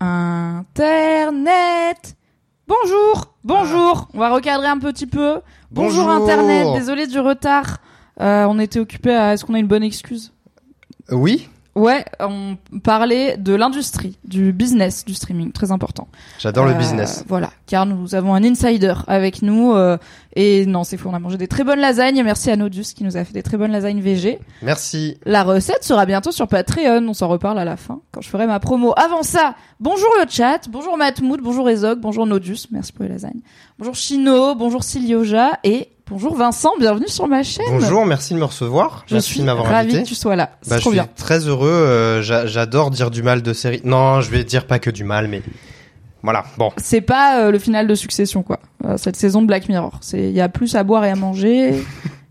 Internet Bonjour Bonjour On va recadrer un petit peu. Bonjour, Bonjour. Internet, désolé du retard. Euh, on était occupé à... Est-ce qu'on a une bonne excuse? Oui, Ouais, on parlait de l'industrie, du business, du streaming, très important. j'adore le Euh, business. Voilà, car nous avons un insider avec nous. euh, et non, c'est fou, on a mangé des très bonnes lasagnes. Merci à Nodus qui nous a fait des très bonnes lasagnes VG. Merci. La recette sera bientôt sur Patreon. On s'en reparle à la fin quand je ferai ma promo. Avant ça, bonjour le chat, bonjour Matmoud, bonjour Ezog, bonjour Nodus, merci pour les lasagnes. Bonjour Chino, bonjour Silioja et bonjour Vincent, bienvenue sur ma chaîne. Bonjour, merci de me recevoir. Je merci suis de m'avoir invité. que tu sois là. Bah, je trop suis bien. très heureux. euh, j'a- J'adore dire du mal de séries. Non, je vais dire pas que du mal, mais voilà. Bon, C'est pas euh, le final de Succession quoi. Euh, cette saison de Black Mirror, c'est il y a plus à boire et à manger.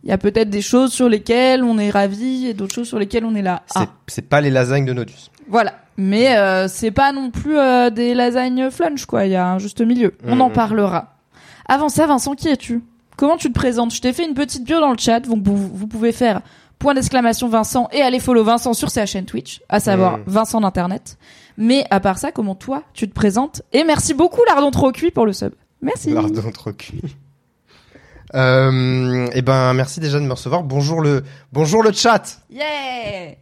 Il y a peut-être des choses sur lesquelles on est ravi et d'autres choses sur lesquelles on est là. c'est Ah, c'est pas les lasagnes de Nodus. voilà. Mais c'est pas non plus des lasagnes flunch quoi. Il y a un juste milieu. On en Mhm. parlera. Avant ça, Vincent, qui es-tu? Comment tu te présentes Je t'ai fait une petite bio dans le chat, donc vous, vous pouvez faire point d'exclamation Vincent et aller follow Vincent sur sa chaîne Twitch, à savoir. Vincent d'Internet. Mais à part ça, comment toi tu te présentes Et merci beaucoup Lardon trop cuit pour le sub. Merci. Lardon trop cuit. Euh, eh ben, merci déjà de me recevoir. Bonjour le, bonjour le chat. Yeah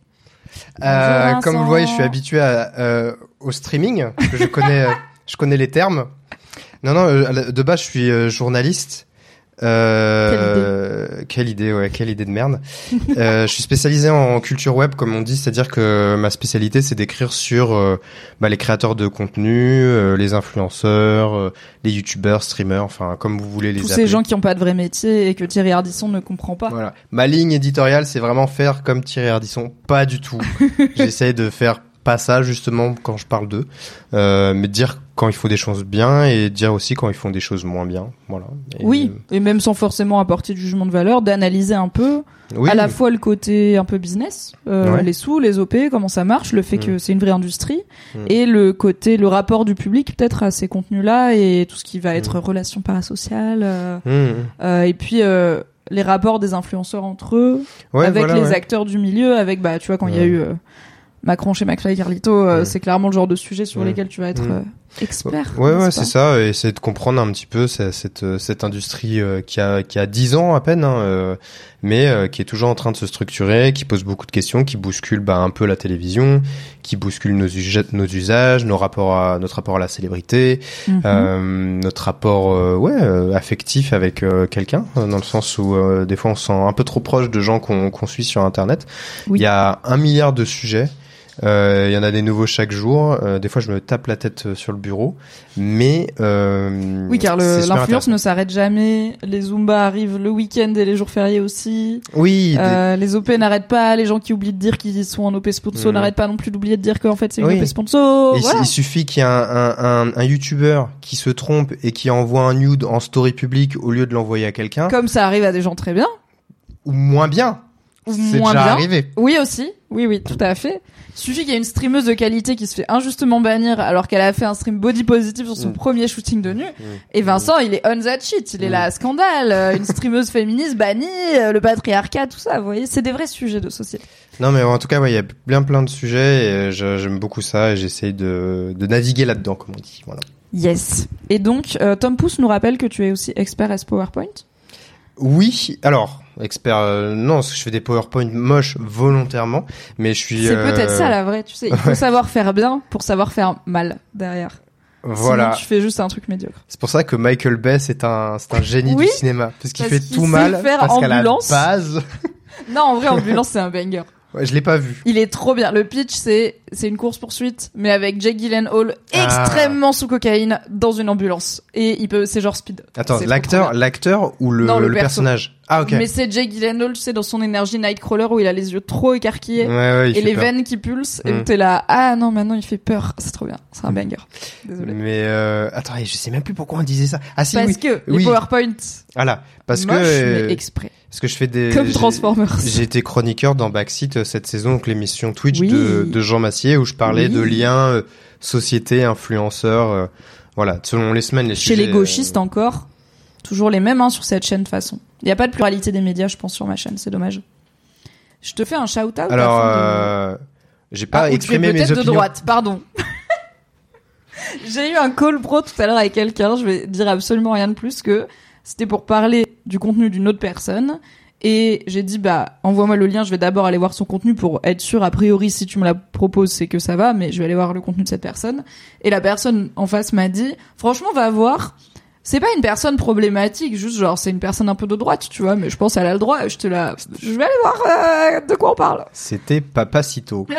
Euh, comme vous voyez, je suis habitué à, euh, au streaming. je connais, euh, je connais les termes. Non, non. euh, de base, je suis journaliste. Euh, quelle idée, ouais, quelle idée de merde. euh, je suis spécialisé en culture web, comme on dit, c'est-à-dire que ma spécialité, c'est d'écrire sur euh, bah, les créateurs de contenu, euh, les influenceurs, euh, les youtubeurs, streamers, enfin comme vous voulez les Tous appeler. ces gens qui ont pas de vrai métier et que Thierry Ardisson ne comprend pas. Voilà. Ma ligne éditoriale, c'est vraiment faire comme Thierry Ardisson. Pas du tout. J'essaie de faire pas ça justement quand je parle d'eux, euh, mais dire quand ils font des choses bien et dire aussi quand ils font des choses moins bien. Voilà. Et, Oui, et même sans forcément apporter du jugement de valeur, d'analyser un peu euh, oui, à la fois le côté un peu business, euh, Ouais. les sous, les OP, comment ça marche, le fait Mm. que c'est une vraie industrie, Mm. et le côté, le rapport du public peut-être à ces contenus-là et tout ce qui va être Mm. relations parasociales, euh, Mmh. euh, et puis euh, les rapports des influenceurs entre eux, Ouais, avec voilà, les ouais. acteurs du milieu, avec bah tu vois quand il y a eu euh, Macron chez McFly et Carlito, euh, c'est clairement le genre de sujet sur lesquels tu vas être Mm. euh, expert. Ouais, ouais, c'est ça. Et essayer de comprendre un petit peu cette cette, euh, cette industrie euh, qui a qui a dix ans à peine, hein, euh, mais euh, qui est toujours en train de se structurer, qui pose beaucoup de questions, qui bouscule bah, un peu la télévision, qui bouscule nos, usa- nos usages, nos rapports à notre rapport à la célébrité, Mhm. euh, notre rapport euh, ouais affectif avec euh, quelqu'un, dans le sens où euh, des fois on se sent un peu trop proche de gens qu'on qu'on suit sur Internet. Oui. Il y a un milliard de sujets. Euh, Il y en a des nouveaux chaque jour. Euh, des fois, je me tape la tête euh, sur le bureau, mais euh, Oui, car l'influence ne s'arrête jamais. Les Zumba arrivent le week-end et les jours fériés aussi. Oui, des- les OP n'arrêtent pas. Les gens qui oublient de dire qu'ils sont en OP sponsor Mhm. n'arrêtent pas non plus d'oublier de dire qu'en fait c'est une Oui. OP sponsor. il, Voilà. il suffit qu'il y ait un, un, un, un YouTuber qui se trompe et qui envoie un nude en story publique au lieu de l'envoyer à quelqu'un, Comme ça arrive à des gens très bien. ou moins bien. Ou C'est moins déjà bien. arrivé. Oui aussi, oui oui, tout à fait. Il suffit qu'il y ait une streameuse de qualité qui se fait injustement bannir alors qu'elle a fait un stream body positive sur son Mm. premier shooting de nu. Et Vincent, il est on that shit, il est Mm. là, scandale, euh, une streameuse féministe bannie, euh, le patriarcat, tout ça, vous voyez, c'est des vrais sujets de société. Non, mais en tout cas, ouais, il y a bien plein de sujets et euh, j'aime beaucoup ça et j'essaye de, de naviguer là-dedans, comme on dit. Voilà. Yes. Et donc, euh, Tom Pouce nous rappelle que tu es aussi expert S PowerPoint? Oui, alors, expert, euh, non, je fais des PowerPoint moches volontairement, mais je suis. C'est euh, peut-être ça la vraie, tu sais. Il faut savoir faire bien pour savoir faire mal derrière. Voilà. Sinon, tu fais juste un truc médiocre. C'est pour ça que Michael Bay c'est un, c'est un génie Oui, du cinéma, parce qu'il fait tout mal, faire parce qu'à la ambulance. base, Non, en vrai, Ambulance, c'est un banger. Ouais, je l'ai pas vu. Il est trop bien. Le pitch, c'est c'est une course poursuite, mais avec Jake Gyllenhaal Ah. extrêmement sous cocaïne dans une ambulance. Et il peut, c'est genre speed. Attends, l'acteur, l'acteur ou le, Non, le le perso. personnage? Ah ok. Mais c'est Jake Gyllenhaal, tu sais, dans son énergie Nightcrawler où il a les yeux trop écarquillés. Ouais, ouais, et les peur. veines qui pulsent, et où Mm. t'es là, ah non, maintenant il fait peur. C'est trop bien. C'est un banger. Désolé. Mais euh, attends, je sais même plus pourquoi on disait ça. Ah si, Parce oui. que Oui. les PowerPoint, Voilà, parce moches, que euh, mais exprès. Parce que je fais des Comme Transformers. J'ai été chroniqueur dans Backseat euh, cette saison, donc l'émission Twitch Oui. de, de Jean Massier, où je parlais Oui. de liens euh, société, influenceurs, euh, voilà, selon les semaines, les Chez sujets, les gauchistes encore, toujours les mêmes hein, sur cette chaîne de façon. Il n'y a pas de pluralité des médias, je pense, sur ma chaîne, c'est dommage. Je te fais un shout-out. euh, Alors, afin de- euh, j'ai Ah, pas es exprimé mes peut-être de opinions. droite, pardon. J'ai eu un call pro tout à l'heure avec quelqu'un, je vais dire absolument rien de plus que c'était pour parler du contenu d'une autre personne. Et j'ai dit, bah, envoie-moi le lien, je vais d'abord aller voir son contenu pour être sûr, a priori, si tu me la proposes, c'est que ça va, mais je vais aller voir le contenu de cette personne. Et la personne en face m'a dit, franchement, va voir. C'est pas une personne problématique, juste genre, c'est une personne un peu de droite, tu vois, mais je pense qu'elle a le droit. Je te la, je vais aller voir euh, de quoi on parle. C'était Papacito.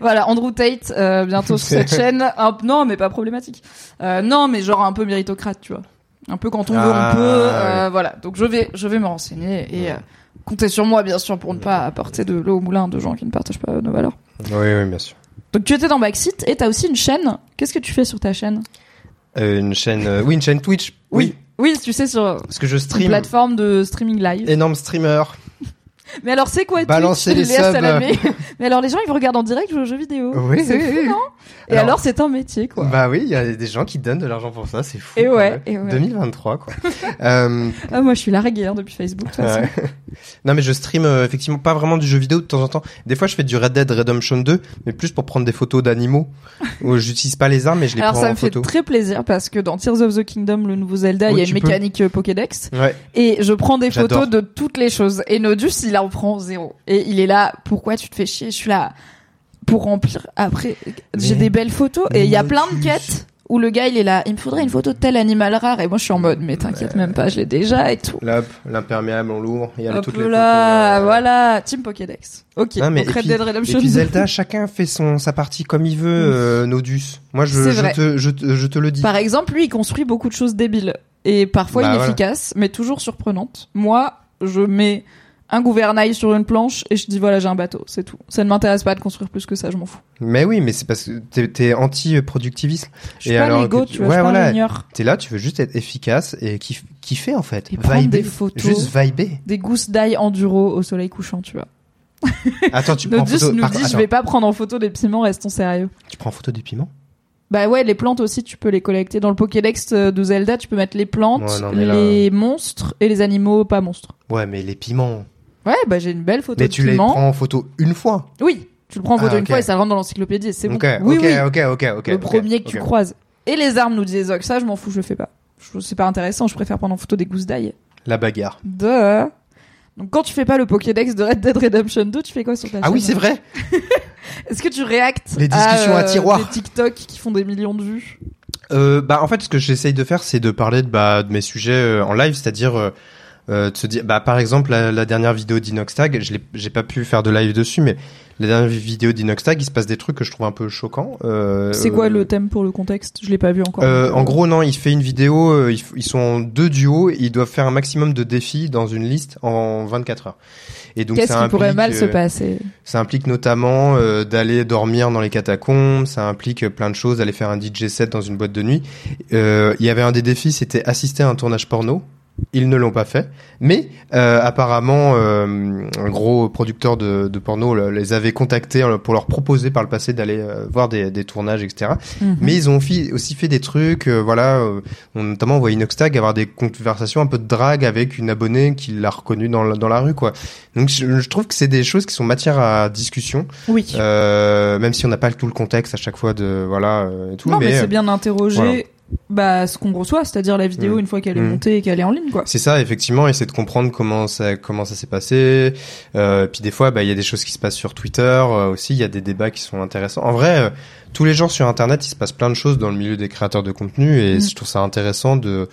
Voilà, Andrew Tate, euh, bientôt sur cette chaîne. Un- non, mais pas problématique. Euh, non, mais genre un peu méritocrate, tu vois. Un peu quand on veut, Ah, on peut. euh. Voilà. Donc je vais, je vais me renseigner et euh, comptez sur moi, bien sûr, pour ne pas apporter de l'eau au moulin de gens qui ne partagent pas nos valeurs. oui, oui, bien sûr. Donc tu étais dans Backseat et t'as aussi une chaîne. Qu'est-ce que tu fais sur ta chaîne? Euh, une chaîne, euh, oui, une chaîne Twitch. Oui, Oui, tu sais, sur parce que je une stream. plateforme de streaming live. Énorme streamer. Mais alors, c'est quoi Balancer Twitch les Léa subs. Salamé Mais alors, les gens, ils vous regardent en direct jouer aux jeux vidéo. Oui, c'est fou, non? Et Alors- alors, c'est un métier, quoi. Bah oui, il y a des gens qui donnent de l'argent pour ça, c'est fou. Et ouais, et ouais. 2023 quoi. euh, Ah, moi, je suis larguée hein, depuis Facebook, de toute façon. ouais. non mais je stream euh, effectivement pas vraiment du jeu vidéo de temps en temps. Des fois je fais du Red Dead Redemption 2, mais plus pour prendre des photos d'animaux. où j'utilise pas les armes mais je les Alors prends ça en me fait photo. très plaisir parce que dans Tears of the Kingdom, le nouveau Zelda, il Oui, y a une tu peux. mécanique euh, Pokédex Ouais. et je prends des J'adore. photos de toutes les choses. Et Nodus, il en prend zéro. Et il est là, pourquoi tu te fais chier? Je suis là pour remplir. Après, j'ai des belles photos et il y a plein de quêtes où le gars il est là, il me faudrait une photo de tel animal rare et moi je suis en mode mais t'inquiète même pas, je l'ai déjà et tout. Là, hop, l'imperméable on l'ouvre, il y a Hop toutes les là, photos. euh, voilà, Team Pokédex. Ok, Non, mais et puis- Dead Redemption Et puis 2. Zelda, chacun fait son sa partie comme il veut, euh, Nodus. Moi, je, je, te, je, te, je te le dis. Par exemple, lui, il construit beaucoup de choses débiles et parfois Bah, voilà. inefficaces, mais toujours surprenantes. Moi, je mets un gouvernail sur une planche et je dis voilà, j'ai un bateau, c'est tout. Ça ne m'intéresse pas de construire plus que ça, je m'en fous. Mais oui, mais c'est parce que t'es, t'es anti-productivisme. Je suis Et pas alors l'égo, que tu tu- vois, ouais, je voilà. T'es là, tu veux juste être efficace et kiff- kiffer en fait. Et prendre des photos. Juste viber. Des gousses d'ail enduro au soleil couchant, tu vois. Attends, tu prends photo. nous par- dit je vais pas prendre en photo des piments, restons sérieux. Tu prends photo des piments? Bah ouais, les plantes aussi, tu peux les collecter. Dans le Pokédex de Zelda, tu peux mettre les plantes, Ouais, non, mais là- les monstres et les animaux pas monstres. Ouais, mais les piments. Ouais, bah j'ai une belle photo Mais de tu les piment. prends en photo une fois. Oui, tu le prends en photo Ah, une ok. fois et ça rentre dans l'encyclopédie et c'est bon. Ok, oui, ok, oui. ok, ok, ok. le ok, premier que tu ok. croises. Et les armes, nous disait Zog. Ça, je m'en fous, je le fais pas. Je- C'est pas intéressant, je préfère prendre en photo des gousses d'ail. La bagarre. Duh. Donc quand tu fais pas le Pokédex de Red Dead Redemption 2, tu fais quoi sur ta Ah oui, chaîne c'est vrai. Est-ce que tu réactes Les discussions à euh, tiroir. Des TikTok qui font des millions de vues? Euh, bah en fait, ce que j'essaye de faire, c'est de parler de, bah, de mes sujets euh, en live, c'est-à-dire euh, euh, de se dire, bah par exemple la, la dernière vidéo d'Inoxtag, je j'ai pas pu faire de live dessus, mais la dernière vidéo d'Inoxtag, il se passe des trucs que je trouve un peu choquants. Euh, C'est quoi le thème pour le contexte? Je l'ai pas vu encore. Euh, en gros, non, il fait une vidéo, euh, ils, sont deux duos, et ils doivent faire un maximum de défis dans une liste en 24 heures. Et donc Qu'est-ce qui pourrait mal se euh, passer? Ça implique notamment euh, d'aller dormir dans les catacombes, ça implique euh, plein de choses, d'aller faire un DJ set dans une boîte de nuit. Euh, Il y avait un des défis, c'était assister à un tournage porno. Ils ne l'ont pas fait, mais euh, apparemment euh, un gros producteur de, de porno le- les avait contactés pour leur proposer par le passé d'aller euh, voir des, des tournages, etc. Mhm. Mais ils ont aussi fait des trucs, euh, voilà, euh, on, notamment on voit Inoxtag avoir des conversations un peu de drague avec une abonnée qui l'a reconnue dans la, dans la rue, quoi. Donc je, je trouve que c'est des choses qui sont matière à discussion, Oui. euh, même si on n'a pas tout le contexte à chaque fois de voilà euh, et tout. non, mais, mais, c'est bien d'interroger voilà. Bah, ce qu'on reçoit, c'est-à-dire la vidéo Mm. une fois qu'elle est Mm. montée et qu'elle est en ligne, quoi. C'est ça, effectivement, essayer de comprendre comment ça comment ça s'est passé. Euh, puis des fois, bah il y a des choses qui se passent sur Twitter euh, aussi. Il y a des débats qui sont intéressants. En vrai, euh, tous les jours sur Internet, il se passe plein de choses dans le milieu des créateurs de contenu et Mm. je trouve ça intéressant de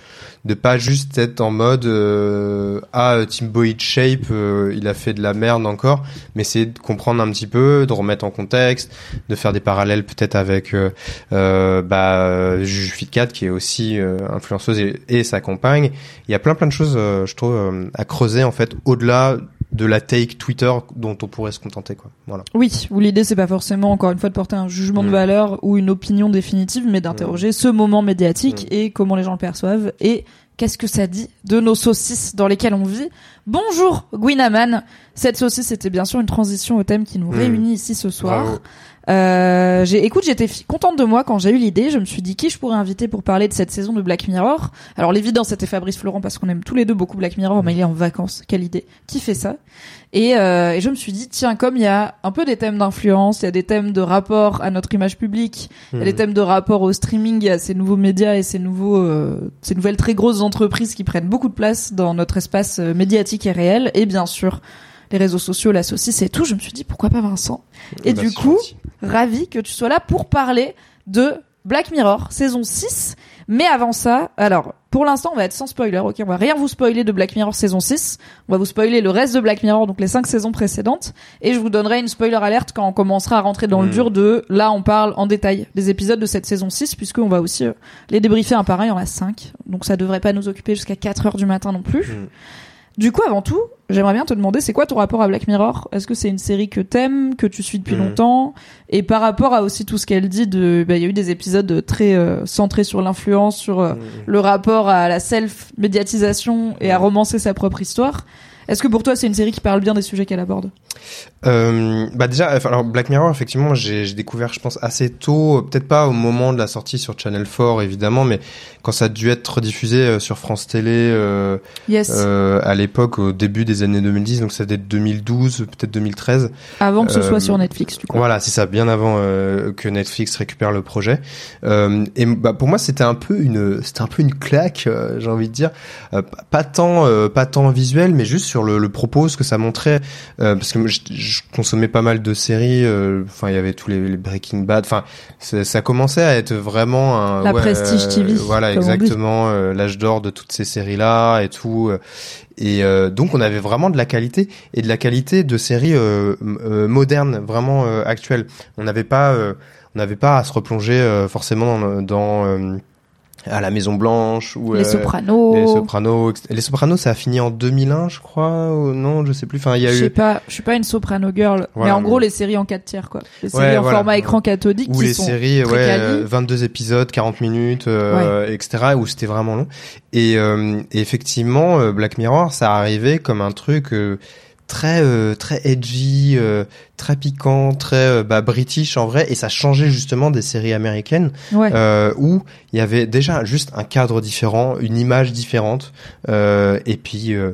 de pas juste être en mode euh, ah euh, Team Boy Shape, euh, il a fait de la merde encore, mais essayer de comprendre un petit peu, de remettre en contexte, de faire des parallèles peut-être avec euh, euh, bah Juju Fitcat qui est aussi influenceuse et, et sa compagne. Il y a plein plein de choses, je trouve, à creuser en fait au-delà de la take Twitter dont on pourrait se contenter quoi. Voilà. Oui, où l'idée c'est pas forcément encore une fois de porter un jugement de Mm. valeur ou une opinion définitive, mais d'interroger ce moment médiatique Mm. et comment les gens le perçoivent et qu'est-ce que ça dit de nos saucisses dans lesquelles on vit. Bonjour Gwinaman. Cette saucisse était bien sûr une transition au thème qui nous Mm. réunit ici ce soir. Bravo. Euh, j'ai, écoute, j'étais contente de moi quand j'ai eu l'idée. Je me suis dit qui je pourrais inviter pour parler de cette saison de Black Mirror? Alors l'évidence c'était Fabrice Florent parce qu'on aime tous les deux beaucoup Black Mirror, mais il est en vacances. Quelle idée Qui fait ça? Et, euh, et je me suis dit tiens comme il y a un peu des thèmes d'influence, il y a des thèmes de rapport à notre image publique, il y a des Mhm. thèmes de rapport au streaming, a ces nouveaux médias et ces nouveaux, euh, ces nouvelles très grosses entreprises qui prennent beaucoup de place dans notre espace euh, médiatique et réel. Et bien sûr les réseaux sociaux, la saucisse et tout. Je me suis dit pourquoi pas Vincent et Bah, du coup, ravi que tu sois là pour parler de Black Mirror, saison 6. Mais avant ça, alors, pour l'instant, on va être sans spoiler, ok? On va rien vous spoiler de Black Mirror saison 6. On va vous spoiler le reste de Black Mirror, donc les cinq saisons précédentes. Et je vous donnerai une spoiler alerte quand on commencera à rentrer dans le Mm. dur de, là, on parle en détail des épisodes de cette saison 6, puisqu'on va aussi euh, les débriefer un par un, il y en a 5. Donc ça devrait pas nous occuper jusqu'à 4 heures du matin non plus. Mm. Du coup, avant tout, j'aimerais bien te demander, c'est quoi ton rapport à Black Mirror? Est-ce que c'est une série que t'aimes, que tu suis depuis Mhm. longtemps? Et par rapport à aussi tout ce qu'elle dit, de, bah, il y a eu des épisodes très euh, centrés sur l'influence, sur euh, Mm. le rapport à la self-médiatisation et à romancer sa propre histoire. Est-ce que pour toi, c'est une série qui parle bien des sujets qu'elle aborde Euh, bah déjà, enfin, alors Black Mirror, effectivement, j'ai découvert, je pense, assez tôt, euh, peut-être pas au moment de la sortie sur Channel 4, évidemment, mais quand ça a dû être diffusé euh, sur France Télé euh, Yes. euh, à l'époque, au début des années 2010, donc ça date 2012, peut-être 2013. avant que ce euh, soit sur Netflix, du coup. Voilà, c'est ça, bien avant euh, que Netflix récupère le projet. Euh, et bah, pour moi, c'était un peu une, c'était un peu une claque, euh, j'ai envie de dire, Euh, pas- tant, euh, pas tant visuel, mais juste sur le, le propos, ce que ça montrait, euh, parce que je, je consommais pas mal de séries. euh, Enfin, il y avait tous les, les Breaking Bad. Enfin, ça ça commençait à être vraiment un La ouais, Prestige TV, voilà, exactement, euh, l'âge d'or de toutes ces séries-là et tout. euh, et euh, donc on avait vraiment de la qualité et de la qualité de séries euh, euh, modernes, vraiment euh, actuelles. On n'avait pas, euh, on n'avait pas à se replonger euh, forcément dans, dans, euh, à la Maison Blanche ou Les euh, Sopranos. les Sopranos. Les Sopranos, ça a fini en 2001, je crois. ou non, je sais plus. Enfin, il y a Je sais eu. pas, je suis pas une soprano girl, mais en gros mais- les séries en 4 tiers quoi. Les séries Ouais, en voilà. format écran cathodique Ou qui les sont séries, très ouais, quali. euh, 22 épisodes, 40 minutes, euh, etc., où c'était vraiment long. Et, euh, effectivement, euh, Black Mirror, ça arrivait comme un truc euh, très euh, très edgy, euh, très piquant, très euh, bah, british en vrai, et ça changeait justement des séries américaines Ouais. euh, où il y avait déjà juste un cadre différent, une image différente, euh, et puis euh,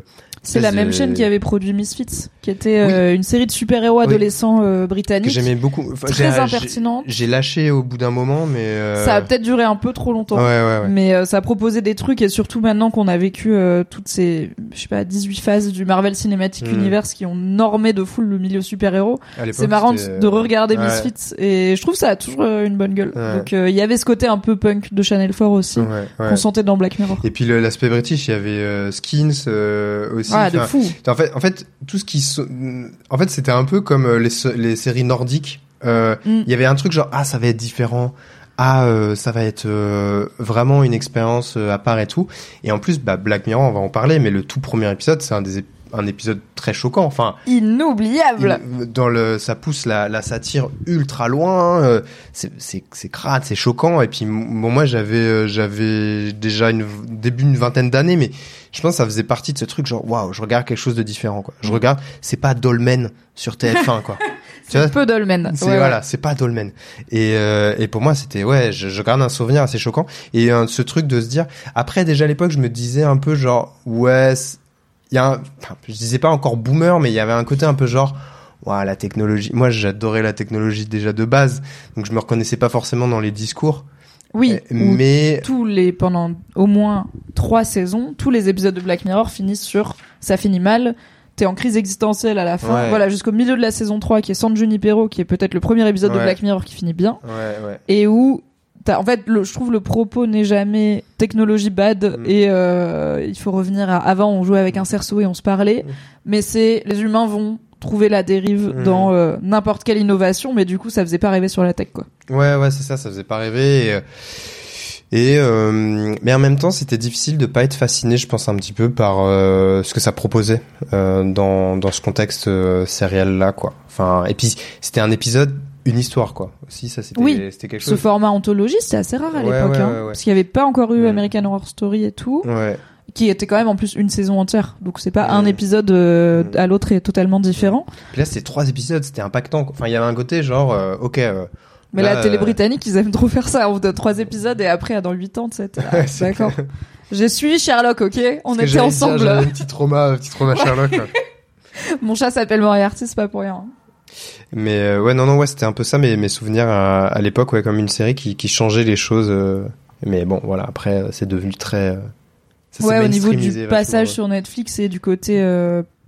C'est la même chaîne qui avait produit Misfits, qui était euh, une série de super-héros adolescents euh, que britanniques. j'aimais beaucoup. Enfin, Très impertinente. J'ai lâché au bout d'un moment, mais euh, Ça a peut-être duré un peu trop longtemps. Ouais, ouais, ouais. Mais ça proposait des trucs et surtout maintenant qu'on a vécu toutes ces, je sais pas, 18 phases du Marvel Cinematic Mm. Universe qui ont normé de foule le milieu super-héros. C'est marrant de, ouais. Misfits et je trouve ça a toujours une bonne gueule. Donc il y avait ce côté un peu punk de Channel 4 aussi qu'on sentait dans Black Mirror. Et puis l'aspect british, il y avait Skins aussi. Ah, de fou. En fait, en fait, tout ce qui, en fait, c'était un peu comme euh, les, séries nordiques. Euh, Mm. Il y avait un truc genre ah ça va être différent, ah euh, ça va être euh, vraiment une expérience à part et tout. Et en plus, bah, Black Mirror, on va en parler, mais le tout premier épisode, c'est un des un épisode très choquant. Enfin, Inoubliable. il- dans le, ça pousse la, la satire ultra loin. euh, c'est, c'est, c'est crade, c'est choquant. Et puis, bon, moi, j'avais, euh, j'avais déjà une début une vingtaine d'années, mais je pense que ça faisait partie de ce truc genre, waouh, je regarde quelque chose de différent. Quoi. Je regarde, c'est pas Dolmen sur TF1, quoi. vois, Peu dolmen. c'est Ouais, voilà, ouais. c'est pas Dolmen. Et euh, et pour moi, c'était ouais, je, je garde un souvenir assez choquant et euh, ce truc de se dire après déjà à l'époque, je me disais un peu genre ouais, c'est- il y a un, je disais pas encore boomer, mais il y avait un côté un peu genre ouais, la technologie. Moi, j'adorais la technologie déjà de base, donc je me reconnaissais pas forcément dans les discours. Oui. Euh, mais tous les pendant au moins trois saisons, tous les épisodes de Black Mirror finissent sur ça finit mal. T'es en crise existentielle à la fin. Ouais. Voilà, jusqu'au milieu de la saison 3, qui est San Junipero, qui est peut-être le premier épisode de. Black Mirror qui finit bien. ouais, et où en fait le, je trouve le propos n'est jamais technologie bad Mm. et euh, il faut revenir à avant on jouait avec un cerceau et on se parlait Mm. mais c'est les humains vont trouver la dérive Mm. dans euh, n'importe quelle innovation mais du coup ça faisait pas rêver sur la tech quoi Ouais, ouais, c'est ça, ça faisait pas rêver. Et, euh, et, euh, mais en même temps, c'était difficile de pas être fasciné, je pense, un petit peu par euh, ce que ça proposait euh, dans dans ce contexte euh, sériel là, quoi. Enfin, et puis c'était un épisode, une histoire, quoi. Aussi, ça c'était Oui, quelque ce chose. format anthologie c'était assez rare à Ouais, l'époque ouais, hein, ouais, parce qu'il y avait pas encore eu. American Horror Story et tout Ouais, qui était quand même en plus une saison entière donc c'est pas un épisode euh, à l'autre est totalement différent Puis là, c'était trois épisodes, c'était impactant. quoi. Enfin, il y avait un côté genre, euh, ok. euh, mais Là, la télé britannique ils aiment trop faire ça on donne trois épisodes et après dans huit ans tu sais, c'est d'accord. J'ai suivi Sherlock, ok? On Parce était ensemble. Un petit trauma, un petit trauma Sherlock. Mon chat s'appelle Moriarty, c'est pas pour rien. Mais euh, ouais, non, non, ouais, c'était un peu ça mes, mes souvenirs à, à l'époque, ouais, comme une série qui, qui changeait les choses. euh, mais bon, voilà, après, euh, c'est devenu très. euh, ça ouais, au niveau du passage ouais. sur Netflix et du côté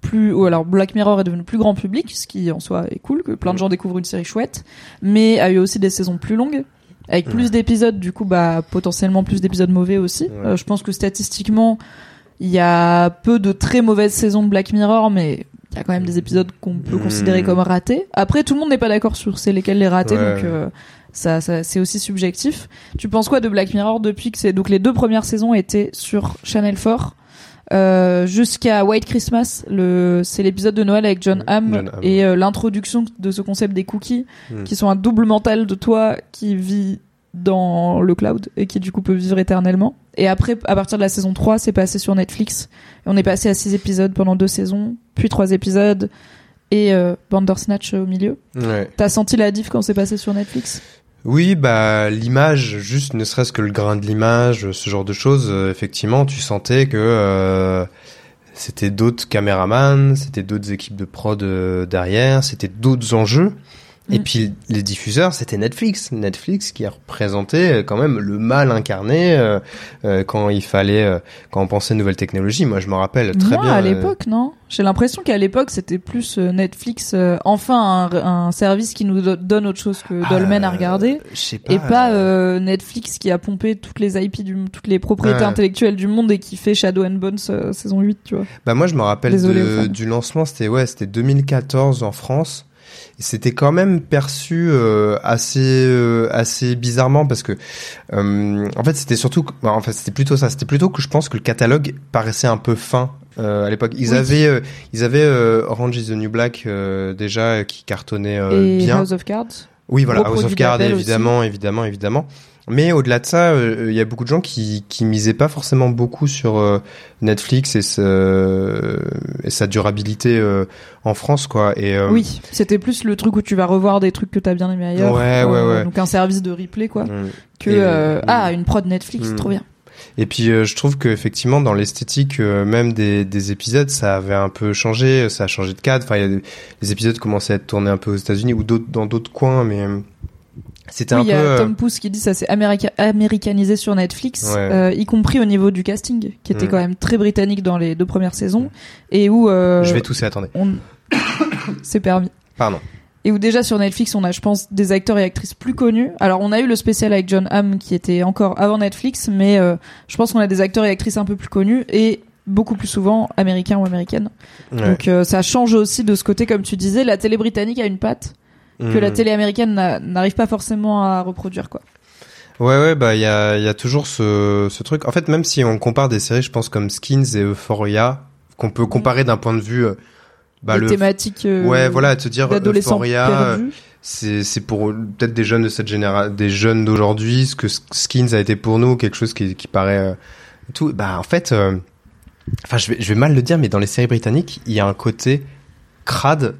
plus... Ou alors Black Mirror est devenu plus grand public, ce qui en soi est cool, que plein de Mm. gens découvrent une série chouette, mais a eu aussi des saisons plus longues. Avec plus Ouais. d'épisodes, du coup, bah, potentiellement plus d'épisodes mauvais aussi. Ouais. Je pense que statistiquement, il y a peu de très mauvaises saisons de Black Mirror, mais il y a quand même des épisodes qu'on peut Mm. considérer comme ratés. Après, tout le monde n'est pas d'accord sur c'est lesquels les ratés, Ouais, donc euh, ça, ça c'est aussi subjectif. Tu penses quoi de Black Mirror depuis que c'est donc les deux premières saisons étaient sur Channel 4 euh, jusqu'à White Christmas, le c'est l'épisode de Noël avec John Mm, Hamm John Hamm. et euh, l'introduction de ce concept des cookies Mm. qui sont un double mental de toi qui vit dans le cloud et qui du coup peut vivre éternellement. Et après, à partir de la saison 3, c'est passé sur Netflix. Et on est passé à 6 épisodes pendant deux saisons, puis 3 épisodes et euh, Bandersnatch au milieu. Ouais. T'as senti la diff quand c'est passé sur Netflix? Oui, bah l'image, juste ne serait-ce que le grain de l'image, ce genre de choses, euh, effectivement, tu sentais que euh, c'était d'autres caméramans, c'était d'autres équipes de prod derrière, c'était d'autres enjeux. Et Mm. puis les diffuseurs, c'était Netflix, Netflix qui représentait euh, quand même le mal incarné euh, euh, quand il fallait, euh, quand on pensait nouvelles technologies. Moi, je me rappelle très Moi, bien. à euh, l'époque, non? J'ai l'impression qu'à l'époque, c'était plus Netflix, euh, enfin un, un service qui nous do- donne autre chose que Dolmen à regarder. pas, Et pas Netflix qui a pompé toutes les IP du toutes les propriétés Ouais. intellectuelles du monde et qui fait Shadow and Bones saison 8, tu vois. Bah moi je me rappelle Désolé de- du lancement, c'était ouais, c'était 2014 en France. C'était quand même perçu euh, assez euh, assez bizarrement parce que euh, en fait c'était surtout bah, en fait c'était plutôt ça c'était plutôt que je pense que le catalogue paraissait un peu fin euh, à l'époque ils Oui. avaient euh, ils avaient euh, Orange is the New Black euh, déjà qui cartonnait euh, et bien House of Cards? oui, voilà, Gros House of Cards, évidemment, évidemment, évidemment. Mais au-delà de ça, euh, il y a beaucoup de gens qui, qui misaient pas forcément beaucoup sur euh, Netflix et, ce- et sa durabilité euh, en France, quoi. Et, euh, Oui, c'était plus le truc où tu vas revoir des trucs que t'as bien aimé ailleurs. Ouais, ouais, ouais. Donc un service de replay, quoi. mm. Que Et, euh, mm. ah une prod Netflix, Mm. trop bien. Et puis euh, je trouve que effectivement dans l'esthétique euh, même des, des épisodes, ça avait un peu changé, ça a changé de cadre. Enfin, il y a des- les épisodes commençaient à être tournés un peu aux États-Unis ou dans d'autres coins, mais euh, c'était Oui, un il y peu. a euh, Tom Pouce qui dit ça s'est américa- américanisé sur Netflix, Ouais. euh, y compris au niveau du casting, qui était Mm. quand même très britannique dans les deux premières saisons, et où euh, Je vais tousser, attendez. on c'est permis. Pardon. Et où déjà sur Netflix, on a, je pense, des acteurs et actrices plus connus. Alors, on a eu le spécial avec John Hamm qui était encore avant Netflix, mais euh, je pense qu'on a des acteurs et actrices un peu plus connus et beaucoup plus souvent américains ou américaines. Ouais. Donc, ça change aussi de ce côté, comme tu disais, la télé britannique a une patte que la Mm. télé américaine n'a- n'arrive pas forcément à reproduire, quoi. Ouais, ouais, bah il y a, il y a toujours ce, ce truc. En fait, même si on compare des séries, je pense comme Skins et Euphoria, qu'on peut comparer d'un point de vue euh, bah, les le thématiques euh, ouais voilà te dire Euphoria c'est c'est pour peut-être des jeunes de cette génération des jeunes d'aujourd'hui ce que Skins a été pour nous quelque chose qui qui paraît euh, tout bah en fait euh, enfin je vais je vais mal le dire mais dans les séries britanniques il y a un côté crade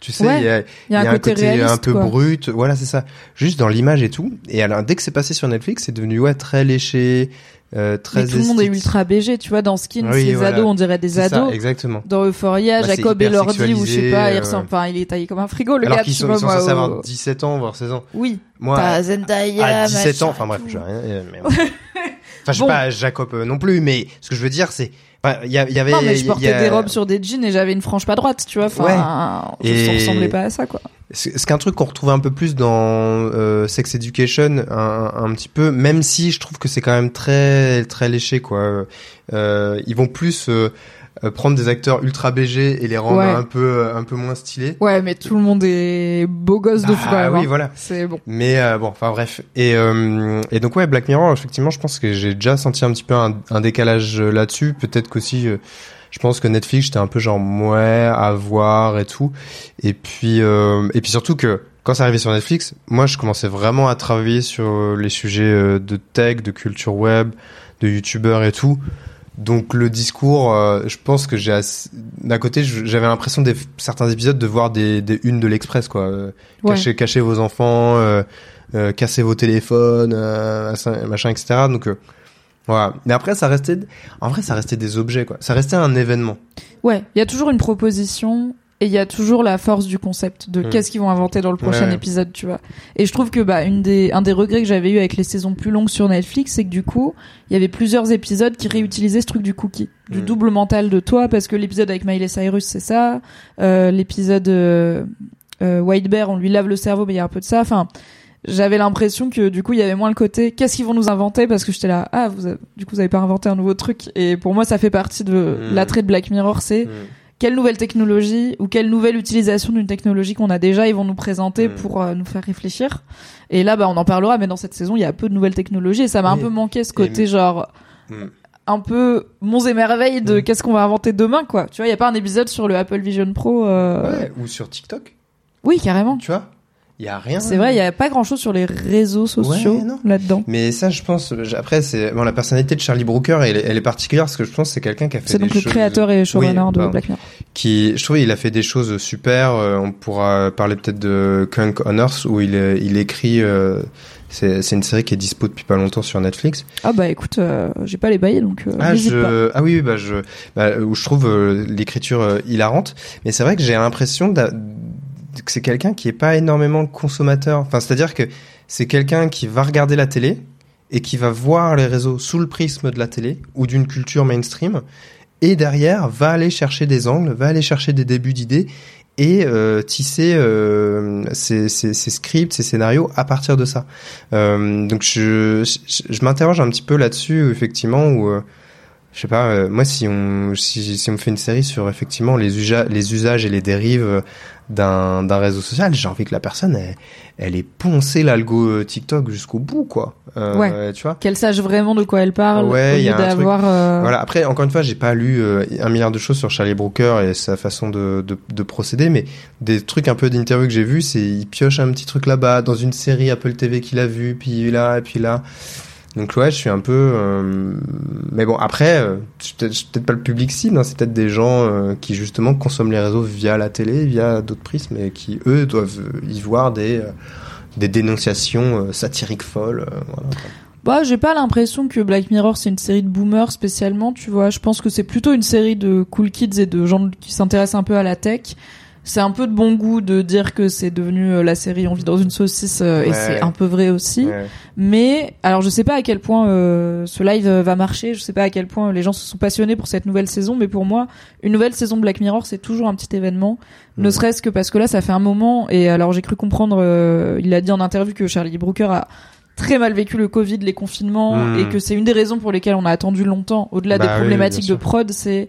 tu sais Ouais, il y a, y a un côté, réaliste, un peu quoi. brut voilà c'est ça juste dans l'image et tout et alors dès que c'est passé sur Netflix c'est devenu ouais très léché euh, très Mais tout le monde est ultra BG, tu vois, dans Skins, Oui, les voilà. ados, on dirait des ça, ados. exactement Dans Euphoria, Bah, Jacob hyper Elordi, ou je sais pas, il euh, ressemble, enfin, il est taillé comme un frigo, le alors gars, tu vois, ils sont moi, censés au- avoir 17 ans voire 16 ans Oui. moi Zendaya, à 17 ans, enfin bref, j'ai rien. mais. Enfin, je Bon. pas Jacob euh, non plus, mais ce que je veux dire, c'est, enfin, y, a- y avait. Non, mais je y portais a- des robes sur des jeans et j'avais une frange pas droite, tu vois. Enfin, je Et- ressemblais pas à ça, quoi. C'est c'est qu'un truc qu'on retrouve un peu plus dans euh, Sex Education, un, un petit peu, même si je trouve que c'est quand même très très léché, quoi. Euh, ils vont plus euh, euh, prendre des acteurs ultra BG et les rendre Ouais. un peu euh, un peu moins stylés. Ouais, mais tout le monde est beau gosse de Bah, fou, quand même, oui, hein. voilà. C'est bon. Mais euh, bon, enfin bref. Et, euh, et donc ouais, Black Mirror, effectivement, je pense que j'ai déjà senti un petit peu un, un décalage euh, là-dessus. Peut-être qu'aussi, je pense que Netflix, j'étais un peu genre ouais à voir et tout. Et puis euh, et puis surtout que quand c'est arrivé sur Netflix, moi je commençais vraiment à travailler sur les sujets de tech, de culture web, de youtubeurs et tout. Donc le discours, euh, je pense que j'ai assez- d'un côté j'avais l'impression des certains épisodes de voir des, des unes de l'Express quoi. Euh, Ouais. Cachez, cachez vos enfants, euh, euh, cassez vos téléphones, euh, machin, machin, etc. Donc euh, voilà. Mais après ça restait, en vrai ça restait des objets quoi. Ça restait un événement. Ouais, il y a toujours une proposition et il y a toujours la force du concept de Mm. qu'est-ce qu'ils vont inventer dans le prochain Ouais, épisode, tu vois. Et je trouve que bah une des un des regrets que j'avais eu avec les saisons plus longues sur Netflix, c'est que du coup, il y avait plusieurs épisodes qui réutilisaient ce truc du cookie, du Mm. double mental de toi parce que l'épisode avec Miley Cyrus, c'est ça, euh, l'épisode euh, euh, White Bear, on lui lave le cerveau mais il y a un peu de ça, enfin j'avais l'impression que du coup il y avait moins le côté qu'est-ce qu'ils vont nous inventer parce que j'étais là ah vous avez- du coup vous avez pas inventé un nouveau truc et pour moi ça fait partie de Mm. l'attrait de Black Mirror c'est quelle nouvelle technologie ou quelle nouvelle utilisation d'une technologie qu'on a déjà ils vont nous présenter Mm. pour euh, nous faire réfléchir et là bah on en parlera mais dans cette saison il y a peu de nouvelles technologies et ça m'a un Oui. peu manqué ce côté Et- genre Mm. un peu monts et merveilles de Mm. qu'est-ce qu'on va inventer demain quoi tu vois il y a pas un épisode sur le Apple Vision Pro euh, Ouais, ou sur TikTok, oui carrément tu vois? Il y a rien. c'est vrai il y a pas grand chose sur les réseaux sociaux Ouais, là-dedans Mais ça, je pense. Après, c'est bon. La personnalité de Charlie Brooker, elle, est- elle est particulière parce que je pense que c'est quelqu'un qui a fait. c'est des donc le choses- créateur et showrunner Oui, de. Black Mirror qui je trouve il a fait des choses super euh, on pourra parler peut-être de Kunk on Earth où il il écrit euh, c'est c'est une série qui est dispo depuis pas longtemps sur Netflix ah bah écoute euh, j'ai pas les bails donc euh, ah pas je ah oui oui, bah je bah, où je trouve euh, l'écriture euh, hilarante mais c'est vrai que j'ai l'impression c'est quelqu'un qui est pas énormément consommateur enfin c'est-à-dire que c'est quelqu'un qui va regarder la télé et qui va voir les réseaux sous le prisme de la télé ou d'une culture mainstream et derrière va aller chercher des angles, va aller chercher des débuts d'idées et euh, tisser euh, ses, scripts, ses scénarios à partir de ça. Euh, donc je, je, m'interroge un petit peu là-dessus effectivement où je sais pas euh, moi si on si, si on fait une série sur effectivement les usages les usages et les dérives euh, d'un d'un réseau social, j'ai envie que la personne elle, elle ait poncé l'algo euh, TikTok jusqu'au bout quoi. Euh, Ouais. tu vois. qu'elle sache vraiment de quoi elle parle Ouais, il y a un truc- euh, Voilà. Après, encore une fois, j'ai pas lu un milliard de choses sur Charlie Brooker et sa façon de, de, de procéder, mais des trucs un peu d'interview que j'ai vu, c'est il pioche un petit truc là-bas dans une série Apple TV qu'il a vu, puis là et puis là. Donc ouais, je suis un peu. euh, Mais bon, après, euh, je peut-être pas le public cible. hein, c'est peut-être des gens euh, qui justement consomment les réseaux via la télé, via d'autres prismes, et qui eux doivent y voir des euh, des dénonciations euh, satiriques folles. voilà. Bah, j'ai pas l'impression que Black Mirror c'est une série de boomers spécialement, tu vois. Je pense que c'est plutôt une série de cool kids et de gens qui s'intéressent un peu à la tech. C'est un peu de bon goût de dire que c'est devenu euh, la série On vit dans une saucisse euh, et c'est un peu vrai aussi. Ouais. Mais alors je sais pas à quel point euh, ce live euh, va marcher, je sais pas à quel point les gens se sont passionnés pour cette nouvelle saison, mais pour moi, une nouvelle saison de Black Mirror, c'est toujours un petit événement, ne serait-ce que parce que là ça fait un moment. Et alors j'ai cru comprendre euh, il a dit en interview que Charlie Brooker a très mal vécu le Covid, les confinements Mm. et que c'est une des raisons pour lesquelles on a attendu longtemps au-delà Bah des problématiques de prod, c'est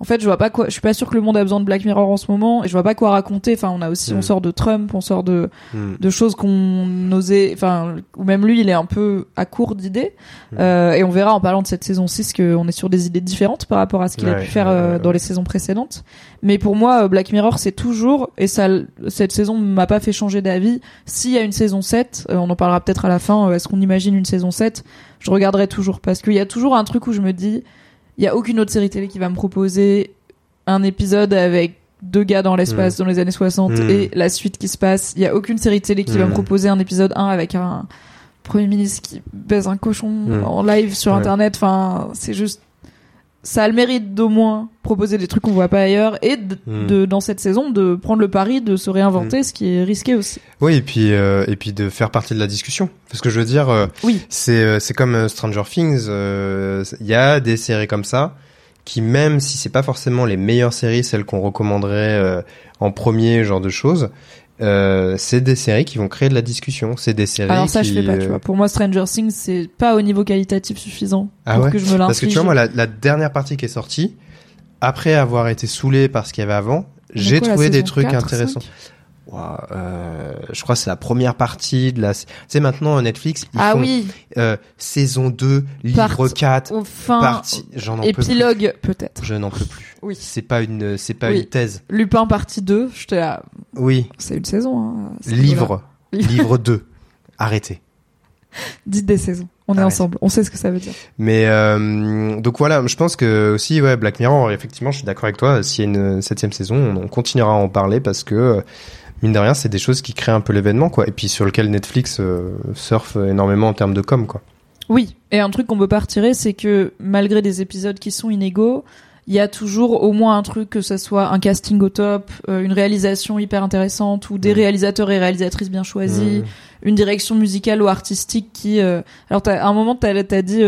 en fait, je vois pas quoi. Je suis pas sûr que le monde a besoin de Black Mirror en ce moment, et je vois pas quoi raconter. Enfin, on a aussi, on Mm. sort de Trump, on sort de Hmm. de choses qu'on osait. Enfin, ou même lui, il est un peu à court d'idées. Mm. Euh, et on verra en parlant de cette saison 6 qu'on est sur des idées différentes par rapport à ce qu'il a pu faire euh, ouais, dans ouais. les saisons précédentes. Mais pour moi, euh, Black Mirror, c'est toujours et ça, cette saison m'a pas fait changer d'avis. S'il y a une saison 7, euh, on en parlera peut-être à la fin. Est-ce qu'on imagine une saison 7 Je regarderai toujours parce qu'il y a toujours un truc où je me dis, il y a aucune autre série télé qui va me proposer un épisode avec deux gars dans l'espace dans les années 60 Mm. et la suite qui se passe. Il y a aucune série télé qui va Mm. me proposer un épisode 1 avec un premier ministre qui baise un cochon Mm. en live sur Ouais. internet. Enfin, c'est juste ça a le mérite d'au moins proposer des trucs qu'on voit pas ailleurs et de, Mm. de- dans cette saison de prendre le pari de se réinventer, ce qui est risqué aussi. Oui, et puis euh, et puis de faire partie de la discussion. Parce que je veux dire, euh, Oui. c'est euh, c'est comme Stranger Things. euh, Il y a des séries comme ça qui, même si c'est pas forcément les meilleures séries, celles qu'on recommanderait en premier, genre de choses, euh, c'est des séries qui vont créer de la discussion. C'est des séries. Alors ça, qui, je fais pas. Tu euh, vois, pour moi, Stranger Things, c'est pas au niveau qualitatif suffisant Ah pour ouais que je me l'inflige. Parce que tu vois, moi, la, la dernière partie qui est sortie, après avoir été saoulé par ce qu'il y avait avant, j'ai trouvé des trucs 4, intéressants. 5? Euh, je crois que c'est la première partie de la. Sais, maintenant, Netflix, ils Ah font oui, euh, saison 2, livre Part- 4, au fin partie. J'en épilogue peut-être. Je n'en peux plus. Oui. C'est pas une, c'est pas Oui. une thèse. Lupin partie 2, j'étais là, Oui. c'est une saison. Hein, c'est Livre. Livre. Livre 2. Arrêtez. Dites des saisons. On est Arrête. ensemble. On sait ce que ça veut dire. Mais euh, donc voilà, je pense que aussi ouais Black Mirror, effectivement, je suis d'accord avec toi. S'il y a une septième saison, on, on continuera à en parler parce que mine de rien, c'est des choses qui créent un peu l'événement quoi. Et puis sur lequel Netflix euh, surfe énormément en termes de com quoi. Oui. Et un truc qu'on peut pas retirer, c'est que malgré des épisodes qui sont inégaux, il y a toujours au moins un truc que ce soit un casting au top, euh, une réalisation hyper intéressante ou des Mm. réalisateurs et réalisatrices bien choisis, Mm. une direction musicale ou artistique qui. euh, Alors à un moment t'as as dit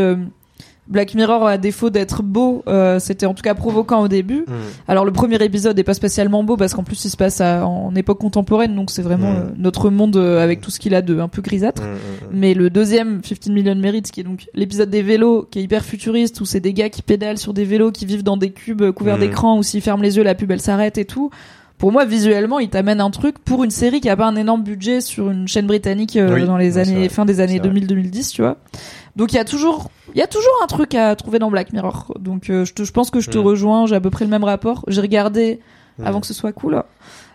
Black Mirror à défaut d'être beau, euh, c'était en tout cas provoquant au début. Mm. Alors le premier épisode est pas spécialement beau parce qu'en plus il se passe à- en époque contemporaine, donc c'est vraiment Mm. euh, notre monde euh, avec tout ce qu'il a de un peu grisâtre. Mm, Mais le deuxième, 15 Million Merits, qui est donc l'épisode des vélos, qui est hyper futuriste, où c'est des gars qui pédalent sur des vélos, qui vivent dans des cubes euh, couverts d'écran, où s'ils ferment les yeux, la pub elle s'arrête et tout. Pour moi, visuellement, il t'amène un truc pour une série qui a pas un énorme budget sur une chaîne britannique euh, Oui, dans les années fin des années C'est vrai. 2000-2010, tu vois. Donc il y a toujours, il y a toujours un truc à trouver dans Black Mirror. Donc euh, je, te, je pense que je te Mhm. rejoins. J'ai à peu près le même rapport. J'ai regardé Mm. avant que ce soit cool.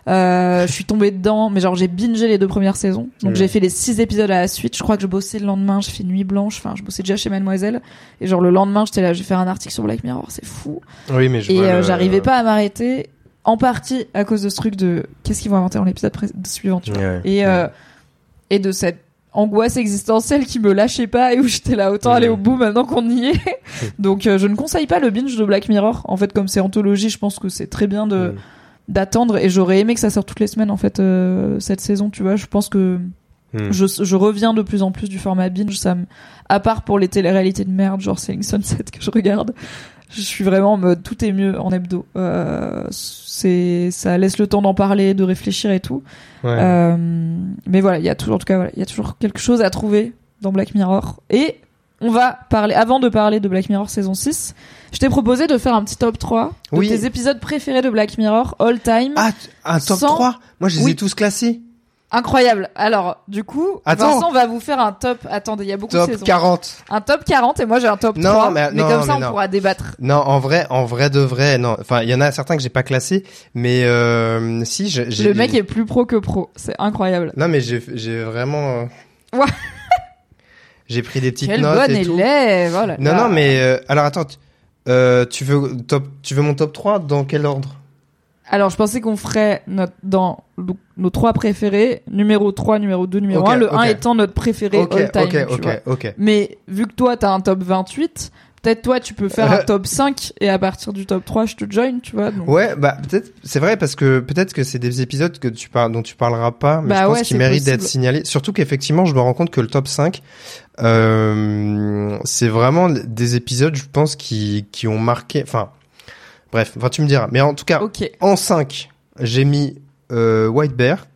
Euh, je suis tombée dedans, mais genre j'ai bingé les deux premières saisons. Donc Mm. j'ai fait les six épisodes à la suite. Je crois que je bossais le lendemain, je fais nuit blanche. Enfin, je bossais déjà chez Mademoiselle. Et genre le lendemain, j'étais là, je vais faire un article sur Black Mirror, c'est fou. Oui, mais je Et euh, le- j'arrivais pas à m'arrêter. En partie à cause de ce truc de qu'est-ce qu'ils vont inventer dans l'épisode suivant. Tu vois. Ouais. Et euh, et de cette angoisse existentielle qui me lâchait pas et où j'étais là autant aller au bout maintenant qu'on y est. Donc euh, je ne conseille pas le binge de Black Mirror. En fait, comme c'est anthologie, je pense que c'est très bien de Mm. d'attendre et j'aurais aimé que ça sorte toutes les semaines en fait euh, cette saison tu vois je pense que Mm. je, je reviens de plus en plus du format binge ça me à part pour les téléréalités de merde genre Selling Sunset que je regarde je suis vraiment en mode tout est mieux en hebdo euh, c'est ça laisse le temps d'en parler de réfléchir et tout Ouais. euh, mais voilà il y a toujours en tout cas voilà il y a toujours quelque chose à trouver dans Black Mirror et on va parler avant de parler de Black Mirror saison 6 je t'ai proposé de faire un petit top 3 de Oui. tes épisodes préférés de Black Mirror all time Ah, un top Sans- 3 Moi, je les Oui. ai tous classés. Incroyable. Alors, du coup, Attends. Vincent va vous faire un top. Attendez, il y a beaucoup de Top saisons. 40. Un top 40 et moi j'ai un top Non, 3. mais- non, comme ça, mais on non. pourra débattre. Non, en vrai, en vrai de vrai, non. Enfin, il y en a certains que j'ai pas classés, mais euh, si, j'ai. Le mec est plus pro que pro. C'est incroyable. Non, mais j'ai, j'ai vraiment. euh, Ouais. j'ai pris des petites Quel notes bon et tout. élève. oh là Non, là. non, mais euh, alors attends. tu- euh, tu veux top, tu veux mon top 3 dans quel ordre? Alors, je pensais qu'on ferait notre, dans nos trois préférés, numéro 3, numéro 2, numéro Ok, 1, le ok. 1 étant notre préféré Ok, all time. tu vois. Mais vu que toi, t'as un top 28, peut-être toi, tu peux faire un top 5 et à partir du top 3, je te join, tu vois. donc- Ouais, bah peut-être, c'est vrai parce que peut-être que c'est des épisodes que tu parles, dont tu parleras pas, mais Bah je pense ouais, qu'ils méritent d'être signalés. Surtout qu'effectivement, je me rends compte que le top 5, euh, c'est vraiment des épisodes, je pense, qui, qui ont marqué, enfin, bref, enfin, tu me diras. Mais en tout cas, Ok. en 5, j'ai mis euh, White Bear,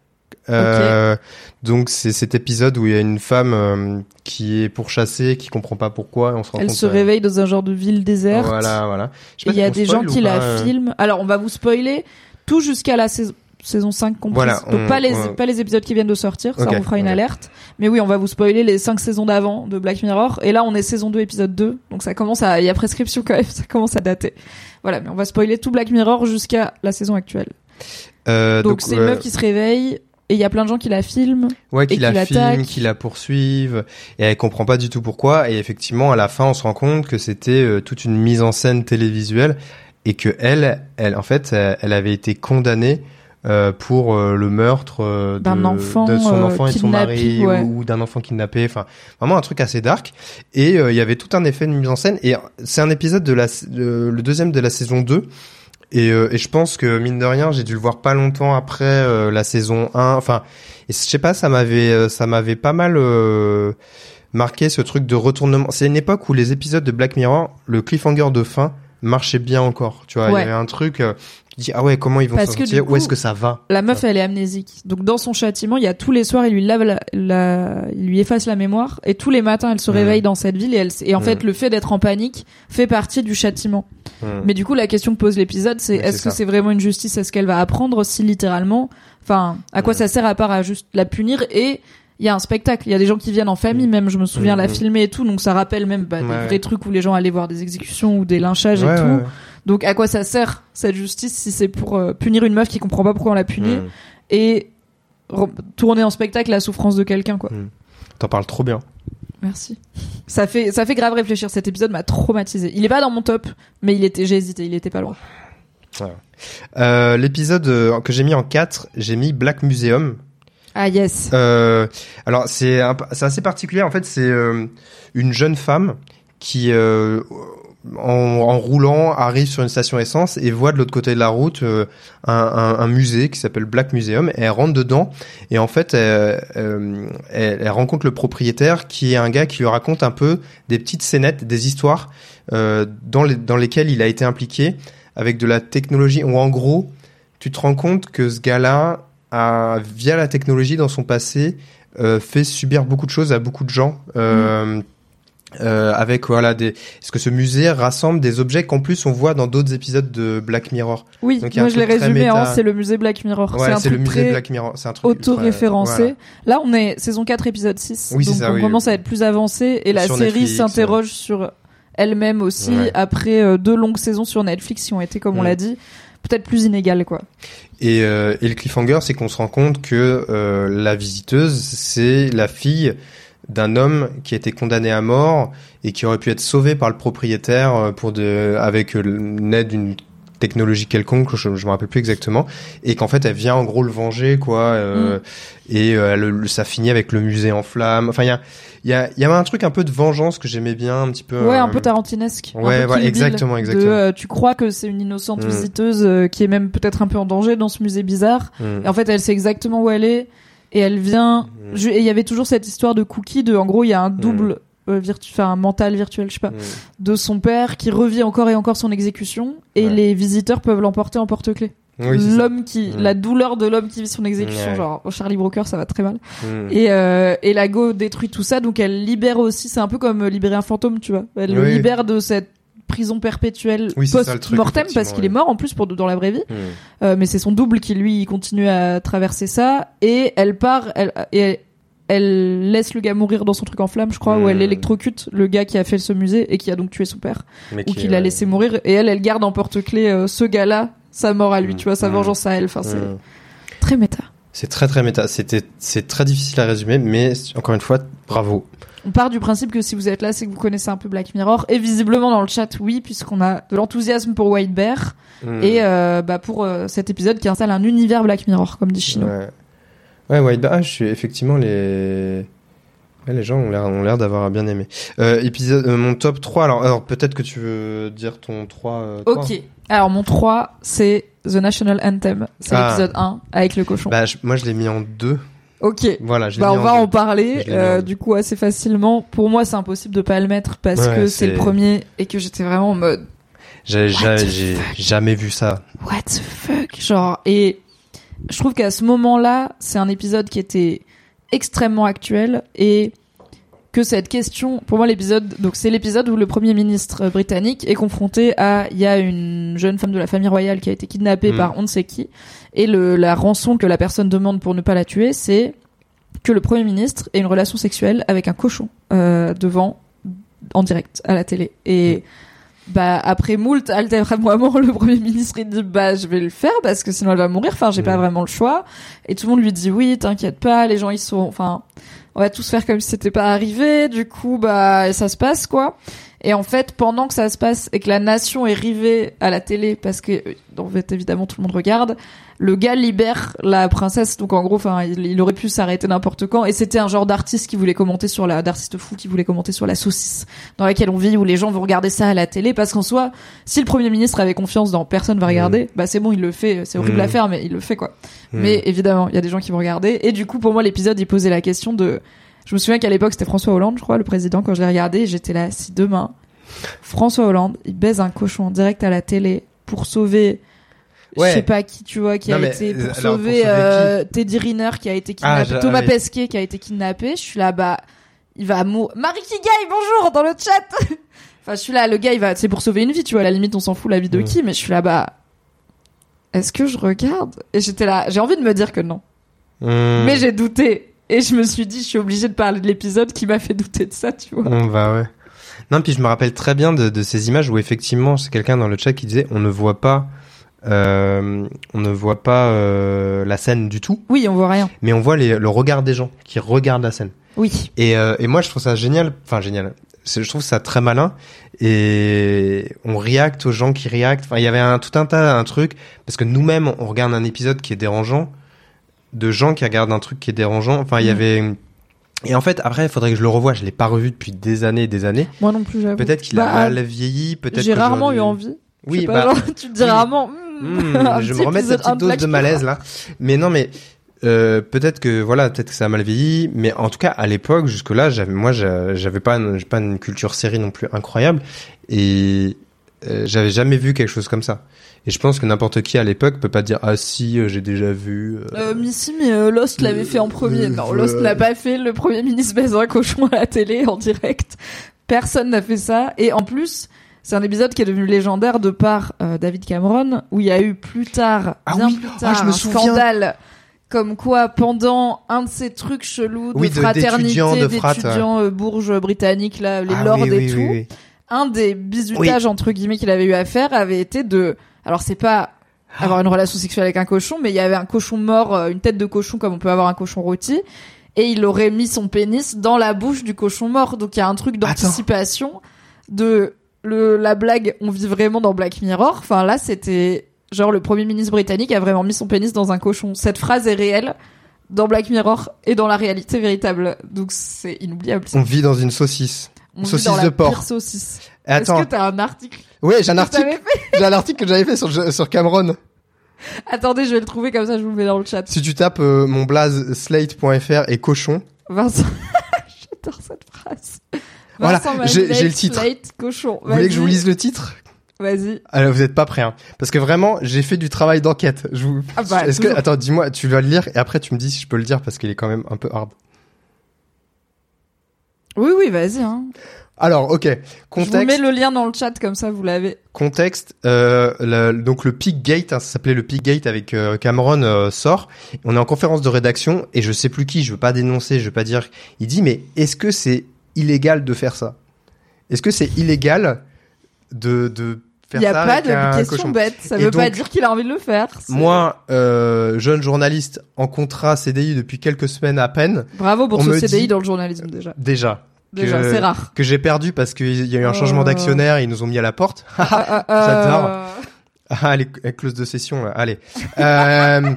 Euh, Donc c'est cet épisode où il y a une femme euh, qui est pourchassée, qui comprend pas pourquoi. Et on se rend Elle compte, se réveille dans un genre de ville déserte. Voilà, voilà. Il y a des gens qui la filment. Alors, on va vous spoiler tout jusqu'à la saison saison 5 comprise. Voilà, Donc on- pas les on- pas les épisodes qui viennent de sortir, ça on vous fera une alerte. Mais oui, on va vous spoiler les 5 saisons d'avant de Black Mirror et là on est saison 2 épisode 2. Donc ça commence à il y a prescription quand même, ça commence à dater. Voilà, mais on va spoiler tout Black Mirror jusqu'à la saison actuelle. Euh, Donc c'est une meuf qui se réveille et il y a plein de gens qui la filment. Ouais, qui et la qui filme, l'attaque. qui la poursuivent, et elle comprend pas du tout pourquoi. Et effectivement, à la fin, on se rend compte que c'était euh, toute une mise en scène télévisuelle et que elle, elle, en fait, elle, elle avait été condamnée euh, pour euh, le meurtre euh, D'un de, enfant, de son euh, enfant et de son mari ouais. ou, ou d'un enfant kidnappé. Enfin, vraiment un truc assez dark. Et euh, il y avait tout un effet de mise en scène. Et c'est un épisode de la, de- le deuxième de la saison 2 et, euh, et je pense que mine de rien, j'ai dû le voir pas longtemps après euh, la saison 1. Enfin, et je sais pas, ça m'avait, euh, ça m'avait pas mal euh, marqué ce truc de retournement. C'est une époque où les épisodes de Black Mirror, le cliffhanger de fin marchait bien encore. Tu vois, il Ouais. y avait un truc. Tu dis ah ouais, comment ils vont que sortir Où est-ce que ça va La meuf, elle est amnésique. Donc dans son châtiment, il y a tous les soirs, il lui lave la, la- il lui efface la mémoire et tous les matins, elle se réveille dans cette ville et elle, et en fait, le fait d'être en panique fait partie du châtiment. Mais du coup, la question que pose l'épisode, c'est est-ce que c'est vraiment une justice? Est-ce qu'elle va apprendre si littéralement, enfin, à quoi ça sert à part à juste la punir? Et il y a un spectacle, il y a des gens qui viennent en famille même, je me souviens la Mhm. filmer et tout, donc ça rappelle même bah, des vrais trucs où les gens allaient voir des exécutions ou des lynchages Ouais, et tout. ouais. Donc à quoi ça sert cette justice si c'est pour euh, punir une meuf qui comprend pas pourquoi on l'a punie Hmm. et tourner en spectacle la souffrance de quelqu'un quoi. T'en parles trop bien. Merci. Ça fait ça fait grave réfléchir. Cet épisode m'a traumatisé. Il est pas dans mon top, mais il était j'ai hésité, il était pas loin. Euh, L'épisode euh, que j'ai mis en 4, j'ai mis Black Museum. Ah yes. Euh, alors c'est assez particulier en fait c'est euh, une jeune femme qui en, roulant arrive sur une station essence et voit de l'autre côté de la route euh, un, musée qui s'appelle Black Museum et elle rentre dedans et en fait elle, euh, elle- rencontre le propriétaire qui est un gars qui lui raconte un peu des petites scénettes des histoires euh, dans, les, dans lesquelles il a été impliqué avec de la technologie ou en gros tu te rends compte que ce gars-là a, via la technologie dans son passé, fait subir beaucoup de choses à beaucoup de gens. Euh, euh, avec voilà des est-ce que ce musée rassemble des objets qu'en plus on voit dans d'autres épisodes de Black Mirror? Oui, donc moi je l'ai résumé méta. hein, c'est le musée Black Mirror. ouais un c'est le musée Black Mirror c'est un truc ultra- auto-référencé. voilà. Là, on est saison 4 épisode 6. Oui, c'est donc ça, on oui, commence oui. à être plus avancé et la série Netflix, s'interroge sur elle-même aussi Ouais. après euh, deux longues saisons sur Netflix qui ont été comme on Mm. l'a dit peut-être plus inégales quoi. Et, euh, et le cliffhanger, c'est qu'on se rend compte que euh, la visiteuse, c'est la fille d'un homme qui a été condamné à mort et qui aurait pu être sauvé par le propriétaire euh, pour de, avec euh, l'aide d'une technologie quelconque, je, je me rappelle plus exactement, et qu'en fait elle vient en gros le venger quoi, euh, et euh, le- le- ça finit avec le musée en flammes. Enfin il y a il y a il y avait un truc un peu de vengeance que j'aimais bien un petit peu. Ouais, un euh, peu tarantinesque. ouais, peu ouais, exactement, de, exactement. euh, tu crois que c'est une innocente Mm. visiteuse euh, qui est même peut-être un peu en danger dans ce musée bizarre. hmm. Et en fait, elle sait exactement où elle est et elle vient. Mm. Et il y avait toujours cette histoire de cookie de, en gros, il y a un double. euh, virtu... enfin un mental virtuel je sais pas Hmm. de son père qui revit encore et encore son exécution et Ouais. les visiteurs peuvent l'emporter en porte-clés Oui, l'homme qui Mm. la douleur de l'homme qui vit son exécution genre au Charlie Brooker ça va très mal et euh, et la go détruit tout ça donc elle libère aussi c'est un peu comme euh, libérer un fantôme tu vois elle le libère de cette prison perpétuelle Oui, post-mortem parce qu'il est mort en plus pour dans la vraie vie Hmm. euh, mais c'est son double qui lui continue à traverser ça et elle part elle et elle, elle laisse le gars mourir dans son truc en flamme je crois Mm. elle électrocute le gars qui a fait ce musée et qui a donc tué son père Mais ou qui, qui l'a laissé mourir et elle elle garde en porte-clés euh, ce gars-là sa mort à lui Mm. tu vois sa vengeance à elle enfin c'est hmm. très méta C'est très très méta. C'était c'est très difficile à résumer, mais encore une fois, bravo. On part du principe que si vous êtes là, c'est que vous connaissez un peu Black Mirror. Et visiblement dans le chat, oui, puisqu'on a de l'enthousiasme pour White Bear Hmm. et euh, bah, pour euh, cet épisode qui installe un univers Black Mirror, comme dit Chino. ouais, ouais, White Bear, ah, je suis effectivement les ouais, les gens ont l'air d'avoir bien aimé. Euh, épisode mon top 3 alors alors peut-être que tu veux dire ton 3 euh, toi Ok. Alors mon 3, c'est The National Anthem. C'est Ah. l'épisode 1 avec le cochon. Bah je- moi je l'ai mis en 2. Ok. Voilà, Bah, on va en parler euh, du coup assez facilement. Pour moi, c'est impossible de pas le mettre parce Ouais, que c'est le premier et que j'étais vraiment en mode J'ai jamais vu ça. what the fuck? Genre et je trouve qu'à ce moment-là, c'est un épisode qui était extrêmement actuel et que cette question, pour moi l'épisode, donc c'est l'épisode où le premier ministre britannique est confronté à, il y a une jeune femme de la famille royale qui a été kidnappée Mm. par on ne sait qui, et le, la rançon que la personne demande pour ne pas la tuer, c'est que le premier ministre ait une relation sexuelle avec un cochon euh, devant, en direct, à la télé. Et bah après moult altéramoiement, le premier ministre il dit bah je vais le faire parce que sinon elle va mourir. Enfin j'ai pas vraiment le choix. Et tout le monde lui dit oui, t'inquiète pas, les gens ils sont, enfin on va tous faire comme si c'était pas arrivé. Du coup bah ça se passe quoi. Et en fait, pendant que ça se passe et que la nation est rivée à la télé, parce que euh, en fait évidemment tout le monde regarde, le gars libère la princesse. Donc en gros, enfin, il, il aurait pu s'arrêter n'importe quand. Et c'était un genre d'artiste qui voulait commenter sur la, d'artiste fou qui voulait commenter sur la saucisse dans laquelle on vit, où les gens vont regarder ça à la télé, parce qu'en soi, si le premier ministre avait confiance dans personne va regarder, bah c'est bon, il le fait. C'est horrible Mm. à faire, mais il le fait quoi. Mm. Mais évidemment, il y a des gens qui vont regarder. Et du coup, pour moi, l'épisode, il posait la question de. Je me souviens qu'à l'époque, c'était François Hollande, je crois, le président, quand je l'ai regardé, j'étais là, si demain, François Hollande, il baise un cochon en direct à la télé pour sauver, Ouais. je sais pas qui, tu vois, qui Non, a été, euh, pour alors, pour sauver, euh, Teddy Riner qui a été Ah, kidnappé, Thomas ah. Pesquet qui a été kidnappé, je suis là, bah, il va mourir. Marie Kigaï, bonjour, dans le chat! enfin, je suis là, le gars, il va, c'est pour sauver une vie, tu vois, à la limite, on s'en fout la vie de Mm. qui, mais je suis là, bah, est-ce que je regarde? Et j'étais là, j'ai envie de me dire que non. Hmm. Mais j'ai douté. Et je me suis dit, je suis obligée de parler de l'épisode qui m'a fait douter de ça, tu vois. On va, ouais. Non, puis je me rappelle très bien de, de ces images où effectivement, c'est quelqu'un dans le chat qui disait on ne voit pas, euh, on ne voit pas euh, la scène du tout, Oui, on voit rien. mais on voit les, le regard des gens qui regardent la scène. Oui. Et, euh, et moi, je trouve ça génial. Enfin, génial. Je trouve ça très malin. Et on réacte aux gens qui réactent. Enfin, il y avait un, tout un tas, un truc. Parce que nous-mêmes, on regarde un épisode qui est dérangeant. De gens qui regardent un truc qui est dérangeant. Enfin, il y Mm. avait. Et en fait, après, il faudrait que je le revoie. Je l'ai pas revu depuis des années et des années. Moi non plus, j'avoue. Peut-être qu'il Bah, a mal vieilli. Peut-être. J'ai que rarement eu envie. Je Oui, pas, bah. genre, tu te dis oui. rarement. Hmm, un je petit me remets cette épisode, un petite dose Black de malaise là. Mais non, mais euh, peut-être que voilà, peut-être que ça a mal vieilli. Mais en tout cas, à l'époque, jusque là, j'avais moi, j'a- j'avais pas, une- j'ai pas une culture série non plus incroyable et euh, j'avais jamais vu quelque chose comme ça. Et je pense que n'importe qui à l'époque peut pas dire ah si euh, j'ai déjà vu. euh, Euh, Missy, mais euh, Lost l'avait fait en premier. Euh, Non, Lost l'a pas fait. Le premier ministre baise un cochon à la télé en direct. Personne n'a fait ça. Et en plus, c'est un épisode qui est devenu légendaire de par euh, David Cameron, où il y a eu plus tard, Ah bien oui. plus Ah, tard, je me un souviens. scandale. Comme quoi, pendant un de ces trucs chelous de Oui, fraternité, d'étudiants, bourges britanniques, là, les ah lords oui, et oui, tout, un des bisutages entre guillemets qu'il avait eu à faire avait été de alors c'est pas avoir une relation sexuelle avec un cochon mais il y avait un cochon mort euh, une tête de cochon comme on peut avoir un cochon rôti et il aurait mis son pénis dans la bouche du cochon mort. Donc il y a un truc d'anticipation de le la blague on vit vraiment dans Black Mirror. Enfin là c'était genre le premier ministre britannique a vraiment mis son pénis dans un cochon. Cette phrase est réelle dans Black Mirror et dans la réalité véritable. Donc c'est inoubliable On vit dans une saucisse. on vit saucisse dans la de porc. pire saucisse Est-ce que t'as un article ouais, j'ai un article, j'ai un article que j'avais fait sur sur Cameron. Attendez, je vais le trouver comme ça, je vous le mets dans le chat. Si tu tapes euh, mon blaze slate.fr et cochon, Vincent, j'adore cette phrase. Voilà, Vincent j'ai- le titre. Slate, cochon. vous voulez que je vous lise le titre? Vas-y. Alors vous êtes pas prêts, hein. Parce que vraiment, j'ai fait du travail d'enquête. Je vous... Ah bah, Est-ce que toujours. attends, dis-moi, tu vas le lire et après tu me dis si je peux le dire parce qu'il est quand même un peu hard. Oui, oui, vas-y. Hein. Alors, ok, Je vous contexte, mets le lien dans le chat comme ça, vous l'avez. contexte. Euh, le- donc le Peak Gate, hein, ça s'appelait le Peak Gate avec euh, Cameron euh, sort. On est en conférence de rédaction et je sais plus qui, je veux pas dénoncer, je veux pas dire. Il dit mais est-ce que c'est illégal de faire ça? Est-ce que c'est illégal de de Il n'y a pas de question bête. Ça Et veut pas dire qu'il a envie de le faire. Moi, euh, jeune journaliste en contrat CDI depuis quelques semaines à peine, Bravo pour ce CDI dit- dans le journalisme déjà. déjà. Déjà, c'est rare. Que j'ai perdu parce qu'il y a eu un changement Oh. d'actionnaire, ils nous ont mis à la porte. Ah, J'adore. euh, Ah, les, clauses de session, là. Allez. Euh,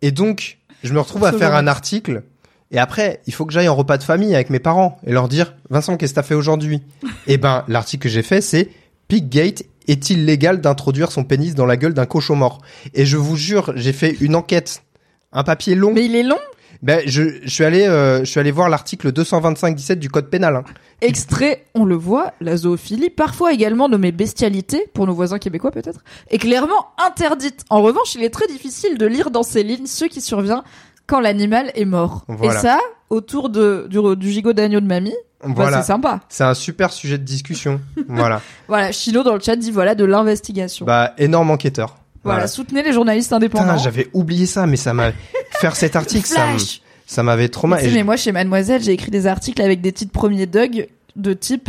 et donc, je me retrouve à faire un article. Et après, il faut que j'aille en repas de famille avec mes parents et leur dire, Vincent, qu'est-ce que t'as fait aujourd'hui? et ben, l'article que j'ai fait, c'est Piggate est-il légal d'introduire son pénis dans la gueule d'un cochon mort? Et je vous jure, j'ai fait une enquête. Un papier long. Mais il est long Ben, je, je suis allé, euh, je suis allé voir l'article 225-17 du code pénal. hein. Extrait, on le voit, la zoophilie, parfois également nommée bestialité, pour nos voisins québécois peut-être, est clairement interdite. En revanche, il est très difficile de lire dans ces lignes ce qui survient quand l'animal est mort. Voilà. Et ça, autour de, du, du gigot d'agneau de mamie, bah, Voilà. c'est sympa. C'est un super sujet de discussion. voilà. Voilà, Chino dans le chat dit voilà de l'investigation. Bah, énorme enquêteur. Voilà, soutenez les journalistes indépendants. J'avais oublié ça, mais ça m'a faire cet article, ça, ça m'avait trop mal. Mais moi, chez Mademoiselle, j'ai écrit des articles avec des titres premiers Doug de type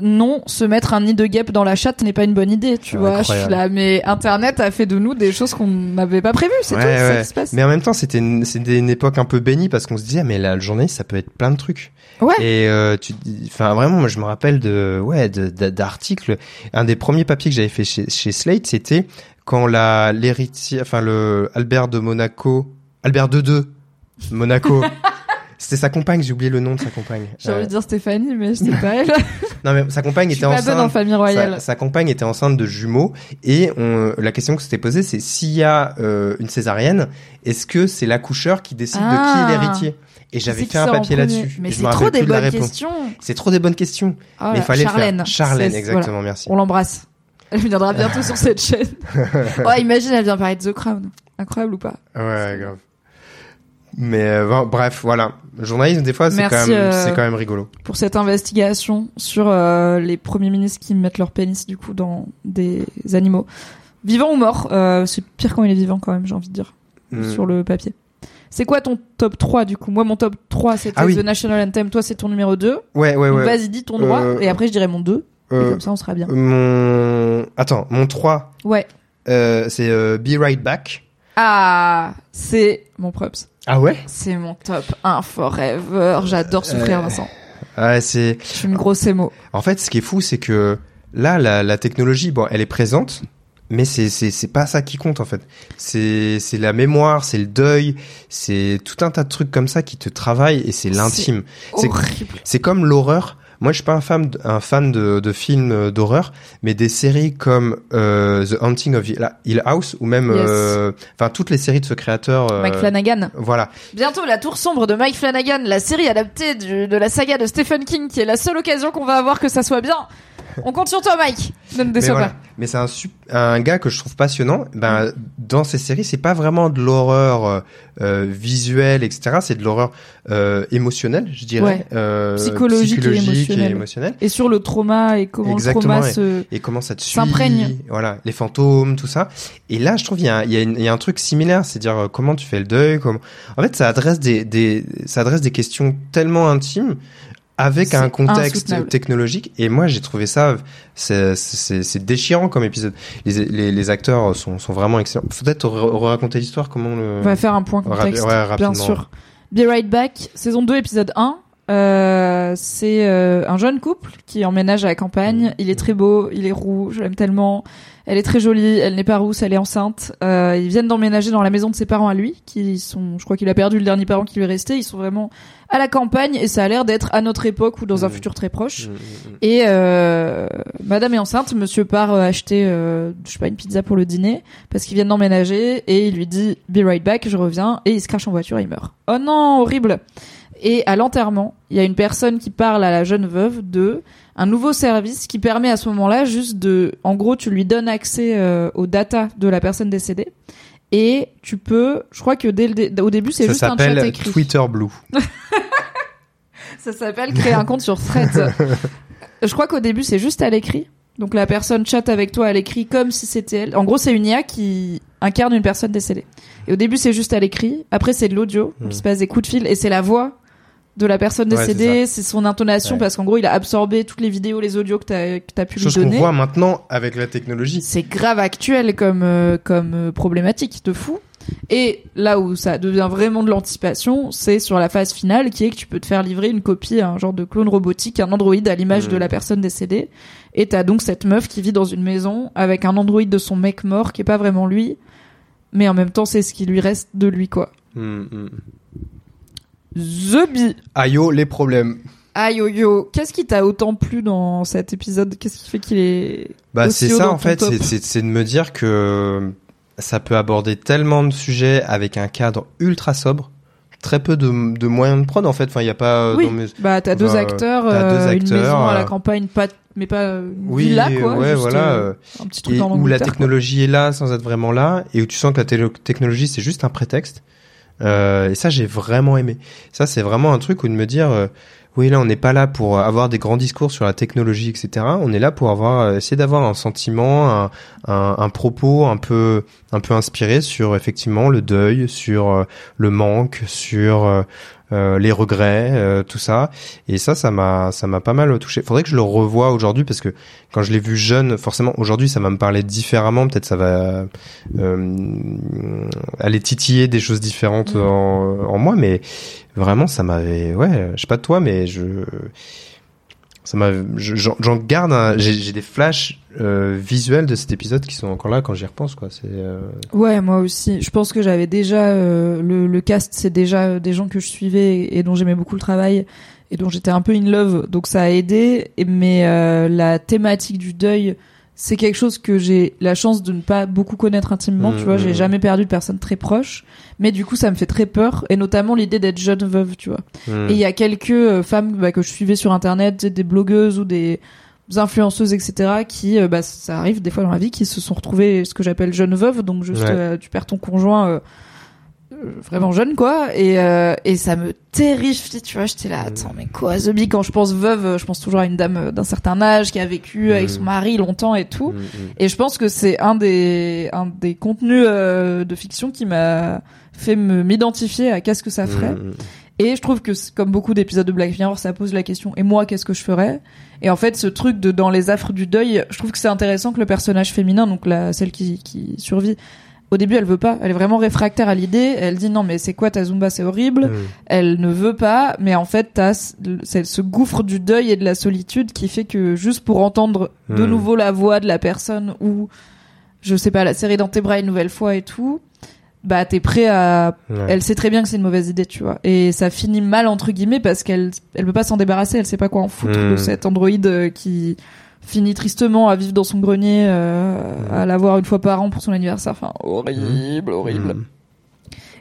non, se mettre un nid de guêpe dans la chatte n'est pas une bonne idée, tu Ah, vois. Je suis là, mais Internet a fait de nous des choses qu'on n'avait pas prévues, c'est Ouais, tout, ça ouais. qui se passe. Mais en même temps, c'était une, une époque un peu bénie parce qu'on se disait, mais le journaliste, ça peut être plein de trucs. Ouais. Et euh, tu, enfin, vraiment, moi, je me rappelle de, ouais, de- de- d'articles. Un des premiers papiers que j'avais fait chez, chez Slate, c'était quand la l'héritier, enfin le Albert de Monaco, Albert II de Monaco. C'était sa compagne, j'ai oublié le nom de sa compagne. J'ai envie Euh, de dire Stéphanie, mais c'est pas elle. non mais sa compagne était pas bonne en enceinte. famille royale. Sa, sa compagne était enceinte de jumeaux et on, la question que s'était posée, c'est s'il y a euh, une césarienne, est-ce que c'est l'accoucheur qui décide de qui Ah. est l'héritier? Et j'avais fait un papier là-dessus. Mais c'est trop des bonnes questions. C'est trop des bonnes questions. Ah, mais il fallait Charlène. faire. Charlène, exactement, voilà. merci. On l'embrasse. Elle viendra bientôt sur cette chaîne. oh, imagine, elle vient parler de The Crown. Incroyable ou pas Ouais, grave. Mais euh, bon, bref, voilà. Le journalisme, des fois, c'est quand même, euh, c'est quand même rigolo. pour cette investigation sur euh, les premiers ministres qui mettent leur pénis du coup dans des animaux vivants ou morts. Euh, c'est pire quand il est vivant quand même, j'ai envie de dire, Mm. sur le papier. C'est quoi ton top 3 du coup? Moi mon top 3 c'était Ah oui. The National Anthem, toi c'est ton numéro 2. Ouais, ouais, ouais. Vas-y, dis ton droit Euh, et après je dirai mon 2 et Euh, comme ça on sera bien. mon, attends, mon 3, Ouais. euh, c'est euh, Be Right Back. Ah, c'est mon props. Ah ouais? C'est mon top 1 forever. J'adore souffrir Vincent. Ouais, c'est, Je suis une grosse émo. En fait, ce qui est fou, c'est que là, la, la technologie, bon, elle est présente, mais c'est c'est c'est pas ça qui compte en fait. C'est c'est la mémoire, c'est le deuil, c'est tout un tas de trucs comme ça qui te travaillent et c'est l'intime. C'est- Horrible. C'est comme l'horreur. Moi, je suis pas un fan, de- un fan de, de films euh, d'horreur, mais des séries comme euh, The Haunting of Hill House ou même, Yes. euh, enfin, toutes les séries de ce créateur. euh, Mike Flanagan. Voilà. Bientôt, La Tour Sombre de Mike Flanagan, la série adaptée du- de la saga de Stephen King, qui est la seule occasion qu'on va avoir que ça soit bien. On compte sur toi, Mike. Ne me déçois voilà. pas. Mais c'est un, gars que je trouve passionnant. Ben, dans ces séries, c'est pas vraiment de l'horreur euh, euh, visuelle, etc. C'est de l'horreur euh, émotionnelle, je dirais. Ouais. Euh, Psychologique et émotionnelle. émotionnelle. Et sur le trauma et comment Exactement, le trauma se... Et comment ça te S'imprègne. Voilà, les fantômes, tout ça. Et là, je trouve il y a, un- il y, a une- il y a un truc similaire, c'est dire euh, comment tu fais le deuil. Comment... En fait, ça adresse des, des, ça adresse des questions tellement intimes avec un contexte technologique. Et moi, j'ai trouvé ça, c'est- déchirant comme épisode. Les, les, les acteurs sont, sont vraiment excellents. Faut peut-être re- raconter l'histoire, comment le. On va faire un point contexte, bien sûr. Be Right Back, saison 2, épisode 1. Euh, c'est euh, un jeune couple qui emménage à la campagne. Il est très beau, il est roux, je l'aime tellement. Elle est très jolie, elle n'est pas rousse, elle est enceinte. Euh, ils viennent d'emménager dans la maison de ses parents à lui, qui sont, je crois qu'il a perdu le dernier parent qui lui est resté. Ils sont vraiment à la campagne et ça a l'air d'être à notre époque ou dans un Mm. futur très proche. Mm, mm, mm. Et Madame est enceinte, Monsieur part acheter, je sais pas, une pizza pour le dîner parce qu'ils viennent d'emménager et il lui dit "Be right back, je reviens" et il se crache en voiture et il meurt. Oh non, horrible. Et à l'enterrement, il y a une personne qui parle à la jeune veuve de un nouveau service qui permet à ce moment-là juste de, en gros, tu lui donnes accès euh, aux data de la personne décédée et tu peux, je crois que dès le dé- au début c'est Ça juste un chat s'appelle écrit. Twitter Blue. Ça s'appelle créer un compte sur Threads. Je crois qu'au début, c'est juste à l'écrit. Donc la personne chatte avec toi à l'écrit comme si c'était elle. En gros, c'est une IA qui incarne une personne décédée. Et au début, c'est juste à l'écrit. Après, c'est de l'audio. Donc, il se passe des coups de fil et c'est la voix de la personne Ouais, c'est décédée. c'est son intonation Ouais. parce qu'en gros, il a absorbé toutes les vidéos, les audios que t'as que t'as pu lui Chose qu'on donner. voit maintenant avec la technologie. C'est grave actuel comme euh, comme euh, problématique de fou. Et là où ça devient vraiment de l'anticipation, c'est sur la phase finale qui est que tu peux te faire livrer une copie, un genre de clone robotique, un androïde à l'image de la personne décédée. Et t'as donc cette meuf qui vit dans une maison avec un androïde de son mec mort qui est pas vraiment lui, mais en même temps c'est ce qui lui reste de lui quoi. Mm, mm. The Bee. Ayo, les problèmes. Aïe yo yo, qu'est-ce qui t'a autant plu dans cet épisode? Qu'est-ce qui fait qu'il est Bah c'est ça en fait, c'est- de me dire que ça peut aborder tellement de sujets avec un cadre ultra sobre. très peu de, de moyens de prod en fait. Enfin, il y a pas. Oui. dans mes- Bah, t'as deux Bah, acteurs, t'as deux euh, une acteurs, maison à la euh, campagne, pas, mais pas une Oui, villa, quoi. ouais, juste, voilà. euh, euh, un petit truc et dans où la quoi. technologie est là sans être vraiment là et où tu sens que la technologie c'est juste un prétexte Euh, et ça j'ai vraiment aimé. Ça c'est vraiment un truc où de me dire euh, oui là on n'est pas là pour avoir des grands discours sur la technologie etc on est là pour avoir euh, essayer d'avoir un sentiment un, un, un propos un peu un peu inspiré sur effectivement le deuil sur euh, le manque sur euh, les regrets, euh, tout ça. Et ça, ça m'a, ça m'a pas mal touché. Faudrait que je le revoie aujourd'hui parce que quand je l'ai vu jeune, forcément, aujourd'hui, ça va me parler différemment. Peut-être ça va euh, aller titiller des choses différentes Mm. en, en moi, mais vraiment, ça m'avait, ouais, je sais pas de toi, mais je, ça m'a, je- j'en garde, j'ai des flashs euh, visuels de cet épisode qui sont encore là quand j'y repense, quoi. C'est, euh, Ouais, moi aussi. Je pense que j'avais déjà euh, le, le cast, c'est déjà euh, des gens que je suivais et dont j'aimais beaucoup le travail et dont j'étais un peu in love, donc ça a aidé. Et- Mais euh, la thématique du deuil, c'est quelque chose que j'ai la chance de ne pas beaucoup connaître intimement. Tu vois, mm, j'ai mm. jamais perdu de personne très proche, mais du coup, ça me fait très peur. Et notamment l'idée d'être jeune veuve, tu vois. Et il y a quelques euh, femmes bah, que je suivais sur internet, des blogueuses ou des influenceuses, etc., qui, euh, bah, ça arrive des fois dans la vie, qui se sont retrouvées ce que j'appelle jeune veuve, donc juste Ouais. euh, tu perds ton conjoint euh, vraiment jeune, quoi, et, euh, et ça me terrifie, tu vois, j'étais là, attends, mais quoi, The Bee, quand je pense veuve, euh, je pense toujours à une dame euh, d'un certain âge qui a vécu avec Mm. son mari longtemps et tout. Hmm. Et je pense que c'est un des un des contenus euh, de fiction qui m'a fait me m'identifier à qu'est-ce que ça ferait. Et je trouve que comme beaucoup d'épisodes de Black Mirror, ça pose la question et moi qu'est-ce que je ferais? Et en fait, ce truc de dans les affres du deuil, je trouve que c'est intéressant que le personnage féminin, donc la celle qui qui survit, au début elle veut pas, elle est vraiment réfractaire à l'idée. Elle dit non mais c'est quoi ta zumba, c'est horrible. Hmm. Elle ne veut pas, mais en fait t'as ce- c'est ce gouffre du deuil et de la solitude qui fait que juste pour entendre de Hmm. nouveau la voix de la personne ou je sais pas la série dans tes bras une nouvelle fois et tout, bah t'es prêt à Ouais. elle sait très bien que c'est une mauvaise idée, tu vois. Et ça finit mal entre guillemets parce qu'elle elle peut pas s'en débarrasser, elle sait pas quoi en foutre Mm. de cet androïde euh, qui finit tristement à vivre dans son grenier, euh, à l'avoir une fois par an pour son anniversaire. Enfin, horrible, horrible. Hmm.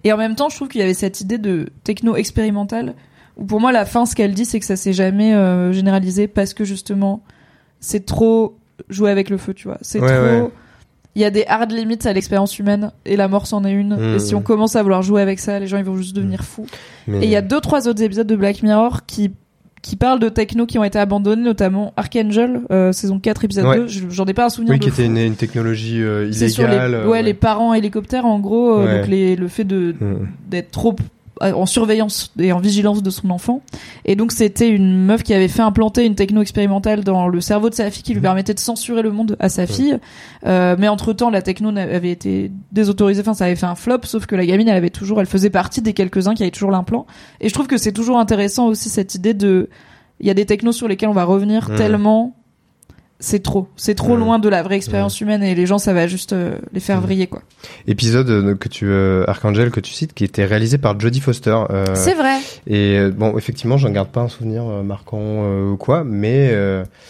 Et en même temps, je trouve qu'il y avait cette idée de techno expérimental où pour moi la fin, ce qu'elle dit, c'est que ça s'est jamais euh, généralisé parce que justement, c'est trop jouer avec le feu, tu vois. C'est Ouais, trop. ouais. Il y a des hard limits à l'expérience humaine et la mort c'en est une. Mm. Et si on commence à vouloir jouer avec ça, les gens ils vont juste devenir fous. Mais- Et il y a deux trois autres épisodes de Black Mirror qui qui parlent de techno qui ont été abandonnés, notamment Archangel, euh, saison 4, épisode Ouais. 2. Je- J'en ai pas un souvenir Oui, de qui était une, une technologie euh, C'est sur les, illégale. euh, ouais, les parents hélicoptères, en gros, euh, Ouais. donc les, le fait de d'être trop en surveillance et en vigilance de son enfant. Et donc c'était une meuf qui avait fait implanter une techno expérimentale dans le cerveau de sa fille qui lui permettait de censurer le monde à sa fille. Euh, mais entre temps, la techno avait été désautorisée. Enfin, ça avait fait un flop. Sauf que la gamine, elle avait toujours, elle faisait partie des quelques uns qui avaient toujours l'implant. Et je trouve que c'est toujours intéressant aussi cette idée de, il y a des technos sur lesquels on va revenir Mhm. tellement c'est trop, c'est trop loin de la vraie expérience humaine et les gens ça va juste euh, les faire vriller quoi. Épisode euh, que tu, euh, Archangel que tu cites, qui était réalisé par Jodie Foster. C'est vrai, Et bon, effectivement, j'en garde pas un souvenir marquant ou quoi, mais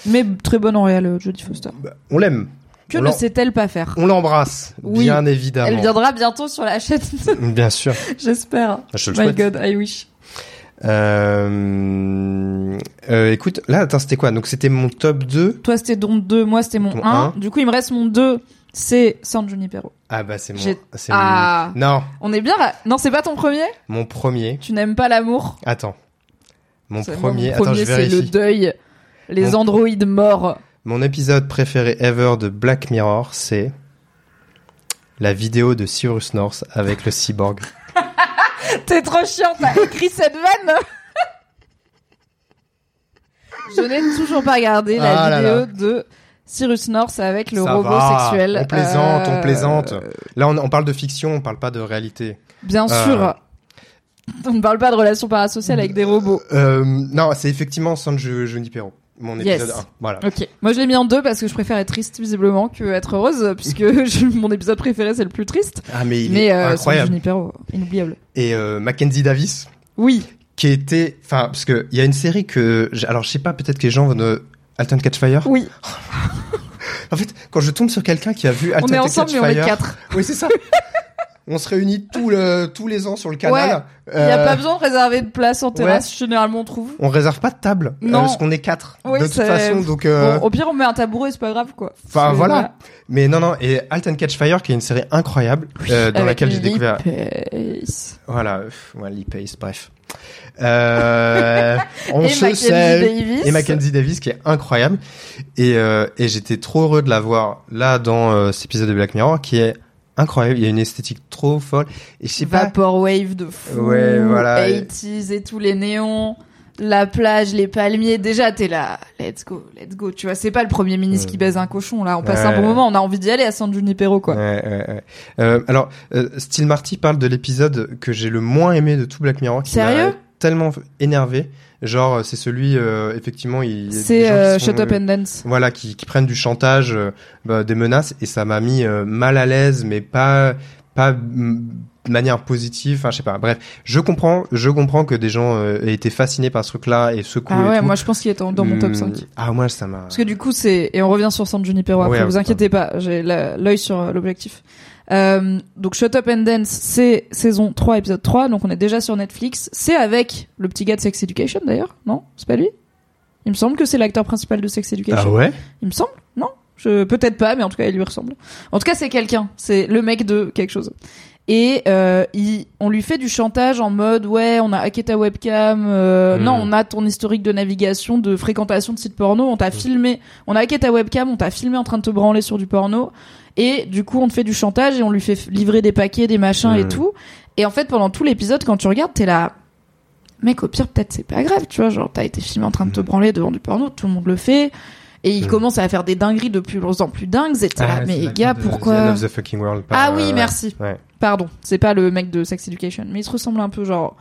mais très bonne en réel, Jodie Foster. bah, on l'aime. Que On ne sait-elle pas faire? On l'embrasse, Oui. bien évidemment. Elle viendra bientôt sur la chaîne, Bien sûr. j'espère. Je le My souhaite. God, I wish. Euh, euh, écoute, là, attends, c'était quoi? Donc c'était mon top 2. Toi c'était ton 2, moi c'était mon Ton 1. un. Du coup il me reste mon 2, c'est San Junipero. Ah bah c'est mon. C'est Ah. mon- Non, On est bien là Non, c'est pas ton premier? Mon premier. Tu n'aimes pas l'amour? Attends. Mon premier. Mon Attends, je c'est le vérifie. deuil. Les Mon- androïdes morts. Mon épisode préféré ever de Black Mirror, c'est la vidéo de Cyrus North avec le cyborg. T'es trop chiant, t'as écrit cette vanne Je n'ai toujours pas regardé la Ah là vidéo là. de Cyrus North avec le Ça robot va, sexuel. On plaisante, Euh, on plaisante. Là, on, on parle de fiction, on parle pas de réalité. Bien Euh. sûr. On ne parle pas de relations parasociales avec des robots. Euh, non, c'est effectivement San Ju- Junipero, mon Yes. épisode 1. Voilà. Ok. Moi, je l'ai mis en deux parce que je préfère être triste visiblement que être heureuse, puisque mon épisode préféré c'est le plus triste. Ah, mais il Mais est euh, incroyable. Junipero, inoubliable. Et euh, Mackenzie Davis, Oui. qui était, enfin, parce que il y a une série que, alors je sais pas, peut-être que les gens vont de Alton Catch Fire. Oui. En fait, quand je tombe sur quelqu'un qui a vu Alton on est Catch ensemble, mais on est quatre. oui c'est ça. On se réunit tout le, tous les ans sur le canal. Il y a Euh, pas besoin de réserver de place en terrasse, généralement on trouve. On réserve pas de table, euh, Non. parce qu'on est quatre. Oui, de toute façon, donc. euh, Bon, au pire, on met un tabouret, c'est pas grave, quoi. Enfin voilà. Mais non non et Halt and Catch Fire qui est une série incroyable euh, dans laquelle j'ai découvert Pace. voilà ouais, Lee Pace bref. Euh, on Et se Mackenzie sait Davis. et Mackenzie Davis qui est incroyable et euh, et j'étais trop heureux de la voir là dans euh, cet épisode de Black Mirror qui est incroyable, il y a une esthétique trop folle et je sais pas Vaporwave de fou. Ouais, voilà. 80s et tous les néons. La plage, les palmiers. Déjà, t'es là. Let's go, let's go. Tu vois, c'est pas le premier ministre qui baise un cochon, là. On passe un bon moment. On a envie d'y aller à San Junipero, quoi. Ouais, ouais, ouais. Euh, alors, euh, Steel Marty parle de l'épisode que j'ai le moins aimé de tout Black Mirror. Qui Sérieux? Tellement énervé. Genre, c'est celui, euh, effectivement, il. C'est euh, Shut Up euh, and Dance. Voilà, qui, qui prennent du chantage, euh, bah, des menaces, et ça m'a mis euh, mal à l'aise, mais pas pas de manière positive. Enfin, je sais pas. Bref, je comprends, je comprends que des gens euh, aient été fascinés par ce truc-là et secoués. Ah et ouais, tout. moi, je pense qu'il est dans mon top Hum, 5. Ah moi, ça m'a. Parce que du coup, c'est et on revient sur San Junipero après. Ouais, vous inquiétez pas, j'ai l'œil sur euh, l'objectif. Euh, donc Shut Up and Dance, c'est saison 3, épisode 3, donc on est déjà sur Netflix. C'est avec le petit gars de Sex Education d'ailleurs, non? C'est pas lui? Il me semble que c'est l'acteur principal de Sex Education. Ah ouais? Il me semble, non? Je peut-être pas, mais en tout cas, il lui ressemble. En tout cas, c'est quelqu'un, c'est le mec de quelque chose. Et euh, il, on lui fait du chantage en mode ouais, on a hacké ta webcam, euh, Mhm. non, on a ton historique de navigation, de fréquentation de sites porno, on t'a filmé, on a hacké ta webcam, on t'a filmé en train de te branler sur du porno, et du coup on te fait du chantage et on lui fait livrer des paquets, des machins et tout. Et en fait, pendant tout l'épisode, quand tu regardes, t'es là, mec, au pire peut-être c'est pas grave, tu vois, genre t'as été filmé en train de te branler devant du porno, tout le monde le fait. Et il Mhm. commence à faire des dingueries de plus en plus dingues. Et t'es là, Ah, mais gars, The pourquoi the fucking world. Ah oui, ouais. merci. Ouais. Pardon, c'est pas le mec de Sex Education, mais il se ressemble un peu genre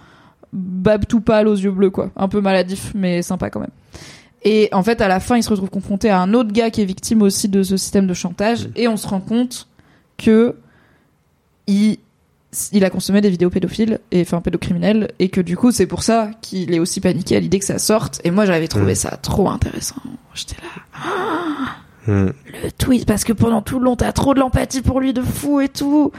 Bab tout pâle aux yeux bleus quoi, un peu maladif mais sympa quand même. Et en fait, à la fin, il se retrouve confronté à un autre gars qui est victime aussi de ce système de chantage, Mm. et on se rend compte que il il a consommé des vidéos pédophiles et enfin pédocriminels et que du coup c'est pour ça qu'il est aussi paniqué à l'idée que ça sorte et moi j'avais trouvé Mm. ça trop intéressant j'étais là Hum. le tweet parce que pendant tout le long t'as trop de l'empathie pour lui de fou et tout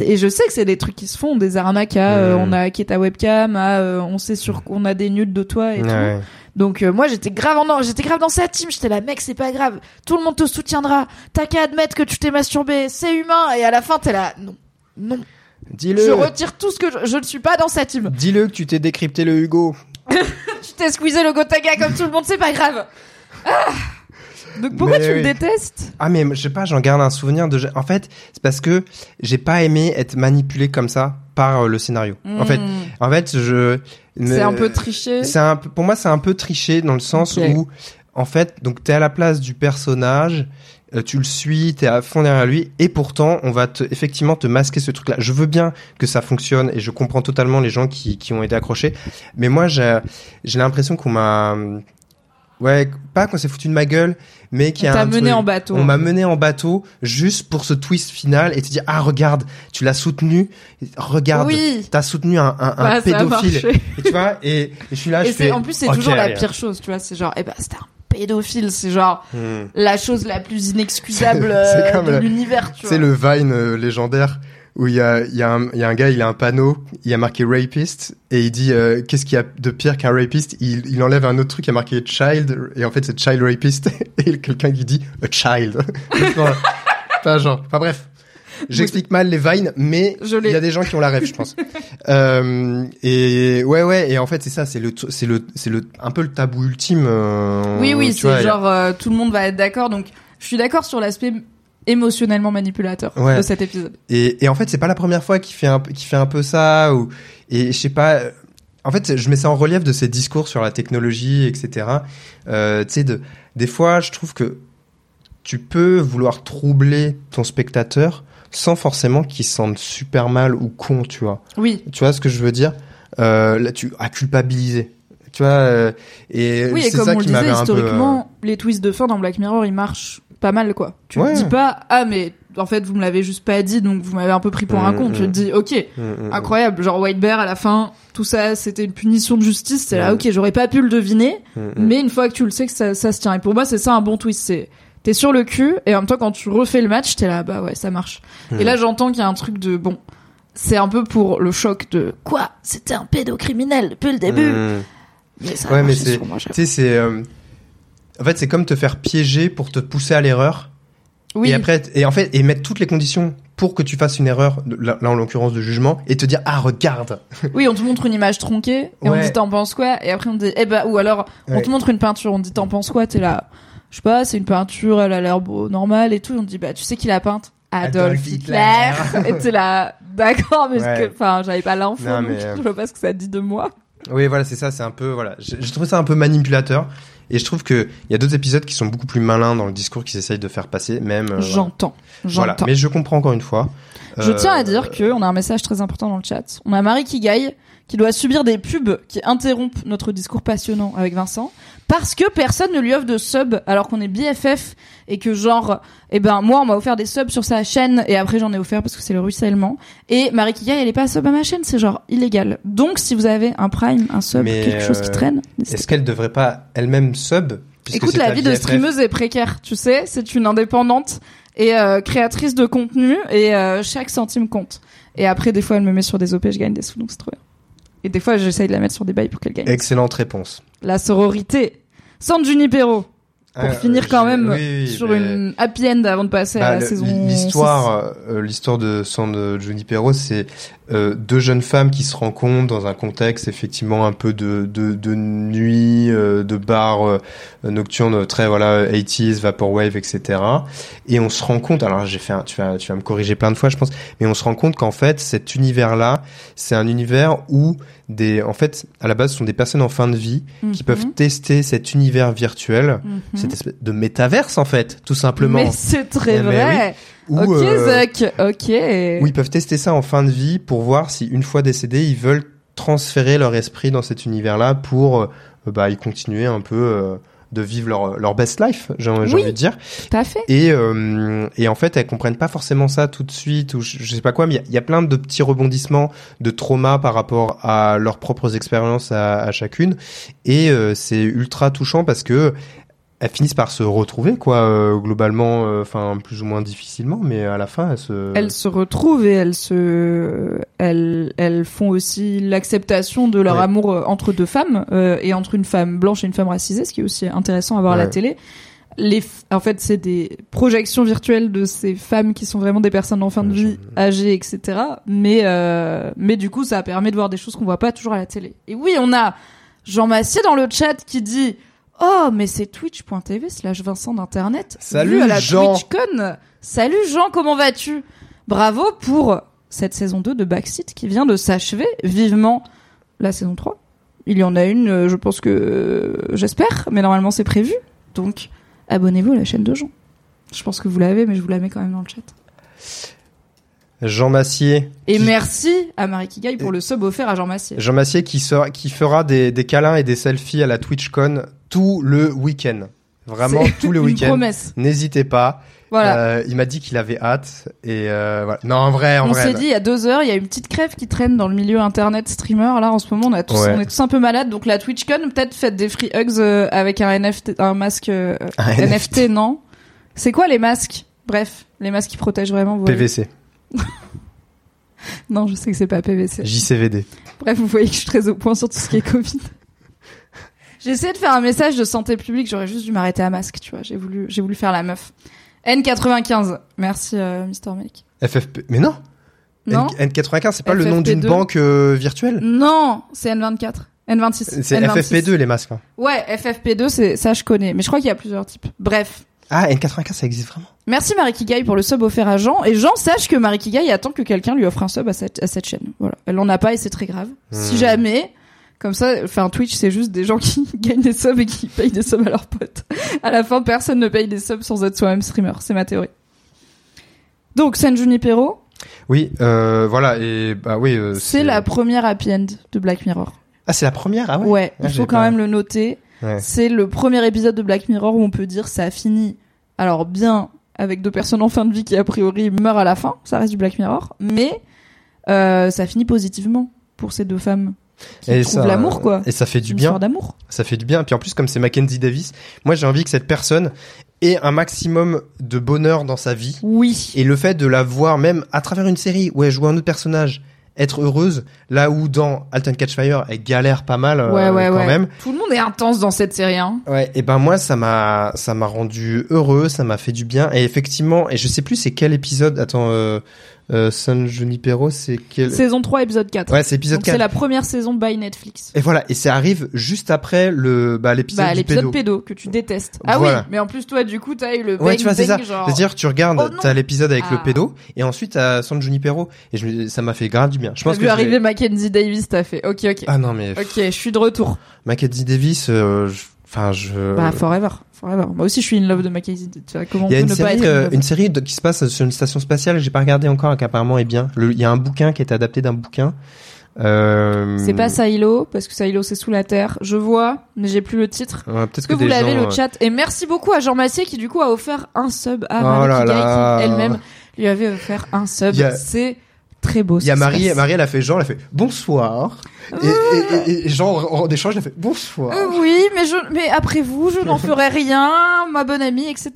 et je sais que c'est des trucs qui se font des arnaques à euh, Mm. on a hacké ta webcam à euh, on sait sur on a des nudes de toi et tout. Donc euh, moi j'étais grave en j'étais grave dans sa team. J'étais là mec c'est pas grave. Tout le monde te soutiendra. T'as qu'à admettre que tu t'es masturbé. C'est humain. Et à la fin t'es là non non. Dis-le. je retire tout ce que je, je ne suis pas dans sa team. Dis-le que tu t'es décrypté le Hugo. tu t'es squeezé le Gotaga comme tout le monde c'est pas grave. Ah donc pourquoi Mais tu le détestes? Ah mais je sais pas, j'en garde un souvenir de. En fait, c'est parce que j'ai pas aimé être manipulé comme ça par euh, le scénario. En fait, Hmm. en fait, je. c'est un peu triché C'est un pour moi, c'est un peu triché dans le sens où, en fait, donc t'es à la place du personnage, euh, tu le suis, t'es à fond derrière lui, et pourtant, on va te, effectivement te masquer ce truc-là. Je veux bien que ça fonctionne, et je comprends totalement les gens qui, qui ont été accrochés, mais moi, j'ai l'impression qu'on m'a, ouais, pas qu'on s'est foutu de ma gueule, mais on a t'a un mené truc- en bateau on m'a mené en bateau juste pour ce twist final et te dire ah regarde tu l'as soutenu. Regarde Oui. t'as soutenu un, un, un Bah, a pédophile. et tu vois et, et je suis là Et je fais en plus c'est ok, toujours la pire chose, tu vois, c'est genre eh ben c'était un pédophile, c'est genre Hmm. la chose la plus inexcusable C'est euh, comme de l'univers, tu c'est vois. le Vine euh, légendaire où il y a il y a un il y a un gars il a un panneau il y a marqué rapist et il dit euh, qu'est-ce qu'il y a de pire qu'un rapist? Il, il enlève un autre truc il y a marqué child et en fait c'est child rapist et quelqu'un qui dit a child Enfin, pas genre enfin bref J'explique mal les vines, mais il y a des gens qui ont la rêve, je pense. euh, et ouais, ouais, et en fait c'est ça, c'est le, c'est le, c'est le, un peu le tabou ultime. euh, Oui oui, c'est a- genre tout le monde va être d'accord donc je suis d'accord sur l'aspect émotionnellement manipulateur Ouais. de cet épisode. Et, et en fait, c'est pas la première fois qu'il fait un, qu'il fait un peu ça. Ou, et je sais pas. En fait, je mets ça en relief de ses discours sur la technologie, etc. Euh, tu sais, de, des fois, je trouve que tu peux vouloir troubler ton spectateur sans forcément qu'il se sente super mal ou con, tu vois. Oui. Tu vois ce que je veux dire? Euh, Là, tu as culpabilisé. Tu vois euh, Et Oui, et comme ça on le qui disait un peu, euh, historiquement, les twists de fin dans Black Mirror, ils marchent pas mal quoi. Tu Ouais. te dis pas ah mais en fait vous me l'avez juste pas dit donc vous m'avez un peu pris pour un Mm, con. Tu te mm. dis OK, mm, incroyable, genre White Bear à la fin, tout ça c'était une punition de justice, c'est là. OK, j'aurais pas pu le deviner, mais une fois que tu le sais que ça, ça se tient et pour moi c'est ça un bon twist, c'est t'es sur le cul et en même temps quand tu refais le match, t'es là bah ouais, ça marche. Et là j'entends qu'il y a un truc de bon c'est un peu pour le choc de quoi? C'était un pédocriminel depuis le début. Mais ça Ouais, mais c'est, tu sais, c'est, euh, en fait, c'est comme te faire piéger pour te pousser à l'erreur. Oui, Et après, et en fait, et mettre toutes les conditions pour que tu fasses une erreur, là, là, en l'occurrence de jugement, et te dire, ah, regarde. oui, on te montre une image tronquée et on Ouais. te dit t'en penses quoi? Et après on te dit eh ben ou alors on Ouais. te montre une peinture, on te dit t'en penses quoi? T'es là, je sais pas, c'est une peinture, elle a l'air beau, normale et tout. On te dit bah tu sais qui l'a peinte? Adolf Hitler. Hitler. et t'es là, d'accord, mais Ouais. enfin j'avais pas l'info, mais, euh, je vois pas ce que ça dit de moi. Oui, voilà, c'est ça, c'est un peu, voilà. Je, je trouve ça un peu manipulateur. Et je trouve que il y a d'autres épisodes qui sont beaucoup plus malins dans le discours qu'ils essayent de faire passer, même. euh. J'entends, Voilà. j'entends. Mais je comprends encore une fois. Je Euh, tiens à dire que on a un message très important dans le chat. On a Marie Kigaï qui doit subir des pubs qui interrompent notre discours passionnant avec Vincent parce que personne ne lui offre de sub alors qu'on est BFF et que genre eh ben moi on m'a offert des subs sur sa chaîne et après j'en ai offert parce que c'est le ruissellement et Marie Kigaï elle est pas sub à ma chaîne c'est genre illégal. Donc si vous avez un prime, un sub, Mais, quelque chose qui euh, traîne, Est-ce qu'elle devrait pas elle-même sub Écoute, la vie de streameuse est précaire, tu sais. C'est une indépendante et euh, créatrice de contenu et euh, chaque centime compte. Et après, des fois, elle me met sur des OP, je gagne des sous, donc c'est trop bien. Et des fois, j'essaye de la mettre sur des bails pour qu'elle gagne. Excellente réponse. La sororité. San Junipero. Pour Ah, finir euh, quand même oui, oui, sur mais- une happy end avant de passer Bah, à la saison L'histoire, euh, l'histoire de San c'est euh, deux jeunes femmes qui se rencontrent dans un contexte effectivement un peu de de, de nuit, euh, de bar euh, nocturne très voilà 80s, vaporwave, etc. Et on se rend compte, alors j'ai fait, un- tu vas tu vas me corriger plein de fois, je pense, mais on se rend compte qu'en fait cet univers-là, c'est un univers où des, en fait, à la base, ce sont des personnes en fin de vie qui Mhm. peuvent tester cet univers virtuel, Mhm. cette espèce de métaverse en fait, tout simplement. Mais c'est très Eh, mais vrai. Où, ok, euh, Zuck. Ok. où ils peuvent tester ça en fin de vie pour voir si une fois décédés, ils veulent transférer leur esprit dans cet univers-là pour euh, bah, y continuer un peu euh, de vivre leur, leur best life, j'ai Oui. envie de dire. Tout à fait. Et, euh, et en fait, elles comprennent pas forcément ça tout de suite, ou je, je sais pas quoi, mais il y a- il y, a plein de petits rebondissements, de traumas par rapport à leurs propres expériences à, à chacune. Et euh, c'est ultra touchant parce que elles finissent par se retrouver, quoi, euh, globalement, euh, enfin plus ou moins difficilement, mais à la fin, elles se. elles se retrouvent et elles se elles elles font aussi l'acceptation de leur Ouais. amour euh, entre deux femmes euh, et entre une femme blanche et une femme racisée ce qui est aussi intéressant à voir à la télé les f- en fait c'est des projections virtuelles de ces femmes qui sont vraiment des personnes en fin de vie âgées etc mais euh, mais du coup ça permet de voir des choses qu'on voit pas toujours à la télé et oui on a Jean Massier dans le chat qui dit Oh, mais c'est twitch.tv slash Vincent d'Internet. Salut, à la Jean. TwitchCon. Salut Jean, comment vas-tu? Bravo pour cette saison 2 de Backseat qui vient de s'achever vivement la saison 3. Il y en a une, euh, je pense que euh, j'espère, mais normalement c'est prévu. Donc abonnez-vous à la chaîne de Jean. Je pense que vous l'avez, mais je vous la mets quand même dans le chat. Jean Massier. Et qui- merci à Marie Kigaï pour le sub offert à Jean Massier. Jean Massier qui, sera, qui fera des, des câlins et des selfies à la TwitchCon tout le week-end. Vraiment tout le une week-end. promesse. N'hésitez pas. Voilà. Euh, il m'a dit qu'il avait hâte et euh, voilà. Non, en vrai, en on s'est dit il y a deux heures, il y a une petite crève qui traîne dans le milieu internet streamer. Là, en ce moment, on, a tous, Ouais. on est tous un peu malades. Donc la TwitchCon, peut-être faites des free hugs euh, avec un NFT, un masque Un NFT, non? C'est quoi les masques? Bref, les masques qui protègent vraiment. Voyez. PVC, Non, je sais que c'est pas PVC. JCVD. Bref, vous voyez que je suis très au point sur tout ce qui est Covid. J'ai essayé de faire un message de santé publique, j'aurais juste dû m'arrêter à masque, tu vois. J'ai voulu, j'ai voulu faire la meuf. N95, merci euh, Mister Make. FFP. Mais non. Non, N- N95, c'est pas le nom d'une FFP2. banque euh, virtuelle. non, c'est N24, N26. C'est N26. FFP2 les masques. hein. Ouais, FFP2, c'est ça je connais, mais je crois qu'il y a plusieurs types. Bref. Ah, N95, ça existe vraiment. Merci Marie Kigaï pour le sub offert à Jean. Et Jean, sache que Marie Kigaï attend que quelqu'un lui offre un sub à cette, à cette chaîne. Voilà. Elle en a pas et c'est très grave. Si Hmm. jamais, comme ça, enfin Twitch c'est juste des gens qui gagnent des subs et qui payent des subs à leurs potes. À la fin, personne ne paye des subs sans être soi-même streamer. C'est ma théorie. Donc, San Junipero, Oui, euh, voilà. Et bah oui. euh, c'est la première happy end de Black Mirror. Ah, c'est la première? Ah ouais. Ouais, Ah, il faut quand pas- même le noter. Ouais. C'est le premier épisode de Black Mirror où on peut dire ça a fini. Alors bien avec deux personnes en fin de vie qui a priori meurent à la fin, ça reste du Black Mirror, mais euh, ça finit positivement pour ces deux femmes qui Et trouvent ça- l'amour quoi. Et ça fait du Une bien. d'amour. Ça fait du bien. Et puis en plus, comme c'est Mackenzie Davis, moi j'ai envie que cette personne ait un maximum de bonheur dans sa vie. Oui. Et le fait de la voir même à travers une série où elle joue un autre personnage, être heureuse, là où dans Alton Catch Fire, elle galère pas mal euh, ouais, ouais, quand ouais. même. Tout le monde est intense dans cette série. Hein. Ouais, et ben moi ça m'a ça m'a rendu heureux, ça m'a fait du bien et effectivement, et je sais plus c'est quel épisode. Attends, euh, euh, San Junipero, c'est quel Saison 3, épisode 4. Ouais, c'est épisode Donc 4. c'est la première saison by Netflix. Et voilà, et ça arrive juste après le bah l'épisode Bah, l'épisode pédo. pédo. que tu détestes. Ah Voilà. oui, mais en plus toi du coup t'as eu le Ouais, bang tu vois, c'est ça. genre. C'est-à-dire, tu regardes, Oh t'as l'épisode avec le Ah. pédo, et ensuite t'as San Junipero, et je, me- ça m'a fait grave du bien. Je pense que vu je arriver Mackenzie Davis, t'as fait. Ok, ok. Ah non mais Ok, je suis de retour. Mackenzie Davis, euh, je- enfin je. Bah forever, forever. Moi aussi je suis in love de Mackenzie. Tu vois, Comment Il y a peut une série, euh, une série de- qui se passe sur une station spatiale j'ai pas regardé encore, qui apparemment est bien. Le- Il y a un bouquin qui est adapté d'un bouquin. Euh, C'est pas Silo parce que Silo c'est sous la terre. Je vois, mais j'ai plus le titre. Ouais, peut-être que, que, vous l'avez gens, le euh, chat Et merci beaucoup à Jean Massier qui du coup a offert un sub à Oh qui elle-même lui avait offert un sub. C'est très beau. Il y a Marie. Marie, elle a fait genre, elle a fait bonsoir. Et, et, et, et genre, en échange, elle a fait bonsoir. Euh, oui, mais je, mais après vous, je n'en ferai rien, ma bonne amie, etc.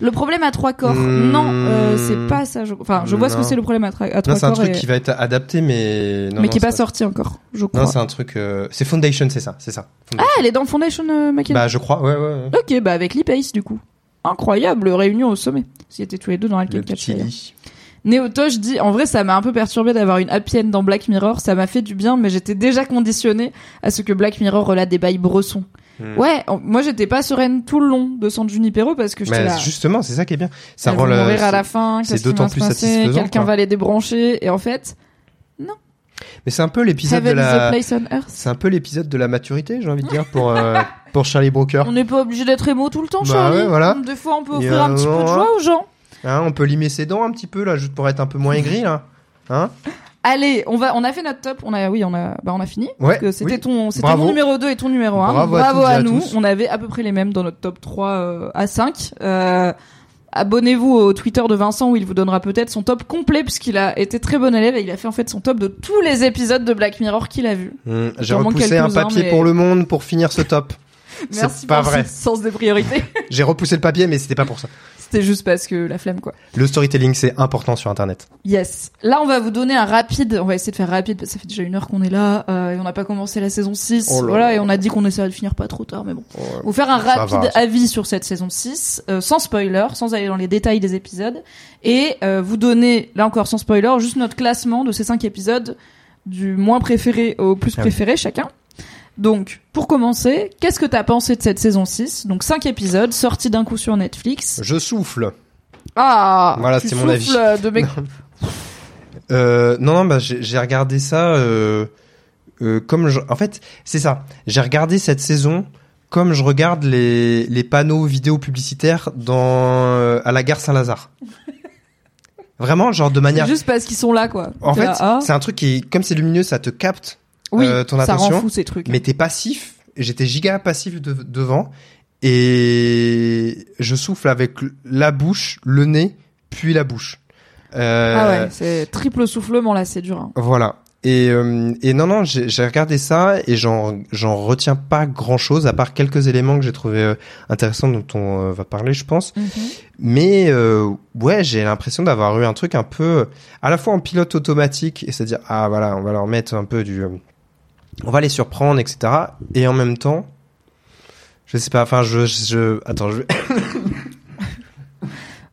Le problème à trois corps. Hmm. Non, euh, c'est pas ça. Je... Enfin, je vois ce que c'est le problème à, à trois non, c'est un corps, truc et- qui va être adapté, mais non, mais non, qui est pas sorti encore. Je crois. Non, c'est un truc. euh, C'est Foundation, c'est ça, c'est ça. ah, elle est dans Foundation euh. Bah, je crois, ouais, ouais. ouais. Ok, bah avec Lee Pace du coup. Incroyable réunion au sommet. S'ils étaient tous les deux dans Le Catch petit lit. Néotoche dit, en vrai, ça m'a un peu perturbé d'avoir une happy end dans Black Mirror. Ça m'a fait du bien, mais j'étais déjà conditionnée à ce que Black Mirror relate des bails bressons. Hmm. Ouais, moi j'étais pas sereine tout le long de San Junipero parce que j'étais Mais là. justement, c'est ça qui est bien. Ça rend le. mourir à la fin. c'est d'autant plus satisfaisant, Quelqu'un va les débrancher et en fait, Mais c'est un peu l'épisode de la. C'est un peu l'épisode de la maturité, j'ai envie de dire, pour euh, pour Charlie Brooker. On n'est pas obligé d'être émo tout le temps, Bah Charlie. ouais, voilà. Des fois, on peut offrir un un petit peu de joie aux gens. Hein, on peut limer ses dents un petit peu là, juste pour être un peu moins aigri là. Hein Allez, on va, on a fait notre top. On a, oui, on a, bah, on a fini. Ouais, c'était oui. ton, c'était mon numéro 2 et ton numéro 1. Bravo à nous. On avait à peu près les mêmes dans notre top 3 euh, à 5. Euh, Abonnez-vous au Twitter de Vincent où il vous donnera peut-être son top complet puisqu'il a été très bon élève et il a fait en fait son top de tous les épisodes de Black Mirror qu'il a vu. Hum, J'ai repoussé un papier mais- pour le monde pour finir ce top. C'est Merci pas pour vrai. sens des priorités. J'ai repoussé le papier, mais c'était pas pour ça. C'était juste parce que la flemme quoi. Le storytelling, c'est important sur Internet. Yes. Là, on va vous donner un rapide. On va essayer de faire rapide parce que ça fait déjà une heure qu'on est là euh, et on n'a pas commencé la saison 6. Oh là voilà, là. et on a dit qu'on essaierait de finir pas trop tard, mais bon. Ouais. Vous faire un rapide va. avis sur cette saison 6, euh, sans spoiler, sans aller dans les détails des épisodes, et euh, vous donner, là encore sans spoiler, juste notre classement de ces cinq épisodes, du moins préféré au plus Ah oui. préféré chacun. Donc, pour commencer, qu'est-ce que t'as pensé de cette saison 6 Donc, cinq épisodes, sortis d'un coup sur Netflix. Je souffle. Ah Voilà, c'est mon avis. de mes... Euh, non, non, bah, j'ai regardé ça euh, euh, comme je... En fait, c'est ça. J'ai regardé cette saison comme je regarde les, les panneaux vidéo publicitaires dans, euh, à la gare Saint-Lazare. Vraiment, genre de manière... Juste parce qu'ils sont là, quoi. En fait, ah. c'est un truc qui, comme c'est lumineux, ça te capte, oui, euh, ton ça rend attention, fou ces trucs. mais t'es passif. J'étais giga passif de- devant et je souffle avec la bouche, le nez, puis la bouche. Euh, Ah ouais, c'est triple soufflement là, c'est dur. hein. Voilà. Et, euh, et non, non, j'ai regardé ça et j'en j'en retiens pas grand chose à part quelques éléments que j'ai trouvé euh, intéressants dont on euh, va parler, je pense. Mais euh, ouais, j'ai l'impression d'avoir eu un truc un peu à la fois en pilote automatique et c'est-à-dire ah voilà, on va leur mettre un peu du, euh, on va les surprendre, etc. Et en même temps, je sais pas, enfin je je attends, je vais-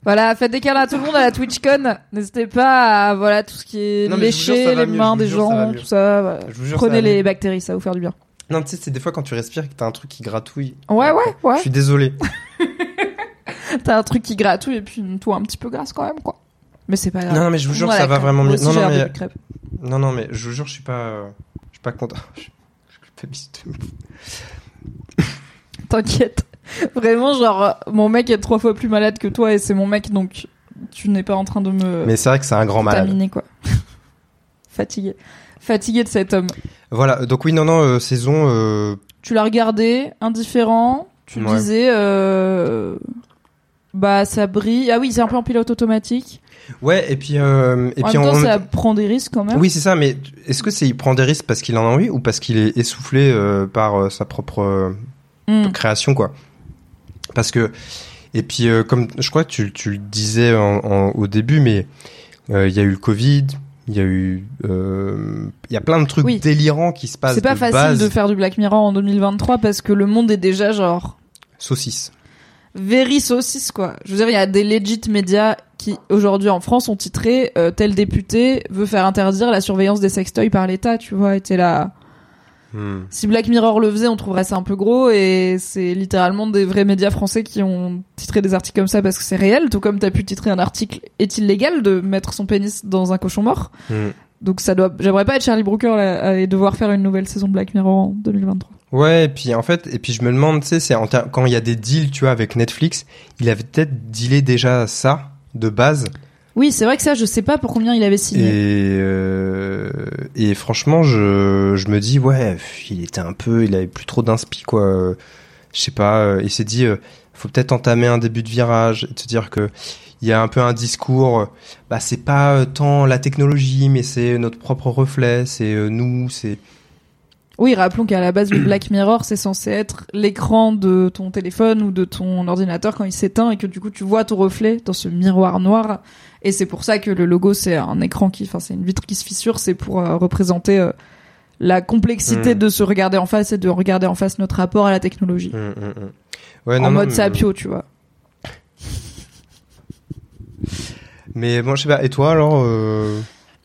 Voilà, faites des câlins à tout le monde à la TwitchCon. N'hésitez pas à voilà tout ce qui est Non, jure, ça les mieux, mains des jure, ça gens, mieux. tout ça. voilà. je vous jure, ça Prenez les mieux. bactéries, ça va vous faire du bien. non, tu sais, c'est des fois quand tu respires que t'as un truc qui gratouille. Ouais, ouais, ouais. Je suis désolé. T'as un truc qui gratouille et puis une toux un petit peu grasse quand même, quoi. Mais c'est pas grave. Non, non, mais je vous jure, ça va vraiment mieux. Non, mais. Non, non, mais je vous jure, je suis pas, suis pas content. Je, je de- T'inquiète. Vraiment, genre, euh, mon mec est trois fois plus malade que toi et c'est mon mec, donc tu n'es pas en train de me Mais c'est vrai que c'est un grand malade. quoi. Fatigué. Fatigué de cet homme. Voilà, donc oui, non, non, euh, saison. euh, Tu l'as regardé, indifférent. Tu Ouais. disais, euh, bah ça brille. Ah oui, c'est un peu en pilote automatique. Ouais, et puis, euh, et en puis même temps, on- ça prend des risques quand même. Oui, c'est ça, mais est-ce que c'est il prend des risques parce qu'il en a envie ou parce qu'il est essoufflé euh, par euh, sa propre Hmm. création, quoi? Parce que Et puis, comme je crois que tu, tu le disais en- en- au début, mais il y a eu le Covid, il y a eu, euh, il y a plein de trucs Oui. délirants qui se passent. C'est pas de facile base. de faire du Black Mirror en 2023 parce que le monde est déjà genre saucisse. Very saucisse quoi. Je veux dire, il y a des legit médias qui aujourd'hui en France ont titré euh, tel député veut faire interdire la surveillance des sextoys par l'État, tu vois, t'es là. Hmm. Si Black Mirror le faisait, on trouverait ça un peu gros et c'est littéralement des vrais médias français qui ont titré des articles comme ça parce que c'est réel, tout comme t'as pu titrer un article est-il légal de mettre son pénis dans un cochon mort? Hmm. Donc ça doit j'aimerais pas être Charlie Brooker là, et devoir faire une nouvelle saison de Black Mirror en 2023. Ouais, et puis en fait, et puis je me demande, tu sais, c'est quand il y a des deals, tu vois, avec Netflix, il avait peut-être dealé déjà ça de base. Oui, c'est vrai que ça je sais pas pour combien il avait signé. Et, euh, et franchement, je, je me dis, ouais, il était un peu, il avait plus trop d'inspi, quoi. Je sais pas, euh, il s'est dit, euh, faut peut-être entamer un début de virage, et te dire que il y a un peu un discours, bah c'est pas tant la technologie, mais c'est notre propre reflet, c'est nous, c'est Oui, rappelons qu'à la base le Black Mirror c'est censé être l'écran de ton téléphone ou de ton ordinateur quand il s'éteint et que du coup tu vois ton reflet dans ce miroir noir et c'est pour ça que le logo c'est un écran qui enfin c'est une vitre qui se fissure, c'est pour euh, représenter euh, la complexité Mm. de se regarder en face et de regarder en face notre rapport à la technologie. Hum. Ouais, en non, non, mode mais- sapio, tu vois. Mais bon, je sais pas. Et toi alors euh...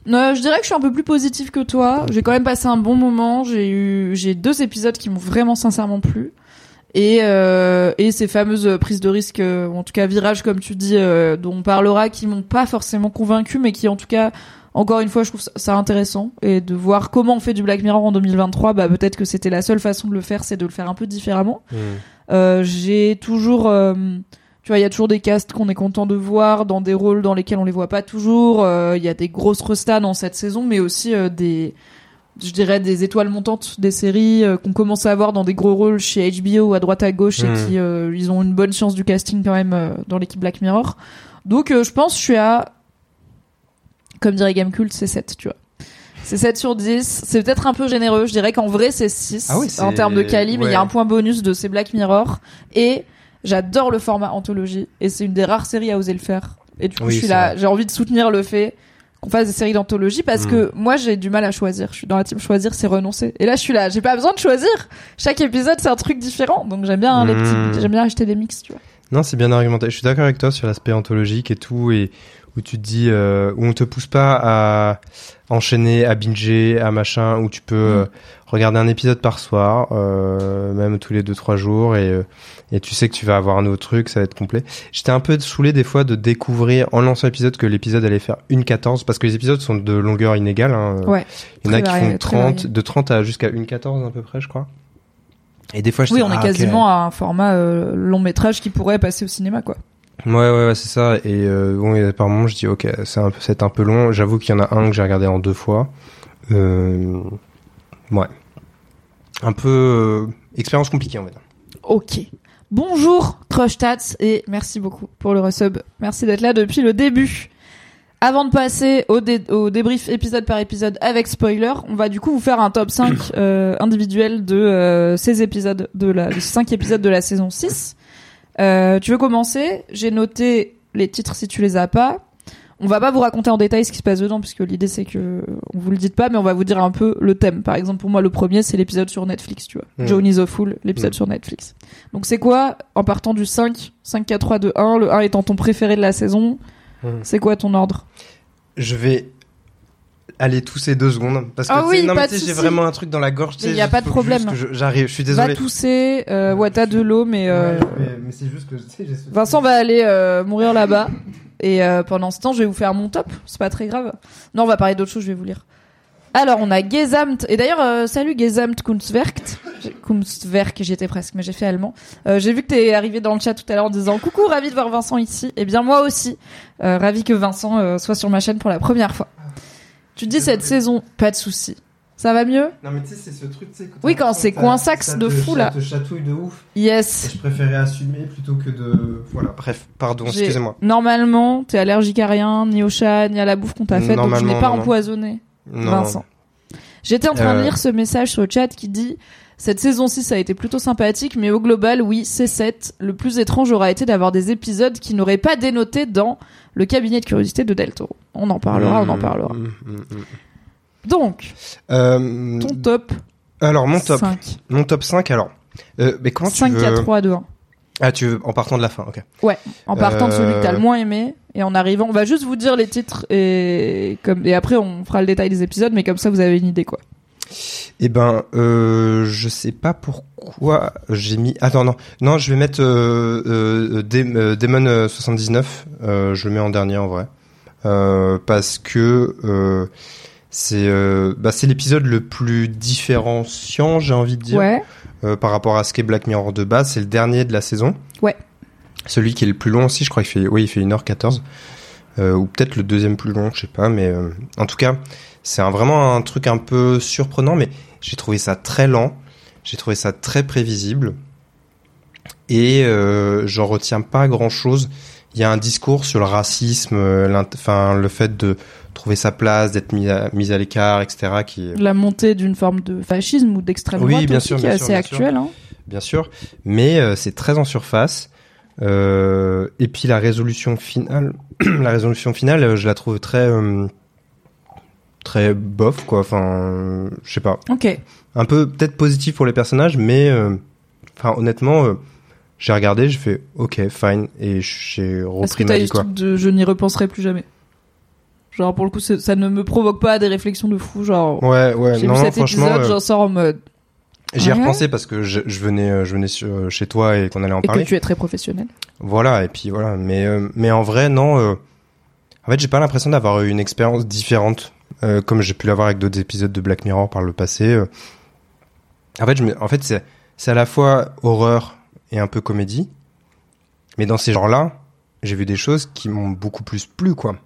Euh, je dirais que je suis un peu plus positive que toi. J'ai quand même passé un bon moment. J'ai eu, j'ai deux épisodes qui m'ont vraiment sincèrement plu. Et, euh, et ces fameuses prises de risque, euh, en tout cas virages comme tu dis, euh, dont on parlera, qui m'ont pas forcément convaincu, mais qui en tout cas, encore une fois, je trouve ça, intéressant. Et de voir comment on fait du Black Mirror en 2023, bah peut-être que c'était la seule façon de le faire, c'est de le faire un peu différemment. hum. Euh, j'ai toujours, euh, tu vois, il y a toujours des castes qu'on est content de voir dans des rôles dans lesquels on les voit pas toujours. Euh, Il y a des grosses restas dans cette saison, mais aussi euh, des, je dirais, des étoiles montantes des séries euh, qu'on commence à avoir dans des gros rôles chez HBO à droite à gauche et qui, euh, ils ont une bonne chance du casting quand même euh, dans l'équipe Black Mirror. Donc, euh, je pense, je suis à, comme dirait Gamecult, c'est 7, tu vois. C'est 7 sur 10. C'est peut-être un peu généreux. Je dirais qu'en vrai, c'est 6 Ah oui, en termes de quali, mais il y a un point bonus de ces Black Mirror. Et j'adore le format anthologie. Et c'est une des rares séries à oser le faire. Et du coup, Oui, je suis là. J'ai envie de soutenir le fait qu'on fasse des séries d'anthologie parce Mm. que moi, j'ai du mal à choisir. Je suis dans la team choisir, c'est renoncer. Et là, je suis là. J'ai pas besoin de choisir. Chaque épisode, c'est un truc différent. Donc j'aime bien les Mm. petits, j'aime bien acheter des mix, tu vois. Non, c'est bien argumenté. Je suis d'accord avec toi sur l'aspect anthologique et tout, et où tu te dis, euh, où on te pousse pas à enchaîner, à binger, à machin, où tu peux euh, regarder un épisode par soir, euh, même tous les deux trois jours, et, euh, et tu sais que tu vas avoir un nouveau truc, ça va être complet. J'étais un peu saoulé des fois de découvrir en lançant l'épisode que l'épisode allait faire une 14, parce que les épisodes sont de longueur inégale. Hein. Ouais. Il y en a qui varié, font très 30, varié. de 30 à jusqu'à une 14 à peu près, je crois. Et des fois, je Oui, on est quasiment à un format euh, long métrage qui pourrait passer au cinéma, quoi. Ouais, ouais, ouais, c'est ça. Et euh, bon, et par moment, je dis, ok, c'est un, un peu long. J'avoue qu'il y en a un que j'ai regardé en deux fois. Euh, ouais. Un peu euh, expérience compliquée, on va dire. Ok. Bonjour Crush Tats et merci beaucoup pour le resub. Merci d'être là depuis le début. Avant de passer au, au débrief épisode par épisode avec spoiler, on va du coup vous faire un top 5 euh, individuel de ces épisodes, de la, les 5 épisodes de la saison 6. Euh, tu veux commencer? J'ai noté les titres si tu les as pas. On va pas vous raconter en détail ce qui se passe dedans puisque l'idée c'est que on vous le dit pas mais on va vous dire un peu le thème. Par exemple pour moi le premier c'est l'épisode sur Netflix, tu vois. Mm. Johnny the Fool, l'épisode Mm. sur Netflix. Donc c'est quoi en partant du 5, 5 4 3 2 1, le 1 étant ton préféré de la saison, Mm. c'est quoi ton ordre? Je vais aller tousser deux secondes. Parce que Ah oui, non, mais j'ai vraiment un truc dans la gorge. tu Mais sais, y a pas de problème. J'arrive, je suis Va désolé. tousser, euh, Wata de l'eau mais euh, Ouais, mais, mais c'est juste que ce- Vincent va aller euh, mourir là-bas. Et pendant ce temps, je vais vous faire mon top. C'est pas très grave. Non, on va parler d'autre chose, je vais vous lire. Alors, on a Gesamt. Et d'ailleurs, salut Gesamt Kunstwerk. Kunstwerk, j'étais presque, mais j'ai fait allemand. J'ai vu que t'es arrivé dans le chat tout à l'heure en disant coucou, ravi de voir Vincent ici. Eh bien, moi aussi. Ravi que Vincent soit sur ma chaîne pour la première fois. Tu dis cette saison, pas de souci. Ça va mieux Non, mais tu sais, c'est ce truc, tu sais. Oui, quand c'est ça- coinsax ça de te- fou, ça là. te chatouille de ouf. Et Yes. je préférais assumer plutôt que de. Voilà, bref, pardon, excusez-moi. Normalement, t'es allergique à rien, ni au chat, ni à la bouffe qu'on t'a faite, donc je n'ai pas non, empoisonné Non, Vincent. J'étais en train de Euh. lire ce message sur le chat qui dit cette saison 6 a été plutôt sympathique, mais au global, oui, C7. Le plus étrange aura été d'avoir des épisodes qui n'auraient pas dénoté dans le cabinet de curiosité de Del Toro. On en parlera, on en Mm, parlera. mm, mm. Donc, Euh, ton top alors mon top, 5. mon top 5 alors. Euh, mais comment 5, tu veux 4, 3, 2, 1. Ah, tu veux en partant de la fin, ok. Ouais, en partant de celui que t'as le Euh. moins aimé et en arrivant, on va juste vous dire les titres et comme et après on fera le détail des épisodes, mais comme ça vous avez une idée quoi. Eh ben, euh, je sais pas pourquoi j'ai mis. Attends, non, non, je vais mettre euh, euh, Dem- Demon euh, 79. Euh, je le mets en dernier en vrai, parce que c'est bah, c'est l'épisode le plus différenciant, j'ai envie de dire, Ouais. par rapport à ce qu'est Black Mirror de base. C'est le dernier de la saison. Ouais. Celui qui est le plus long aussi, je crois qu'il fait, oui, il fait 1h14. Euh, ou peut-être le deuxième plus long, je sais pas, mais en tout cas, c'est un, vraiment un truc un peu surprenant, mais j'ai trouvé ça très lent, j'ai trouvé ça très prévisible, et euh, j'en retiens pas grand-chose. Il y a un discours sur le racisme, euh, enfin le fait de trouver sa place, d'être mis à, mis à l'écart, etc., qui est La montée d'une forme de fascisme ou d'extrême Oui, droite bien aussi, sûr, qui est bien assez bien actuelle. Hein. bien sûr, mais euh, c'est très en surface. Euh, et puis la résolution finale, la résolution finale, euh, je la trouve très euh, très bof quoi. Enfin, je sais pas, Ok. un peu peut-être positif pour les personnages, mais euh, enfin honnêtement, euh, j'ai regardé, j'ai fait ok, fine, et j'ai que repris ma vie quoi. de je n'y repenserai plus jamais? Genre pour le coup ça ne me provoque pas des réflexions de fou. Genre Ouais, ouais, j'ai non, vu cet franchement, épisode, euh, j'en sors en mode j'y ai Ouais? repensé parce que je, je venais, je venais sur- chez toi et qu'on allait en et que parler. tu es très professionnel. Voilà, et puis voilà. Mais, euh, mais en vrai, non. euh, en fait, j'ai pas l'impression d'avoir eu une expérience différente, euh, comme j'ai pu l'avoir avec d'autres épisodes de Black Mirror par le passé. euh. En fait, je me- en fait c'est, c'est à la fois horreur et un peu comédie. Mais dans ces genres-là, j'ai vu des choses qui m'ont beaucoup plus plu, quoi.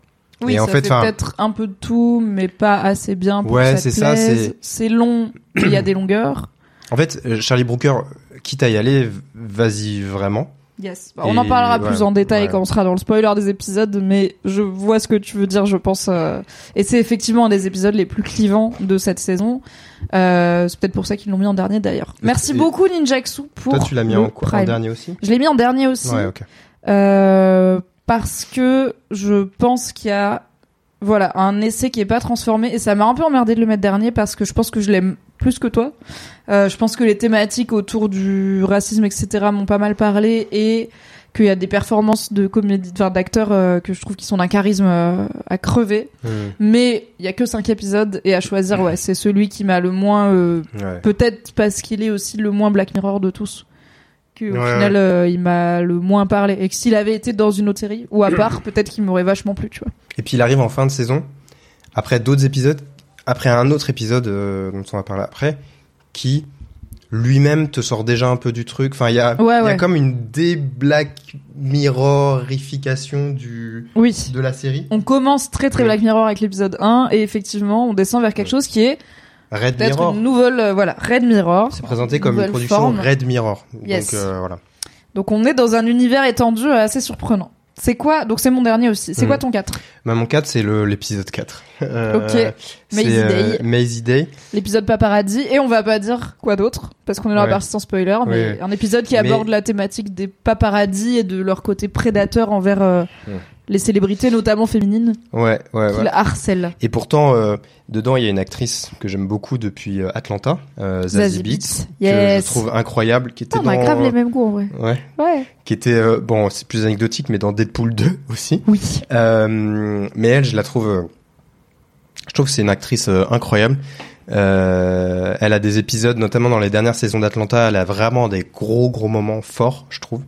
Oui, Et en ça fait, fait, peut-être un peu de tout, mais pas assez bien pour Ouais, que ça te c'est ça, plaise. c'est- C'est long, il y a des longueurs. En fait, euh, Charlie Brooker, quitte à y aller, vas-y vraiment. Yes. On en parlera ouais, plus en détail ouais. quand on sera dans le spoiler des épisodes, mais je vois ce que tu veux dire, je pense. euh, Et c'est effectivement un des épisodes les plus clivants de cette saison. Euh, c'est peut-être pour ça qu'ils l'ont mis en dernier d'ailleurs. Merci Et- beaucoup Ninjaxu pour Toi, tu l'as mis en, quoi, en dernier aussi Je l'ai mis en dernier aussi. Ouais, ok. Euh, parce que je pense qu'il y a voilà un essai qui est pas transformé et ça m'a un peu emmerdé de le mettre dernier parce que je pense que je l'aime plus que toi. Euh, je pense que les thématiques autour du racisme etc m'ont pas mal parlé et qu'il y a des performances de comédie, enfin d'acteurs euh, que je trouve qui sont d'un charisme euh, à crever. Hmm, Mais il y a que cinq épisodes et à choisir ouais c'est celui qui m'a le moins ouais. Peut-être parce qu'il est aussi le moins Black Mirror de tous. Que, au Ouais, final, euh, il m'a le moins parlé. Et que s'il avait été dans une autre série, ou à part, peut-être qu'il m'aurait vachement plu, tu vois. Et puis il arrive en fin de saison, après d'autres épisodes, après un autre épisode euh, dont on va parler après, qui lui-même te sort déjà un peu du truc. Enfin, il y a, Ouais, il y a ouais. comme une dé-Black Mirrorification du Oui. de la série. On commence très très. Black Mirror avec l'épisode 1, et effectivement, on descend vers quelque chose qui est Red Mirror, une nouvelle, euh, voilà, Red Mirror. c'est présenté comme une production forme. Red Mirror. Yes. Donc euh, voilà. Donc on est dans un univers étendu euh, assez surprenant. C'est quoi Donc c'est mon dernier aussi. C'est Mm. quoi ton 4 Bah, mon 4, c'est l'épisode 4. Euh, Ok. Maisie Day. Maisie Day. L'épisode Paparazzi, et on va pas dire quoi d'autre, parce qu'on est dans Ouais. la partie sans spoiler, mais Oui. un épisode qui Mais- aborde la thématique des paparazzis et de leur côté prédateur envers euh, Mm. Les célébrités, notamment féminines, Ouais, ouais, qui ouais. la harcèlent. Et pourtant, euh, dedans, il y a une actrice que j'aime beaucoup depuis euh, Atlanta, euh, Zazie Zazie Beetz, que je trouve incroyable, qui était Putain, on a grave les mêmes goûts en vrai. ouais, Ouais. qui était euh, bon, c'est plus anecdotique, mais dans Deadpool 2 aussi. Oui. Mais elle, je la trouve, je trouve que c'est une actrice incroyable. Euh, elle a des épisodes, notamment dans les dernières saisons d'Atlanta, elle a vraiment des gros gros moments forts, je trouve.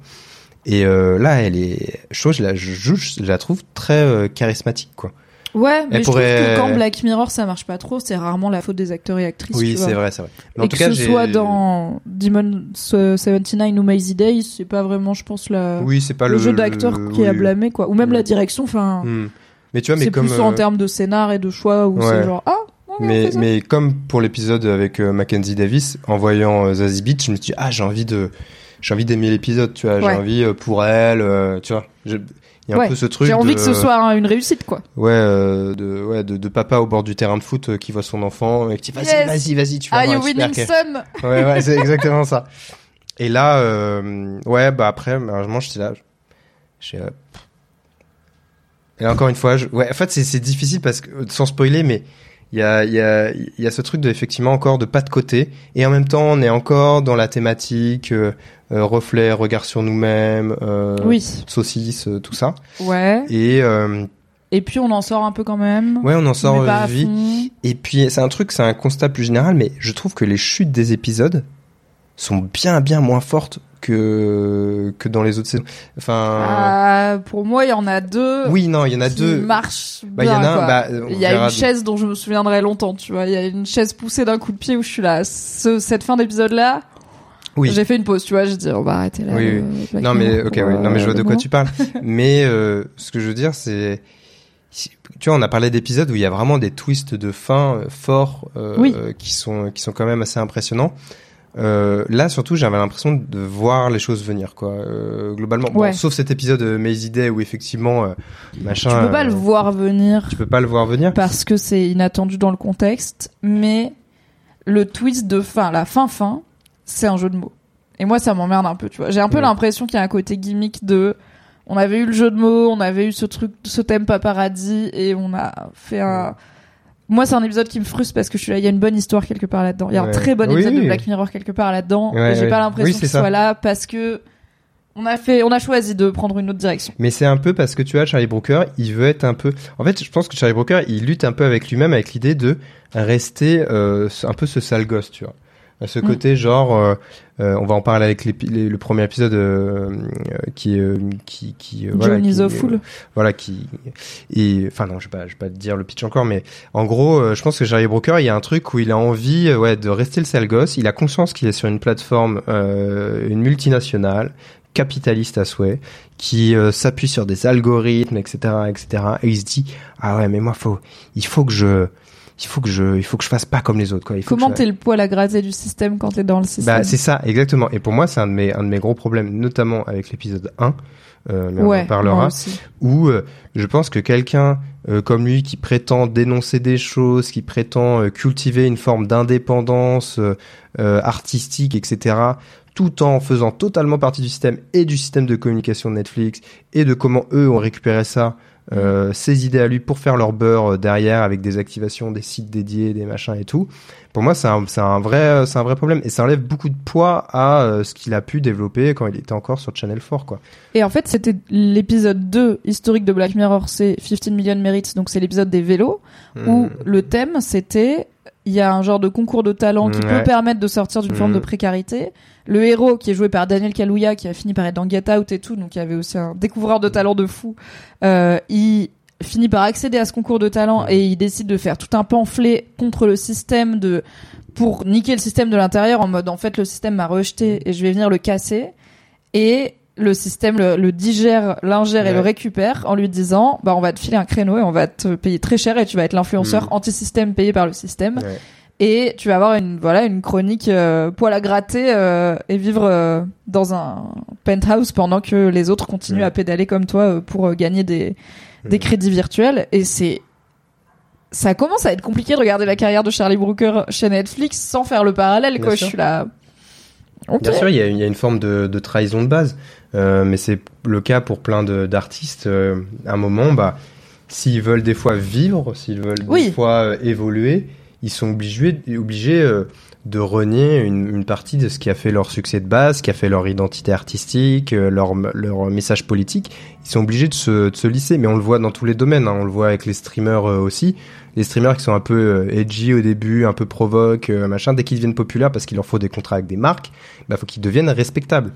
Et euh, là, elle est, trouve, je la, je, je la trouve très euh, charismatique, quoi. Ouais, mais Elle je trouve que quand Black Mirror ça marche pas trop, c'est rarement la faute des acteurs et actrices. Oui, c'est vrai, c'est vrai. Mais et que ce soit dans Demon 79 ou Maisie Day, c'est pas vraiment, je pense, la... oui, c'est pas le, le, jeu d'acteur le- qui est à oui. blâmer, quoi. Ou même Mm. la direction, enfin... Hmm. Mais tu vois, mais c'est comme plus en euh, termes de scénar et de choix où Ouais. c'est genre ah ouais, mais mais comme pour l'épisode avec Mackenzie Davis, en voyant Zazie Beetz, je me suis dit ah j'ai envie de j'ai envie d'aimer l'épisode, tu vois, j'ai envie euh, pour elle, euh, tu vois. Il y a Ouais. un peu ce truc. J'ai envie de- que ce soit un- une réussite, quoi. Ouais, euh, de, ouais, de, de papa au bord du terrain de foot qui voit son enfant et qui dit vas-y, Yes. vas-y, vas-y, tu vas Are avoir you winning some? Ouais, ouais, c'est exactement ça. Et là, ouais, bah après, malheureusement, j'étais là. J'ai. Et encore une fois, je... ouais, en fait, c'est difficile parce que, sans spoiler, mais il y a, y, a, y a ce truc de, effectivement, encore de pas de côté. Et en même temps, on est encore dans la thématique euh, euh, reflet, regard sur nous-mêmes, euh, Oui. saucisse, euh, tout ça. Ouais. Et euh, Et puis on en sort un peu quand même. ouais, on en sort pas fond. Et puis, c'est un truc, c'est un constat plus général, mais je trouve que les chutes des épisodes sont bien, bien moins fortes que, que dans les autres saisons. Enfin, Ah, pour moi, il y en a deux. oui, non, il y en a qui deux. marchent Bah, il y en a bien, un, bah, il y a une de- chaise dont je me souviendrai longtemps, tu vois. Il y a une chaise poussée d'un coup de pied où je suis là. Ce, cette fin d'épisode là, Oui. j'ai fait une pause, tu vois. J'ai dit, on va arrêter là. Oui, oui. Black Non, mais, ok, oui. Non, mais je vois euh, de quoi moment. tu parles. mais, euh, ce que je veux dire, c'est, tu vois, on a parlé d'épisodes où il y a vraiment des twists de fin euh, forts, euh, euh, qui sont, qui sont quand même assez impressionnants. Euh, là, surtout, j'avais l'impression de voir les choses venir, quoi. Euh, globalement, Bon, Ouais. sauf cet épisode euh, Mazy Day où effectivement, euh, machin. Tu peux pas euh, le voir venir Tu peux pas le voir venir. parce que c'est inattendu dans le contexte, mais le twist de fin, la fin fin, c'est un jeu de mots. Et moi, ça m'emmerde un peu, tu vois. J'ai un peu Ouais. l'impression qu'il y a un côté gimmick de, on avait eu le jeu de mots, on avait eu ce truc, ce thème pas paradis, et on a fait un. Moi, c'est un épisode qui me frustre parce que je suis là, il y a une bonne histoire quelque part là-dedans. Il y a un très bon Oui, épisode de. Black Mirror quelque part là-dedans, et j'ai pas l'impression qu'il soit là parce que on a fait, on a choisi de prendre une autre direction. Mais c'est un peu parce que tu vois, Charlie Brooker, il veut être un peu. En fait, je pense que Charlie Brooker, il lutte un peu avec lui-même, avec l'idée de rester euh, un peu ce sale gosse, tu vois. Ce Mm. côté genre, euh, euh, on va en parler avec l'épi- les- le premier épisode euh, euh, qui est euh, qui qui euh, voilà, qui, voilà qui et enfin non je vais pas je vais pas te dire le pitch encore mais en gros je pense que Charlie Brooker il y a un truc où il a envie ouais de rester le sale gosse il a conscience qu'il est sur une plateforme euh, une multinationale capitaliste à souhait qui euh, s'appuie sur des algorithmes etc etc et il se dit ah ouais mais moi faut il faut que je il faut que je il faut que je fasse pas comme les autres quoi il faut Comment je- t'es le poil à gratter du système quand t'es dans le système bah, c'est ça, exactement. Et pour moi, c'est un de mes, un de mes gros problèmes, notamment avec l'épisode 1, euh, mais on en parlera, où euh, je pense que quelqu'un euh, comme lui qui prétend dénoncer des choses, qui prétend euh, cultiver une forme d'indépendance artistique, etc., tout en faisant totalement partie du système et du système de communication de Netflix et de comment eux ont récupéré ça, euh, ses idées à lui pour faire leur beurre euh, derrière avec des activations, des sites dédiés, des machins et tout. Pour moi, c'est un, c'est un vrai, euh, c'est un vrai problème et ça enlève beaucoup de poids à euh, ce qu'il a pu développer quand il était encore sur Channel 4, quoi. Et en fait, c'était l'épisode 2 historique de Black Mirror, c'est 15 Million Merits, donc c'est l'épisode des vélos, où Hmm. le thème c'était il y a un genre de concours de talent qui Ouais. peut permettre de sortir d'une forme de précarité. Le héros qui est joué par Daniel Kaluuya, qui a fini par être dans Get Out et tout, donc il y avait aussi un découvreur de talent de fou. Euh, il finit par accéder à ce concours de talent et il décide de faire tout un pamphlet contre le système de pour niquer le système de l'intérieur en mode en fait le système m'a rejeté et je vais venir le casser et le système le, le digère, l'ingère et le récupère en lui disant bah on va te filer un créneau et on va te payer très cher et tu vas être l'influenceur Mhm. anti-système payé par le système Ouais. et tu vas avoir une voilà une chronique euh, poil à gratter euh, et vivre euh, dans un penthouse pendant que les autres continuent Ouais. à pédaler comme toi pour gagner des des crédits virtuels et c'est ça commence à être compliqué de regarder la carrière de Charlie Brooker chez Netflix sans faire le parallèle Bien quoi sûr. je suis là Bien sûr, il y a, il y a une forme de, de trahison de base, euh, mais c'est le cas pour plein d'artistes. euh, à un moment, bah, s'ils veulent des fois vivre, s'ils veulent Oui. des fois euh, évoluer, ils sont obligés, obligés de renier une, une partie de ce qui a fait leur succès de base, ce qui a fait leur identité artistique, leur, leur message politique. Ils sont obligés de se, de se lisser, mais on le voit dans tous les domaines. hein. On le voit avec les streamers aussi. Les streamers qui sont un peu euh, edgy au début, un peu provoque, euh, machin, dès qu'ils deviennent populaires parce qu'il leur faut des contrats avec des marques, bah faut qu'ils deviennent respectables.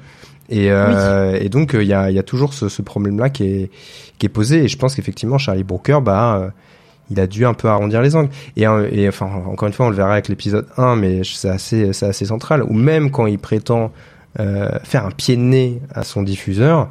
Et, euh, et donc il y, a, il y a toujours ce, ce problème-là qui est, qui est posé. Et je pense qu'effectivement Charlie Brooker, bah il a dû un peu arrondir les angles. Et, et enfin encore une fois, on le verra avec l'épisode 1, mais c'est assez, c'est assez central. Ou même quand il prétend euh, faire un pied de nez à son diffuseur,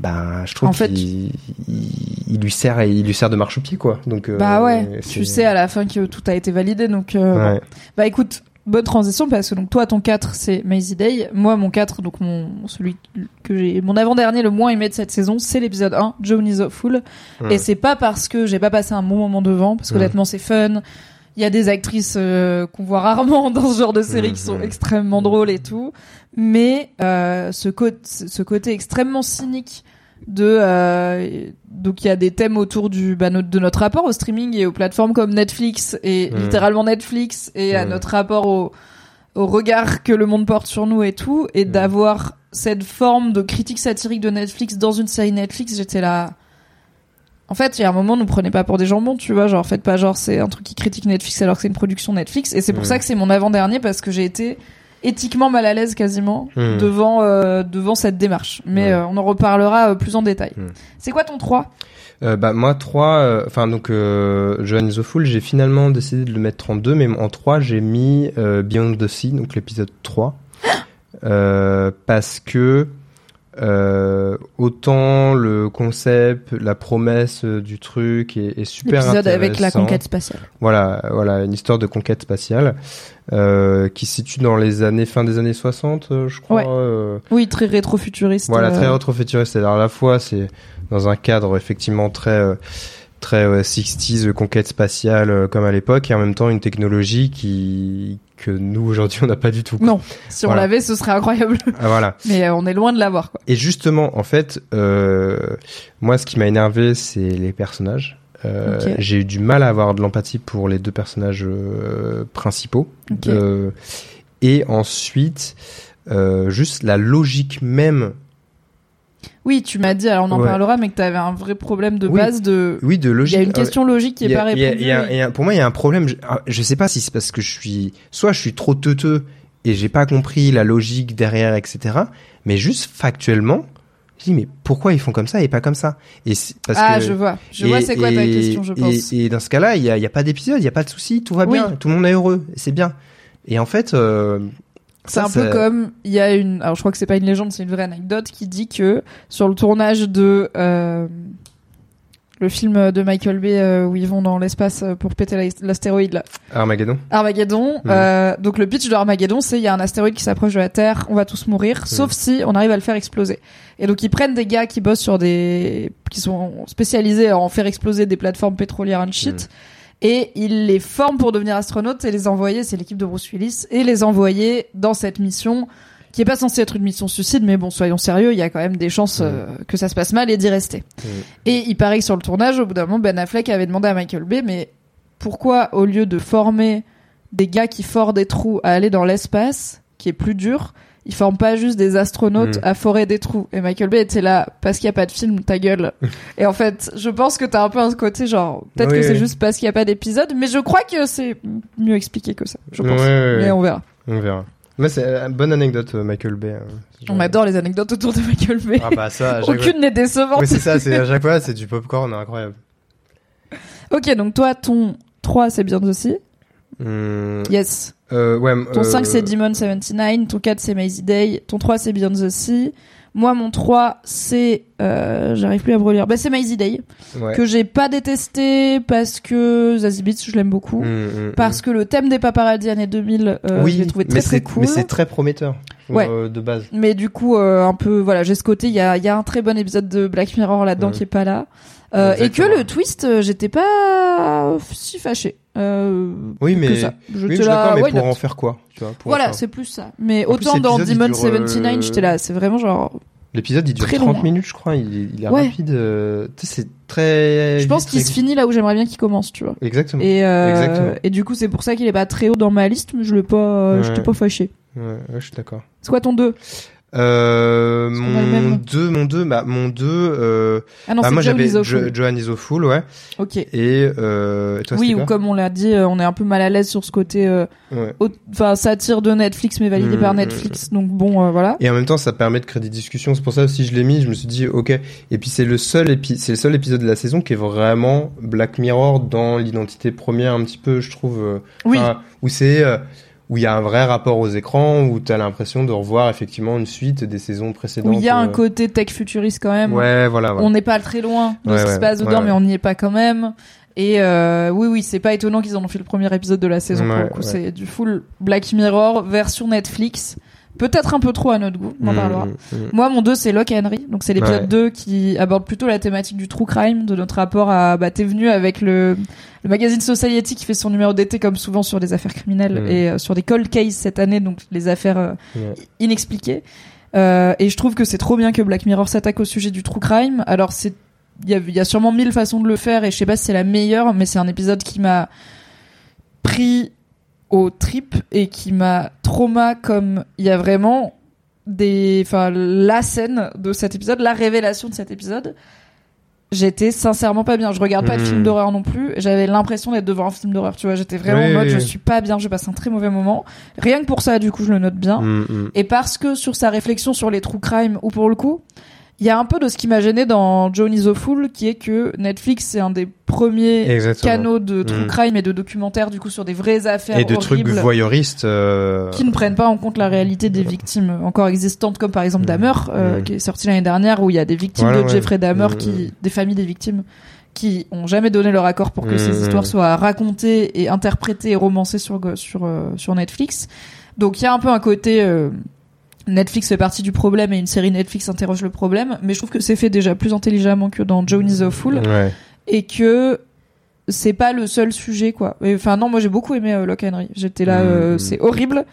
bah je trouve En fait- qu'il il, il lui sert, il lui sert de marche-pied quoi. Donc euh, bah ouais tu sais à la fin que tout a été validé donc euh, bon. Bah écoute bonne transition parce que donc toi ton 4 c'est Maisie Day, moi mon 4 donc mon celui que j'ai mon avant-dernier le moins aimé de cette saison, c'est l'épisode 1 Joan is Awful Ouais. et c'est pas parce que j'ai pas passé un bon moment devant parce que honnêtement c'est fun. Il y a des actrices euh, qu'on voit rarement dans ce genre de série qui sont Mhm. extrêmement drôles et tout, mais euh, ce, côté, ce côté extrêmement cynique de euh, donc il y a des thèmes autour du bah, de notre rapport au streaming et aux plateformes comme Netflix et Mhm. littéralement Netflix et à Mhm. notre rapport au, au regard que le monde porte sur nous et tout et Mhm. d'avoir cette forme de critique satirique de Netflix dans une série Netflix j'étais là en fait, il y a un moment, nous prenez pas pour des jambons, tu vois, genre faites pas genre c'est un truc qui critique Netflix alors que c'est une production Netflix. Et c'est pour Mhm. ça que c'est mon avant-dernier parce que j'ai été éthiquement mal à l'aise quasiment Mhm. devant euh, devant cette démarche. Mais euh, on en reparlera euh, plus en détail. Mhm. C'est quoi ton 3 Euh, bah moi 3 enfin donc is the Fool j'ai finalement décidé de le mettre en 2 mais en 3 j'ai mis Beyond the Sea donc l'épisode 3 euh, parce que euh, autant le concept la promesse euh, du truc est, est super L'épisode avec la intéressant. conquête spatiale. voilà voilà une histoire de conquête spatiale euh, qui se situe dans les années fin des années 60 euh, je crois Ouais. euh, Oui, très rétro-futuriste. voilà, très rétro-futuriste. C'est-à-dire à la fois, c'est dans un cadre effectivement très euh, très ouais, 60s, euh, conquête spatiale euh, comme à l'époque, et en même temps une technologie qui que nous aujourd'hui on n'a pas du tout. quoi. Non, si on Voilà. l'avait, ce serait incroyable. Ah, voilà. Mais euh, on est loin de l'avoir. Et justement, en fait, euh, moi, ce qui m'a énervé, c'est les personnages. Euh. J'ai eu du mal à avoir de l'empathie pour les deux personnages principaux. Et ensuite, juste la logique même Oui, tu m'as dit, alors on en Ouais. parlera, mais que t'avais un vrai problème de Oui. base de. oui de Il logique y a une euh, question logique qui est Il y a- pas il répondue. il y a- et- il y a- pour moi, il y a un problème. Je, ah, je sais pas si c'est parce que je suis, soit je suis trop teuteux et j'ai pas compris la logique derrière, etc. Mais juste factuellement, je dis mais pourquoi ils font comme ça et pas comme ça? Et parce ah, que je vois. Je et- vois c'est quoi ta question, je pense. Et, dans ce cas-là, il y a, il pas d'épisode, il y a pas de souci, tout va Oui. bien, tout le monde est heureux, c'est bien. Et en fait, euh, C'est un peu comme il y a une alors je crois que c'est pas une légende c'est une vraie anecdote qui dit que sur le tournage de euh, le film de Michael Bay euh, où ils vont dans l'espace pour péter l'as- l'astéroïde là Armageddon. Armageddon Mhm. euh, donc le pitch de Armageddon c'est il y a un astéroïde qui s'approche de la Terre on va tous mourir sauf si on arrive à le faire exploser et donc ils prennent des gars qui bossent sur des qui sont spécialisés à en faire exploser des plateformes pétrolières and shit et ils les forment pour devenir astronautes et les envoyer, c'est l'équipe de Bruce Willis, et les envoyer dans cette mission qui est pas censée être une mission suicide, mais bon, soyons sérieux, il y a quand même des chances euh, que ça se passe mal et d'y rester. Et il paraît que sur le tournage, au bout d'un moment, Ben Affleck avait demandé à Michael Bay, mais pourquoi au lieu de former des gars qui forent des trous à aller dans l'espace, qui est plus dur, ils forment pas juste des astronautes Mm. à forer des trous. Et Michael Bay était là, parce qu'il y a pas de film, ta gueule. et en fait, je pense que t'as un peu un côté genre, peut-être Oui, que c'est juste parce qu'il y a pas d'épisode, mais je crois que c'est mieux expliqué que ça, je pense. Mais on verra. On verra. Mais c'est une bonne anecdote, euh, Michael Bay. hein. On adore les anecdotes autour de Michael Bay. Ah bah ça, Aucune n'est décevante. Oui, c'est ça, c'est à chaque fois, c'est du popcorn incroyable. Ok, donc toi, ton 3, c'est bien aussi. Hum, Yes. Euh, ouais, Ton euh, 5 c'est Demon 79, ton 4 c'est Maisie Day, ton 3 c'est Beyond the Sea. Moi mon 3 c'est euh, j'arrive plus à me relire. Bah c'est Maisie Day ouais. que j'ai pas détesté parce que Zazie Beetz je l'aime beaucoup Hum, hum, parce que le thème des paparazzi années 2000 euh, oui, je l'ai trouvé très très cool. Mais c'est très prometteur. Ouais. euh, de base. Mais du coup euh, un peu voilà, j'ai ce côté il y a il y a un très bon épisode de Black Mirror là-dedans qui est pas là. Euh, et que le twist, euh, j'étais pas si fâché. Euh, Oui, mais que ça. Je oui, te je suis la- mais pour en faire quoi, tu vois pour Voilà, faire- c'est plus ça. Mais En plus, autant dans Demon dure, euh, 79, j'étais là, c'est vraiment genre. L'épisode, il dure Très 30 long. minutes, je crois. Il, il est Ouais. rapide. euh, c'est très. Je pense qu'il se finit là où j'aimerais bien qu'il commence, tu vois. Exactement. Et, euh, Exactement. et du coup, c'est pour ça qu'il est pas très haut dans ma liste, mais je l'ai pas, Ouais. j'étais pas fâché. Ouais, ouais, je suis d'accord. C'est quoi ton 2 Euh, mon même. 2, mon 2, bah, mon 2, euh, Ah non, bah, c'est moi j'avais Jo- Fool. Johan Isoful, ouais. Ok. Et, euh, et toi, Oui, ou comme on l'a dit, euh, on est un peu mal à l'aise sur ce côté, euh, enfin, satire de Netflix, mais validé par mm, Netflix. Donc bon, euh, voilà. Et en même temps, ça permet de créer des discussions. C'est pour ça aussi je l'ai mis. Je me suis dit, ok. Et puis c'est le seul épi c'est le seul épisode de la saison qui est vraiment Black Mirror dans l'identité première un petit peu, je trouve. euh, Oui. où c'est euh, où il y a un vrai rapport aux écrans, où t'as l'impression de revoir effectivement une suite des saisons Où précédentes. il y a un euh, côté tech futuriste quand même. Ouais, voilà. voilà. On n'est pas très loin de Ouais, ce qui ouais, se passe dedans, ouais, ouais. mais on n'y est pas quand même. Et euh, oui, oui, c'est pas étonnant qu'ils en ont fait le premier épisode de la saison. pour Ouais, le coup, ouais. c'est du full Black Mirror version Netflix. Peut-être un peu trop à notre goût, on en Mm, parlera. mm, mm. Moi, mon 2, c'est Locke et Henry. Donc, c'est l'épisode Ouais. 2 qui aborde plutôt la thématique du true crime, de notre rapport à, bah, t'es venu avec le, le magazine Society qui fait son numéro d'été comme souvent sur des affaires criminelles et euh, sur des cold cases cette année, donc les affaires euh, inexpliquées. Euh, et je trouve que c'est trop bien que Black Mirror s'attaque au sujet du true crime. Alors, c'est, il y a, il y a sûrement mille façons de le faire et je sais pas si c'est la meilleure, mais c'est un épisode qui m'a pris au trip et qui m'a trauma comme il y a vraiment des enfin la scène de cet épisode la révélation de cet épisode j'étais sincèrement pas bien. Je regarde pas de Mhm. film d'horreur non plus. J'avais l'impression d'être devant un film d'horreur tu vois. J'étais vraiment Oui, en mode oui, je suis pas bien je passe un très mauvais moment. Rien que pour ça du coup je le note bien. Mm, mm. et parce que sur sa réflexion sur les true crime, ou pour le coup, il y a un peu de ce qui m'a gêné dans Johnny the Fool, qui est que Netflix, c'est un des premiers Exactement. canaux de true Mm. crime et de documentaires, du coup, sur des vraies affaires Et de trucs voyeuristes. euh, qui ne prennent pas en compte la réalité des victimes encore existantes, comme par exemple Dahmer, euh, Mm. qui est sorti l'année dernière, où il y a des victimes Voilà, de ouais. Jeffrey Dahmer, Mm. qui, des familles des victimes, qui ont jamais donné leur accord pour que Mm. ces histoires soient racontées et interprétées et romancées sur sur euh, sur Netflix. Donc il y a un peu un côté euh, Netflix fait partie du problème et une série Netflix interroge le problème, mais je trouve que c'est fait déjà plus intelligemment que dans Johnny the Fool Ouais. et que c'est pas le seul sujet quoi. Enfin non, moi j'ai beaucoup aimé euh, Locke Henry. J'étais là, Mm. euh, c'est horrible,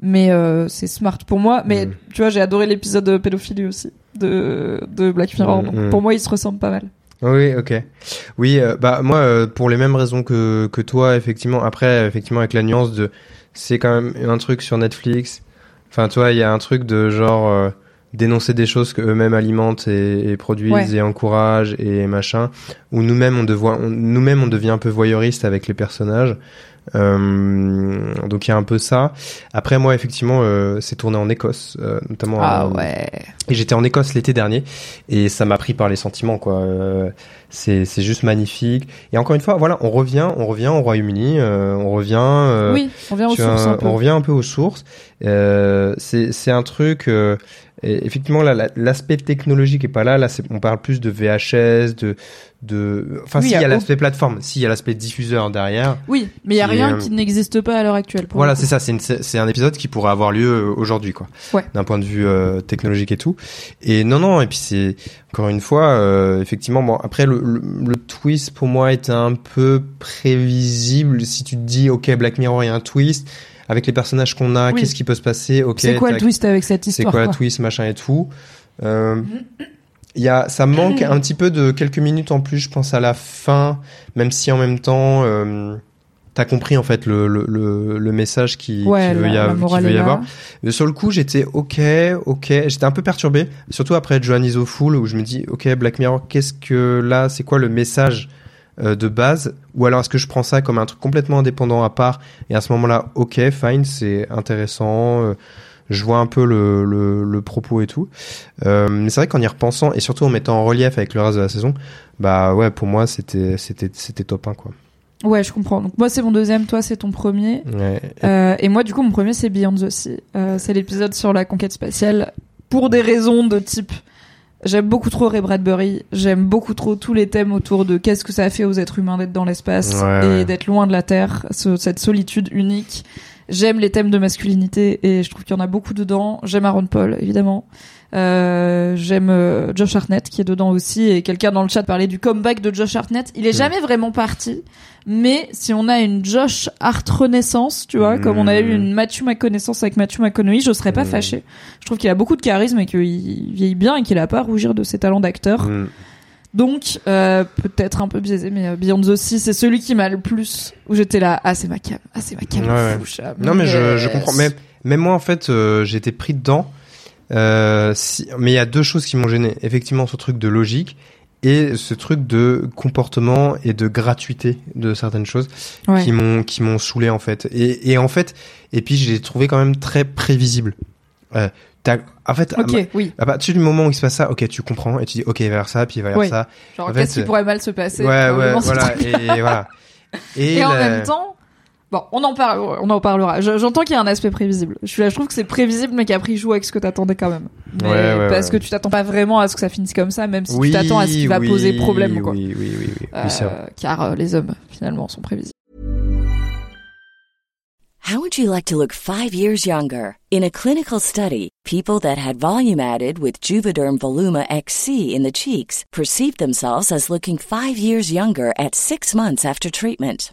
mais euh, c'est smart pour moi. Mais Mm. tu vois, j'ai adoré l'épisode de pédophilie aussi de de Black Mirror. Mm, Donc pour moi, ils se ressemblent pas mal. Oui, ok. Oui, euh, bah moi, euh, pour les mêmes raisons que que toi, effectivement. Après, effectivement, avec la nuance de, c'est quand même un truc sur Netflix. Enfin, toi, il y a un truc de genre euh, dénoncer des choses que eux-mêmes alimentent et, et produisent Ouais. et encouragent et machin. Où nous-mêmes on, on- nous-mêmes on devient un peu voyeuriste avec les personnages. Euh, donc il y a un peu ça. Après moi effectivement euh, c'est tourné en Écosse euh, notamment. euh, ouais. et j'étais en Écosse l'été dernier et ça m'a pris par les sentiments quoi. C'est c'est juste magnifique. Et encore une fois voilà on revient on revient au Royaume-Uni on revient. oui, on vient aux sources un peu. On revient un peu aux sources. C'est c'est un truc. Et effectivement, là, la- l'aspect technologique est pas là. Là, on parle plus de VHS, de, de. Enfin, Oui, si, il y a l'aspect plateforme, si, il y a l'aspect diffuseur derrière. Oui, mais il y a rien est, qui n'existe pas à l'heure actuelle. pour Voilà, c'est ça. C'est un épisode qui pourrait avoir lieu euh, aujourd'hui, quoi. Ouais. D'un point de vue euh, technologique et tout. Et non, non. Et puis c'est encore une fois, euh, effectivement. Bon, après le, le, le twist pour moi était un peu prévisible. Si tu te dis, ok, Black Mirror, il y a un twist avec les personnages qu'on a, Oui. qu'est-ce qui peut se passer Ok. C'est quoi le twist avec cette C'est histoire quoi quoi le twist, machin et tout. Euh, y a, ça manque un petit peu de quelques minutes en plus, je pense à la fin, même si en même temps, euh, t'as compris en fait le, le, le, le message qui, Ouais, qui veut la- y, avoir- qui veut y avoir. Mais sur le coup, j'étais ok, ok, j'étais un peu perturbé, surtout après Joan is Fool où je me dis ok Black Mirror, qu'est-ce que là, c'est quoi le message euh, de base ou alors est-ce que je prends ça comme un truc complètement indépendant à part et à ce moment-là ok fine c'est intéressant euh, je vois un peu le, le, le propos et tout euh, mais c'est vrai qu'en y repensant et surtout en mettant en relief avec le reste de la saison bah ouais pour moi c'était c'était c'était top 1 quoi Ouais, je comprends. Donc moi c'est mon deuxième, toi c'est ton premier. ouais. Euh, et moi, du coup, mon premier, c'est Beyond the Sea. Euh, c'est l'épisode sur la conquête spatiale. Pour des raisons de type, j'aime beaucoup trop Ray Bradbury. J'aime beaucoup trop tous les thèmes autour de qu'est-ce que ça a fait aux êtres humains d'être dans l'espace Ouais, et ouais. d'être loin de la Terre, ce- cette solitude unique. J'aime les thèmes de masculinité et je trouve qu'il y en a beaucoup dedans. J'aime Aaron Paul, évidemment. Euh, j'aime euh, Josh Hartnett qui est dedans aussi et quelqu'un dans le chat parlait du comeback de Josh Hartnett. Il est jamais vraiment parti, mais si on a une Josh Hart renaissance, tu vois, comme on a eu Mm. une Matthew McConnaissance avec Matthew McConaughey, je serais pas Mm. fâché. Je trouve qu'il a beaucoup de charisme et qu'il vieillit bien et qu'il a pas à rougir de ses talents d'acteur. Mm. Donc euh, peut-être un peu biaisé, mais Beyond the Sea, c'est celui qui m'a le plus où j'étais là. Ah c'est ma cam, ah c'est ma cam. Ouais, ouais. fouche, Non mais je, comprends. Mais même moi en fait euh, j'étais pris dedans. Euh, si... Mais il y a deux choses qui m'ont gêné. Effectivement ce truc de logique et ce truc de comportement et de gratuité de certaines choses Ouais. qui m'ont qui m'ont saoulé en fait. Et, et en fait et puis j'ai trouvé quand même très prévisible. Euh, t'as- en fait à, Ok, oui. à partir du moment où il se passe ça, ok tu comprends et tu dis ok il va y avoir ça puis il va y avoir Ouais. ça. Genre En fait, qu'est-ce qui pourrait mal se passer Ouais ouais probablement, ce voilà et, voilà. Et, en la- même temps, Bon, on en parle, on en parlera. Je- J'entends qu'il y a un aspect prévisible. Je suis là, je trouve que c'est prévisible, mais qu'après il joue avec ce que t'attendais quand même. Mais Ouais, ouais, parce ouais. que tu t'attends pas vraiment à ce que ça finisse comme ça, même si oui, tu t'attends à ce qui va oui, poser problème, quoi. Oui, oui, oui, oui. Euh, car euh, les hommes, finalement, sont prévisibles. How would you like to look five years younger? In a clinical study, people that had volume added with Juvederm Voluma XC in the cheeks perceived themselves as looking five years younger at six months after treatment.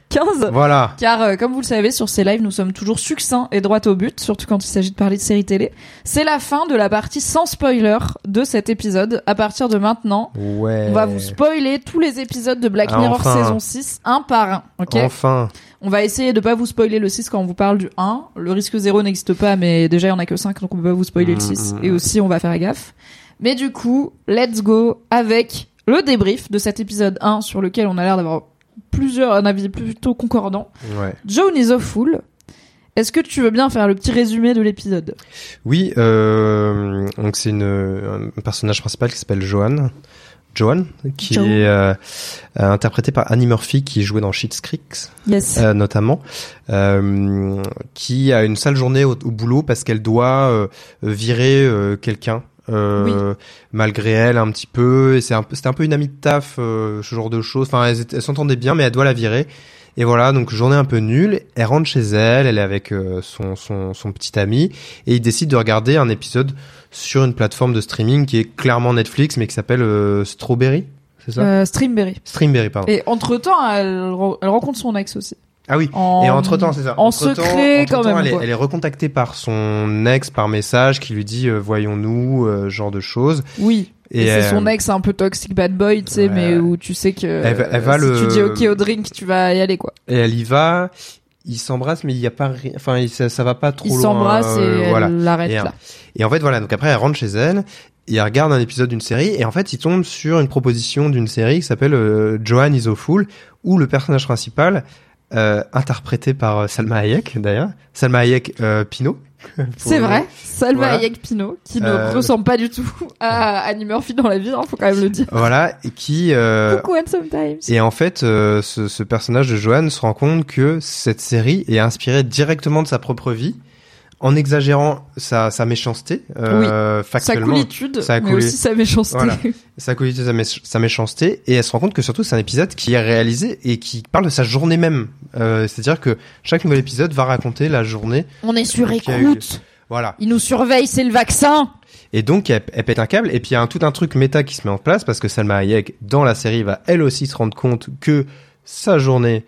quinze. Voilà. Car euh, comme vous le savez, sur ces lives, nous sommes toujours succincts et droit au but, surtout quand il s'agit de parler de séries télé. C'est la fin de la partie sans spoiler de cet épisode. À partir de maintenant, Ouais. on va vous spoiler tous les épisodes de Black Ah, Mirror enfin. saison 6, un par un. Ok Enfin. On va essayer de pas vous spoiler le 6 quand on vous parle du 1. Le risque zéro n'existe pas, mais déjà il y en a que 5, donc on peut pas vous spoiler le 6. Mm, Et aussi, on va faire gaffe. Mais du coup, let's go avec le débrief de cet épisode 1 sur lequel on a l'air d'avoir plusieurs, un avis plutôt concordant. Ouais. Joan is a fool. Est-ce que tu veux bien faire le petit résumé de l'épisode? Oui, euh, donc c'est une un personnage principal qui s'appelle Johan. Johan, qui Joan. est euh, euh, interprété par Annie Murphy, qui jouait dans Schitt's Creek, Yes. euh, notamment, euh, qui a une sale journée au, au boulot parce qu'elle doit virer quelqu'un. Euh, malgré elle un petit peu et c'est un c'était un peu une amie de taf euh, ce genre de choses. Enfin elles elles s'entendaient bien mais elle doit la virer. Et voilà donc journée un peu nulle elle rentre chez elle elle est avec euh, son, son son petit ami et ils décident de regarder un épisode sur une plateforme de streaming qui est clairement Netflix mais qui s'appelle euh, Strawberry c'est ça? Euh, Streamberry. Streamberry pardon. Et entre temps, elle, re- elle rencontre son ex aussi. Ah oui En- et entre temps, c'est ça. En secret, quand entre-temps, même. Elle est, quoi. elle est recontactée par son ex par message qui lui dit euh, voyons-nous, euh, genre de choses. Oui. Et, c'est son ex un peu toxic bad boy, tu sais, mais où tu sais que Elle va- elle va si le- tu dis ok au drink, tu vas y aller quoi. Et elle y va. Ils s'embrassent, mais il y a pas, enfin, il- ça, ça va pas trop Ils s'embrassent et euh, elle voilà. l'arrête Et, là. Et en fait, voilà. Donc après, elle rentre chez elle. Elle regarde un épisode d'une série et en fait, il tombe sur une proposition d'une série qui s'appelle euh, Johan is a Fool, où le personnage principal, euh, interprété par euh, Salma Hayek d'ailleurs, Salma Hayek euh, Pinot. C'est vrai, Salma Voilà. Hayek Pino, qui ne Euh, ressemble pas du tout à Annie Murphy dans la vie, hein, faut quand même le dire. Voilà, et qui euh, and sometimes. et en fait, euh, ce, ce personnage de Johan se rend compte que cette série est inspirée directement de sa propre vie, en exagérant sa, sa méchanceté, euh, Sa factuellement. coolitude, sa mais aussi sa méchanceté. Voilà. sa qualité, sa, mé- sa méchanceté, et elle se rend compte que surtout c'est un épisode qui est réalisé et qui parle de sa journée même. Euh, C'est-à-dire que chaque nouvel épisode va raconter la journée. On est sur Qui a eu- écoute. Voilà. Ils nous surveillent, c'est le vaccin. Et donc elle, elle pète un câble, et puis il y a un, tout un truc méta qui se met en place parce que Salma Hayek dans la série va elle aussi se rendre compte que sa journée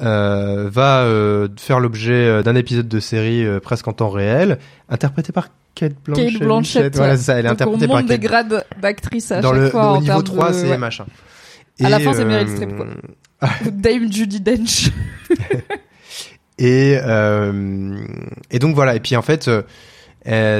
euh, va euh, faire l'objet euh, d'un épisode de série euh, presque en temps réel, interprété par Kate Blanchett. Kate Blanchett. Voilà, ça, elle est interprétée on par monte des Kate grades d'actrice à dans chaque le, fois au en niveau termes 3 de- c'est ouais. machin À la fin, c'est Meryl Streep, quoi. Dame Judy Dench. et et donc voilà et puis en fait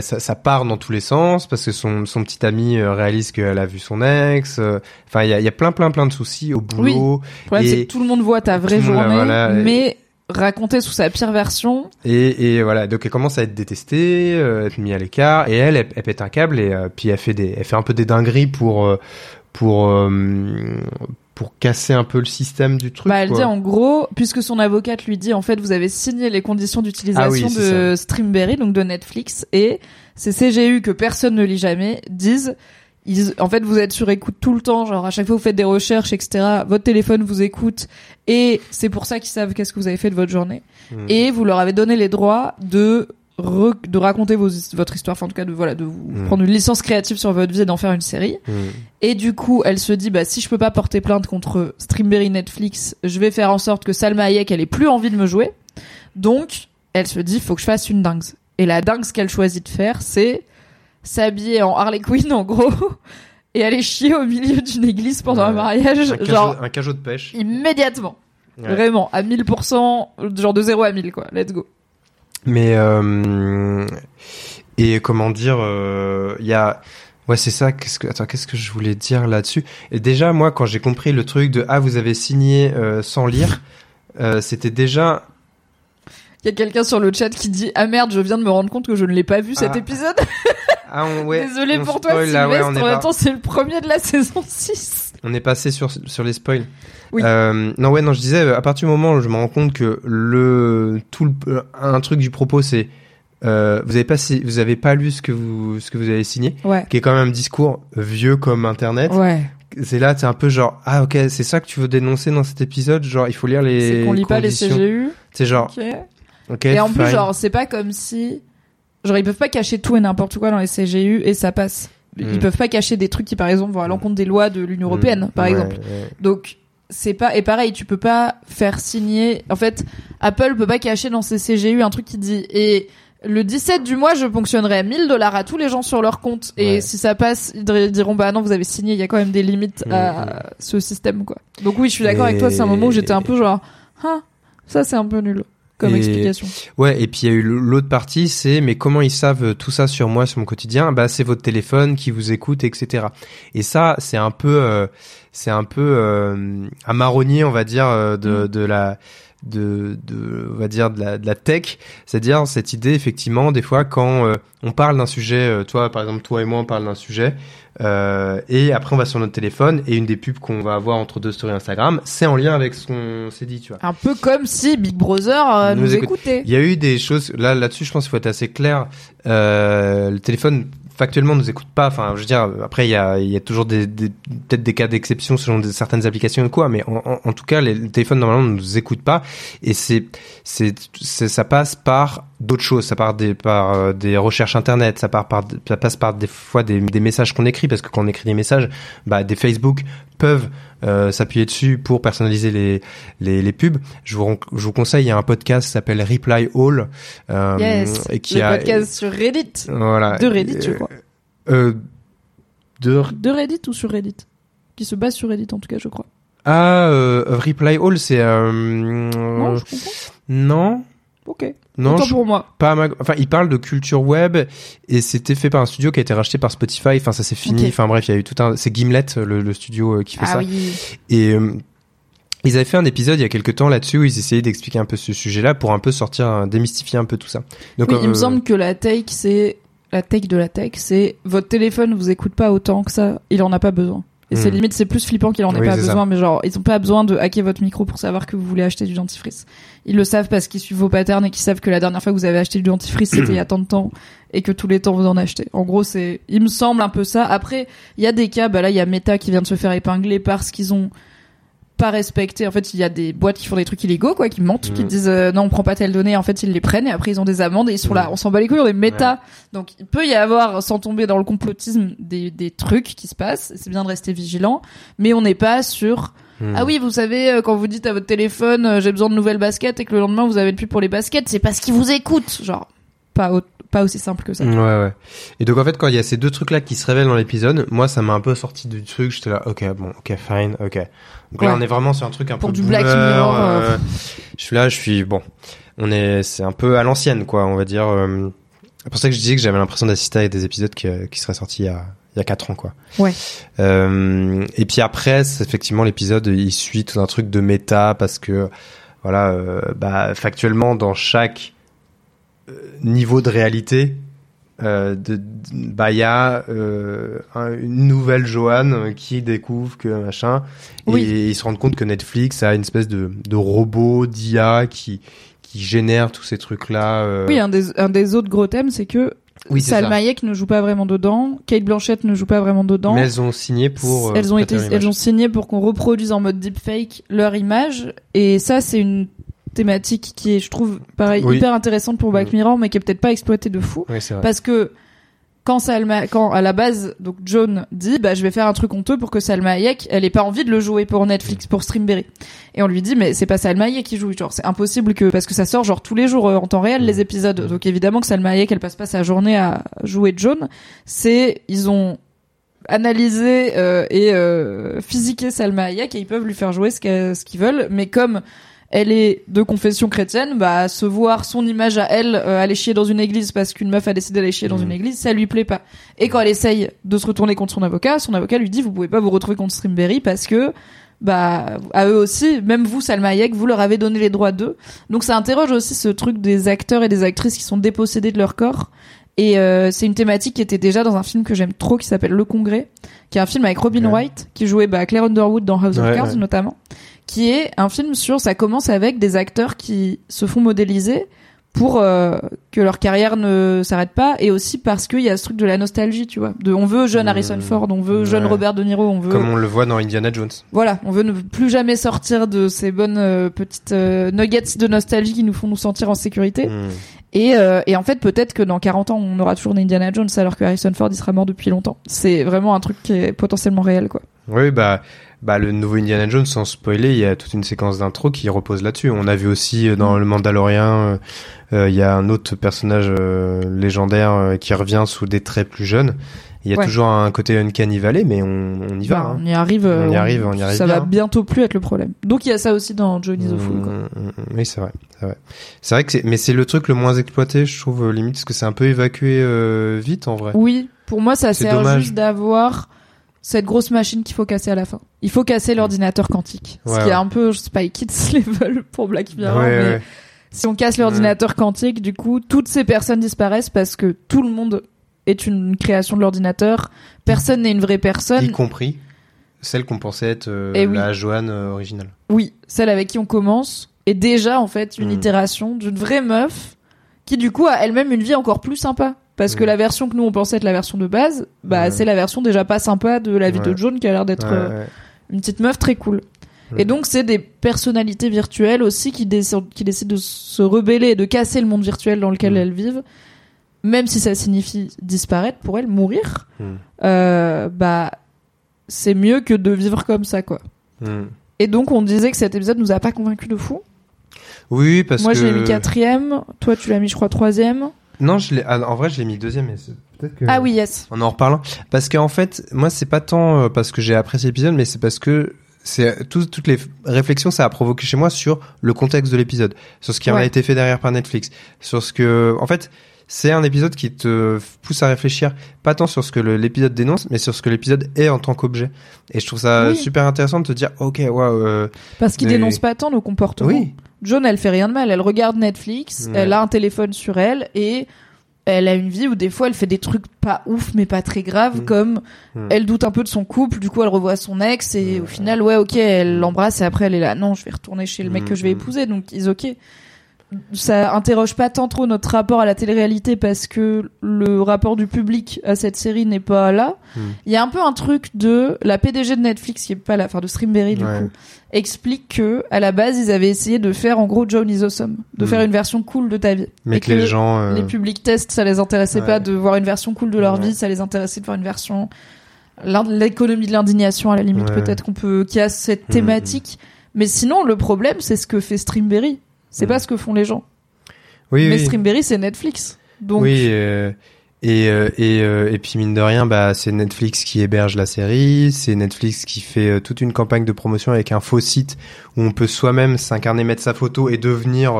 ça, ça part dans tous les sens parce que son, son petit ami euh, réalise qu'elle a vu son ex. euh, Enfin, il y a, il y a plein, plein, plein de soucis au boulot. Le problème, Et c'est que tout le monde voit ta vraie monde, journée, voilà, et- mais raconté sous sa pire version. Et, et voilà, donc elle commence à être détestée, euh, être mise à l'écart, et elle, elle, elle pète un câble et euh, puis elle fait des, elle fait un peu des dingueries pour euh, pour euh, pour casser un peu le système du truc. Bah, elle quoi. dit en gros, puisque son avocate lui dit en fait vous avez signé les conditions d'utilisation Ah oui, de Streamberry, donc de Netflix, et ces CGU que personne ne lit jamais disent ils, en fait, vous êtes sur écoute tout le temps, genre à chaque fois vous faites des recherches, etc. Votre téléphone vous écoute, et c'est pour ça qu'ils savent qu'est-ce que vous avez fait de votre journée. Hmm. Et vous leur avez donné les droits de de raconter vos, votre histoire, enfin en tout cas de voilà de vous Mm. prendre une licence créative sur votre vie et d'en faire une série. Mm. Et du coup, elle se dit, bah, si je peux pas porter plainte contre Streamberry Netflix, je vais faire en sorte que Salma Hayek, elle ait plus envie de me jouer. Donc, elle se dit, faut que je fasse une dingue. Et la dingue qu'elle choisit de faire, c'est s'habiller en Harley Quinn, en gros, et aller chier au milieu d'une église pendant un mariage, un, cajot, genre, un cajot de pêche. immédiatement. Ouais. Vraiment, à 1000%, genre de 0 à 1000, quoi. Let's go. Mais euh, et comment dire, euh, il y a ouais c'est ça. Qu'est-ce que attends qu'est-ce que je voulais dire là-dessus? Et déjà moi quand j'ai compris le truc de ah vous avez signé euh, sans lire, euh, c'était déjà Il y a quelqu'un sur le chat qui dit, ah merde, je viens de me rendre compte que je ne l'ai pas vu cet Ah. épisode. ah on, ouais. Désolé on pour toi, spoil, Sylvestre. là, ouais, en même temps, c'est le premier de la saison 6. On est passé sur sur les spoils. Oui. Euh, non ouais non je disais à partir du moment où je me rends compte que le tout le, euh, un truc du propos c'est euh, vous avez pas vous avez pas lu ce que vous ce que vous avez signé Ouais. qui est quand même un discours vieux comme internet Ouais. c'est là c'est un peu genre ah ok c'est ça que tu veux dénoncer dans cet épisode? Genre il faut lire les C'est qu'on lit pas les. CGU. c'est genre Et en plus, genre, c'est pas comme si. Genre, ils peuvent pas cacher tout et n'importe quoi dans les CGU et ça passe. Ils Mm. peuvent pas cacher des trucs qui, par exemple, vont à l'encontre des lois de l'Union Européenne, Mm, par ouais, exemple. ouais. Donc, c'est pas. Et pareil, tu peux pas faire signer. En fait, Apple peut pas cacher dans ses CGU un truc qui dit. Et. Le 17 du mois, je ponctionnerai 1000 dollars à tous les gens sur leur compte. Et Ouais. si ça passe, ils dir- diront, bah non, vous avez signé, il y a quand même des limites à ce système, quoi. Donc oui, je suis d'accord avec toi, c'est un moment où j'étais un peu genre, ah, ça c'est un peu nul comme Et- explication. Ouais, et puis il y a eu l'autre partie, c'est mais comment ils savent tout ça sur moi, sur mon quotidien? Bah c'est votre téléphone qui vous écoute, etc. Et ça, c'est un peu, euh, c'est un peu euh, un marronnier, on va dire, euh, de, Mm. de la, de, de, on va dire de la, de la tech, c'est-à-dire cette idée effectivement des fois quand euh, on parle d'un sujet, euh, toi par exemple toi et moi on parle d'un sujet. Euh, et après on va sur notre téléphone et une des pubs qu'on va avoir entre deux stories Instagram, c'est en lien avec ce qu'on s'est dit, tu vois. Un peu comme si Big Brother euh, Nous écoutait. Il y a eu des choses là là-dessus, je pense qu'il faut être assez clair. Le téléphone factuellement nous écoute pas. Enfin, je veux dire, après il y a y a toujours des, peut-être des cas d'exception selon certaines applications ou quoi, mais en, tout cas les, le téléphone normalement ne nous écoute pas et c'est c'est- ça passe par d'autres choses. Ça part des par euh, des recherches internet, ça part par ça passe par des fois des, des messages qu'on écrit parce que quand on écrit des messages, bah des Facebook peuvent euh, s'appuyer dessus pour personnaliser les, les, les pubs. Je vous, je vous conseille, il y a un podcast qui s'appelle Reply All. Euh, Yes. et qui le a, podcast sur Reddit. voilà. De Reddit, je crois. Euh, de, De Reddit ou sur Reddit? Qui se base sur Reddit en tout cas, je crois. ah, Reply All, c'est... Non, je comprends. non, Ok. non, je- pour moi. pas ma- enfin il parle de culture web et c'était fait par un studio qui a été racheté par Spotify enfin ça c'est fini enfin bref il y a eu tout un c'est Gimlet le, le studio euh, qui fait Ah ça oui. Et euh, ils avaient fait un épisode il y a quelques temps là-dessus où ils essayaient d'expliquer un peu ce sujet-là pour un peu sortir, euh, démystifier un peu tout ça. Donc, Oui, il me euh, semble que la tech, c'est la tech de la tech, c'est votre téléphone vous écoute pas autant que ça, il en a pas besoin. Et c'est Hmm. limite, c'est plus flippant qu'il en ait Oui, pas ça. besoin, mais genre, ils ont pas besoin de hacker votre micro pour savoir que vous voulez acheter du dentifrice. Ils le savent parce qu'ils suivent vos patterns et qu'ils savent que la dernière fois que vous avez acheté du dentifrice, c'était il y a tant de temps et que tous les temps vous en achetez. En gros, c'est, il me semble un peu ça. Après, il y a des cas, bah là, il y a Meta qui vient de se faire épingler parce qu'ils ont pas respecté. En fait, il y a des boîtes qui font des trucs illégaux, quoi, qui mentent, qui Mm. disent euh, non, on prend pas telle donnée. En fait, ils les prennent et après ils ont des amendes et ils sont là. Mm. On s'en bat les couilles, on est méta. Donc, il peut y avoir, sans tomber dans le complotisme, des, des trucs qui se passent. C'est bien de rester vigilant, mais on n'est pas sur. hmm. Ah oui, vous savez, euh, quand vous dites à votre téléphone, euh, j'ai besoin de nouvelles baskets et que le lendemain vous avez le plus pour les baskets, c'est parce qu'ils vous écoutent. Genre, pas, au- pas aussi simple que ça. Ouais, ouais. Et donc en fait, quand il y a ces deux trucs-là qui se révèlent dans l'épisode, moi, ça m'a un peu sorti du truc. J'étais là, ok, bon, ok, fine, ok. Donc là, on est vraiment sur un truc un Pour peu du Black Mirror, euh. euh, Je suis là, je suis bon. On est, c'est un peu à l'ancienne, quoi. On va dire. euh, C'est pour ça que je disais que j'avais l'impression d'assister à des épisodes qui, qui seraient sortis il y a il y a quatre ans, quoi. Ouais. Euh, et puis après, effectivement, l'épisode, il suit tout un truc de méta parce que voilà, euh, bah, factuellement dans chaque euh, niveau de réalité, euh, de, de- bah il y a euh, un- une nouvelle Joanne qui découvre que machin, Oui. et ils se rendent compte que Netflix a une espèce de, de robot d'IA qui qui génère tous ces trucs là. Oui, un des, un des autres gros thèmes, c'est que oui Salma. Hayek ne joue pas vraiment dedans, Kate Blanchett ne joue pas vraiment dedans. Mais elles ont signé pour. euh, elles ont été, elles ont signé pour qu'on reproduise en mode deepfake leur image, et ça c'est une thématique qui est, je trouve, pareil, Oui. hyper intéressante pour Black Mm. Mirror, mais qui est peut-être pas exploitée de fou. Oui, vrai. Parce que quand Salma, quand à la base, donc John dit, bah je vais faire un truc honteux pour que Salma Hayek, elle ait pas envie de le jouer pour Netflix, pour Streamberry. Et on lui dit, mais c'est pas Salma Hayek qui joue, genre c'est impossible que parce que ça sort genre tous les jours euh, en temps réel les épisodes. Donc évidemment que Salma Hayek, elle passe pas sa journée à jouer John. C'est ils ont analysé euh, et euh, physiqué Salma Hayek et ils peuvent lui faire jouer ce qu'ils veulent, mais comme elle est de confession chrétienne, bah se voir son image à elle euh, aller chier dans une église parce qu'une meuf a décidé d'aller chier dans une église, ça lui plaît pas. Et quand elle essaye de se retourner contre son avocat, son avocat lui dit vous pouvez pas vous retrouver contre Streamberry parce que bah à eux aussi, même vous Salma Hayek, vous leur avez donné les droits d'eux. Donc ça interroge aussi ce truc des acteurs et des actrices qui sont dépossédés de leur corps. Et euh, c'est une thématique qui était déjà dans un film que j'aime trop qui s'appelle Le Congrès, qui est un film avec Robin Ouais. Wright qui jouait bah, Claire Underwood dans House of Cards ouais. notamment, qui est un film sur ça commence avec des acteurs qui se font modéliser pour euh, que leur carrière ne s'arrête pas et aussi parce qu'il y a ce truc de la nostalgie, tu vois. De on veut jeune Mmh. Harrison Ford, on veut jeune Ouais. Robert De Niro, on veut Comme on le voit dans Indiana Jones. voilà, on veut ne plus jamais sortir de ces bonnes euh, petites euh, nuggets de nostalgie qui nous font nous sentir en sécurité. Hmm. Et, euh, et en fait, peut-être que dans 40 ans, on aura toujours une Indiana Jones alors que Harrison Ford il sera mort depuis longtemps. C'est vraiment un truc qui est potentiellement réel, quoi. Oui, bah, bah, le nouveau Indiana Jones, sans spoiler, il y a toute une séquence d'intro qui repose là-dessus. On a vu aussi euh, dans Le Mandalorien, euh, euh, il y a un autre personnage euh, légendaire euh, qui revient sous des traits plus jeunes. Il y a Ouais. toujours un côté Uncanny Valley, mais on, on y va. Bah, hein. On y arrive. On y arrive, on y arrive Ça bien. va bientôt plus être le problème. Donc il y a ça aussi dans Johnny the Fool, quoi. Mm, mm, mm, Oui, c'est vrai, c'est vrai. C'est vrai que c'est, mais c'est le truc le moins exploité, je trouve, limite, parce que c'est un peu évacué vite, en vrai. Oui, pour moi, ça sert dommage. juste d'avoir cette grosse machine qu'il faut casser à la fin. Il faut casser l'ordinateur quantique. ce qui est un peu Spy Kids level pour Black Mirror. Ouais, mais ouais. si on casse l'ordinateur quantique, du coup, toutes ces personnes disparaissent parce que tout le monde est une création de l'ordinateur. Personne n'est une vraie personne. Y compris celle qu'on pensait être euh, Eh oui. la Joanne euh, originale. Oui, celle avec qui on commence est déjà en fait une Mm. itération d'une vraie meuf qui du coup a elle-même une vie encore plus sympa. Parce que Mm. la version que nous on pensait être la version de base, bah c'est la version déjà pas sympa de la vie de John qui a l'air d'être euh, une petite meuf très cool. Ouais. Et donc c'est des personnalités virtuelles aussi qui, décident qui décident de se rebeller et de casser le monde virtuel dans lequel Mm. elles vivent, même si ça signifie disparaître pour elles, mourir. Mm. Euh, bah c'est mieux que de vivre comme ça quoi. Mm. Et donc on disait que cet épisode nous a pas convaincu de fou. Oui, parce Moi que. je l'ai mis quatrième, toi tu l'as mis je crois troisième. Non, je l'ai. ah, en vrai, je l'ai mis deuxième. Mais peut-être que. Ah oui yes. En en reparlant, parce qu'en fait, moi, c'est pas tant euh, parce que j'ai apprécié l'épisode, mais c'est parce que c'est tout- toutes les réflexions ça a provoqué chez moi sur le contexte de l'épisode, sur ce qui en a Ouais. été fait derrière par Netflix, sur ce que, en fait, c'est un épisode qui te pousse à réfléchir, pas tant sur ce que l'épisode dénonce, mais sur ce que l'épisode est en tant qu'objet. Et je trouve ça Oui. super intéressant de te dire, ok, waouh, euh, Parce qu'il Mais- dénonce pas tant nos comportements. oui, John, elle fait rien de mal. Elle regarde Netflix, Ouais. elle a un téléphone sur elle et elle a une vie où des fois elle fait des trucs pas ouf mais pas très graves Mm. comme Mm. elle doute un peu de son couple, du coup elle revoit son ex et Ouais. au final ouais ok elle l'embrasse et après elle est là non je vais retourner chez le mec Mm, que je vais mm. épouser donc ils ok. Ça interroge pas tant trop notre rapport à la télé-réalité parce que le rapport du public à cette série n'est pas là. Mm. Il y a un peu un truc de la PDG de Netflix qui est pas la, enfin de Streamberry du Ouais. coup, explique que à la base ils avaient essayé de faire en gros John is awesome, de Mm. faire une version cool de ta vie. mais Et que les gens, euh, les publics tests, ça les intéressait Ouais. pas de voir une version cool de leur Ouais. vie, ça les intéressait de voir une version l'économie de l'indignation à la limite peut-être qu'on peut qui a cette Mm, thématique. Mais sinon le problème c'est ce que fait Streamberry, c'est pas ce que font les gens. oui, Mais oui. Streamberry c'est Netflix. Donc Oui, euh, et, euh, et, euh, et puis mine de rien, bah, c'est Netflix qui héberge la série, c'est Netflix qui fait toute une campagne de promotion avec un faux site où on peut soi-même s'incarner, mettre sa photo et devenir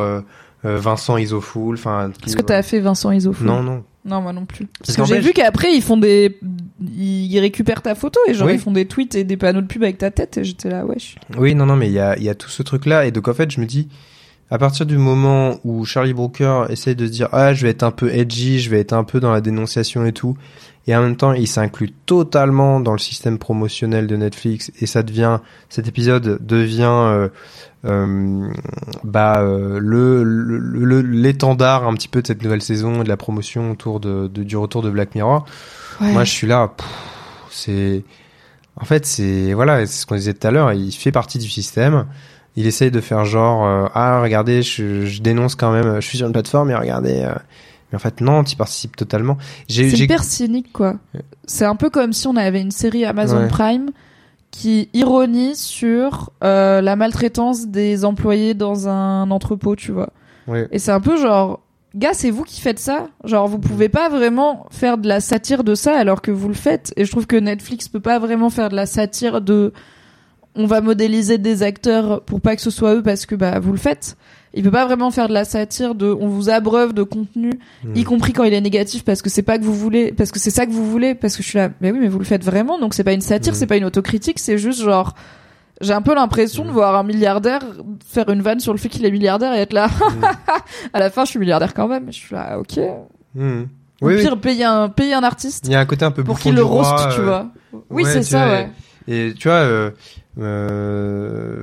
Vincent Isofoul. Enfin, est-ce que t'as fait Vincent Isofoul? Non, non. Non, moi non plus. Parce Parce que j'ai vu qu'après ils font des, ils récupèrent ta photo et genre Oui. ils font des tweets et des panneaux de pub avec ta tête et j'étais là, wesh. Oui, non, non, mais il y a, il y a tout ce truc-là. Et donc, en fait, je me dis, à partir du moment où Charlie Brooker essaye de se dire, ah, je vais être un peu edgy, je vais être un peu dans la dénonciation et tout, et en même temps, il s'inclut totalement dans le système promotionnel de Netflix, et ça devient, cet épisode devient, euh, euh, bah, euh, le, le, le- l'étendard un petit peu de cette nouvelle saison et de la promotion autour de, de- du retour de Black Mirror. Ouais. Moi, je suis là, c'est, en fait, c'est, voilà, c'est ce qu'on disait tout à l'heure, il fait partie du système. Il essaye de faire genre, euh, ah, regardez, je, je dénonce quand même, je suis sur une plateforme, et regardez, euh, mais en fait, non, tu participes totalement. C'est hyper cynique, quoi. C'est un peu comme si on avait une série Amazon Ouais. Prime qui ironise sur euh, la maltraitance des employés dans un entrepôt, tu vois. Ouais. Et c'est un peu genre, gars, c'est vous qui faites ça? Genre, vous pouvez pas vraiment faire de la satire de ça alors que vous le faites. Et je trouve que Netflix peut pas vraiment faire de la satire de, on va modéliser des acteurs pour pas que ce soit eux parce que bah vous le faites. Il peut pas vraiment faire de la satire de, on vous abreuve de contenu y compris quand il est négatif parce que c'est pas que vous voulez parce que c'est ça que vous voulez parce que je suis là mais oui mais vous le faites vraiment donc c'est pas une satire Mm. c'est pas une autocritique c'est juste genre j'ai un peu l'impression de voir un milliardaire faire une vanne sur le fait qu'il est milliardaire et être là à la fin je suis milliardaire quand même je suis là ok Hmm. au Oui, oui. pire payer un payer un artiste Il y a un côté un peu pour qu'il le roast tu euh, vois oui ouais, c'est ça ouais Et tu vois, euh, euh,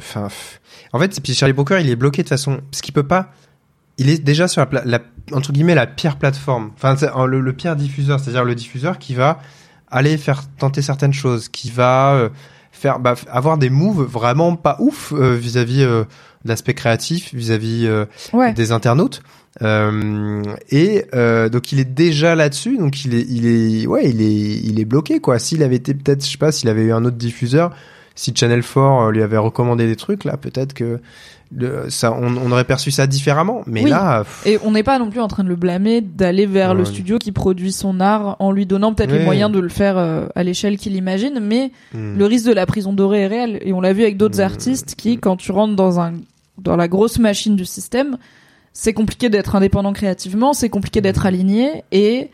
en fait, puis Charlie Brooker, il est bloqué de façon, parce qu'il peut pas. Il est déjà sur la, la entre guillemets la pire plateforme, enfin euh, le, le pire diffuseur, c'est-à-dire le diffuseur qui va aller faire tenter certaines choses, qui va euh, faire bah, avoir des moves vraiment pas ouf vis-à-vis euh, de l'aspect créatif, vis-à-vis ouais des internautes. Euh, et euh, donc il est déjà là-dessus, donc il est, il est, ouais, il est, il est bloqué quoi. S'il avait été peut-être, je sais pas, s'il avait eu un autre diffuseur, si Channel 4 euh, lui avait recommandé des trucs là, peut-être que le, ça, on, on aurait perçu ça différemment. Mais Oui. là, pff, et on n'est pas non plus en train de le blâmer d'aller vers le studio qui produit son art en lui donnant peut-être les moyens de le faire euh, à l'échelle qu'il imagine mais hmm, le risque de la prison dorée est réel et on l'a vu avec d'autres Mm. artistes qui quand tu rentres dans un dans la grosse machine du système c'est compliqué d'être indépendant créativement c'est compliqué Mm. d'être aligné et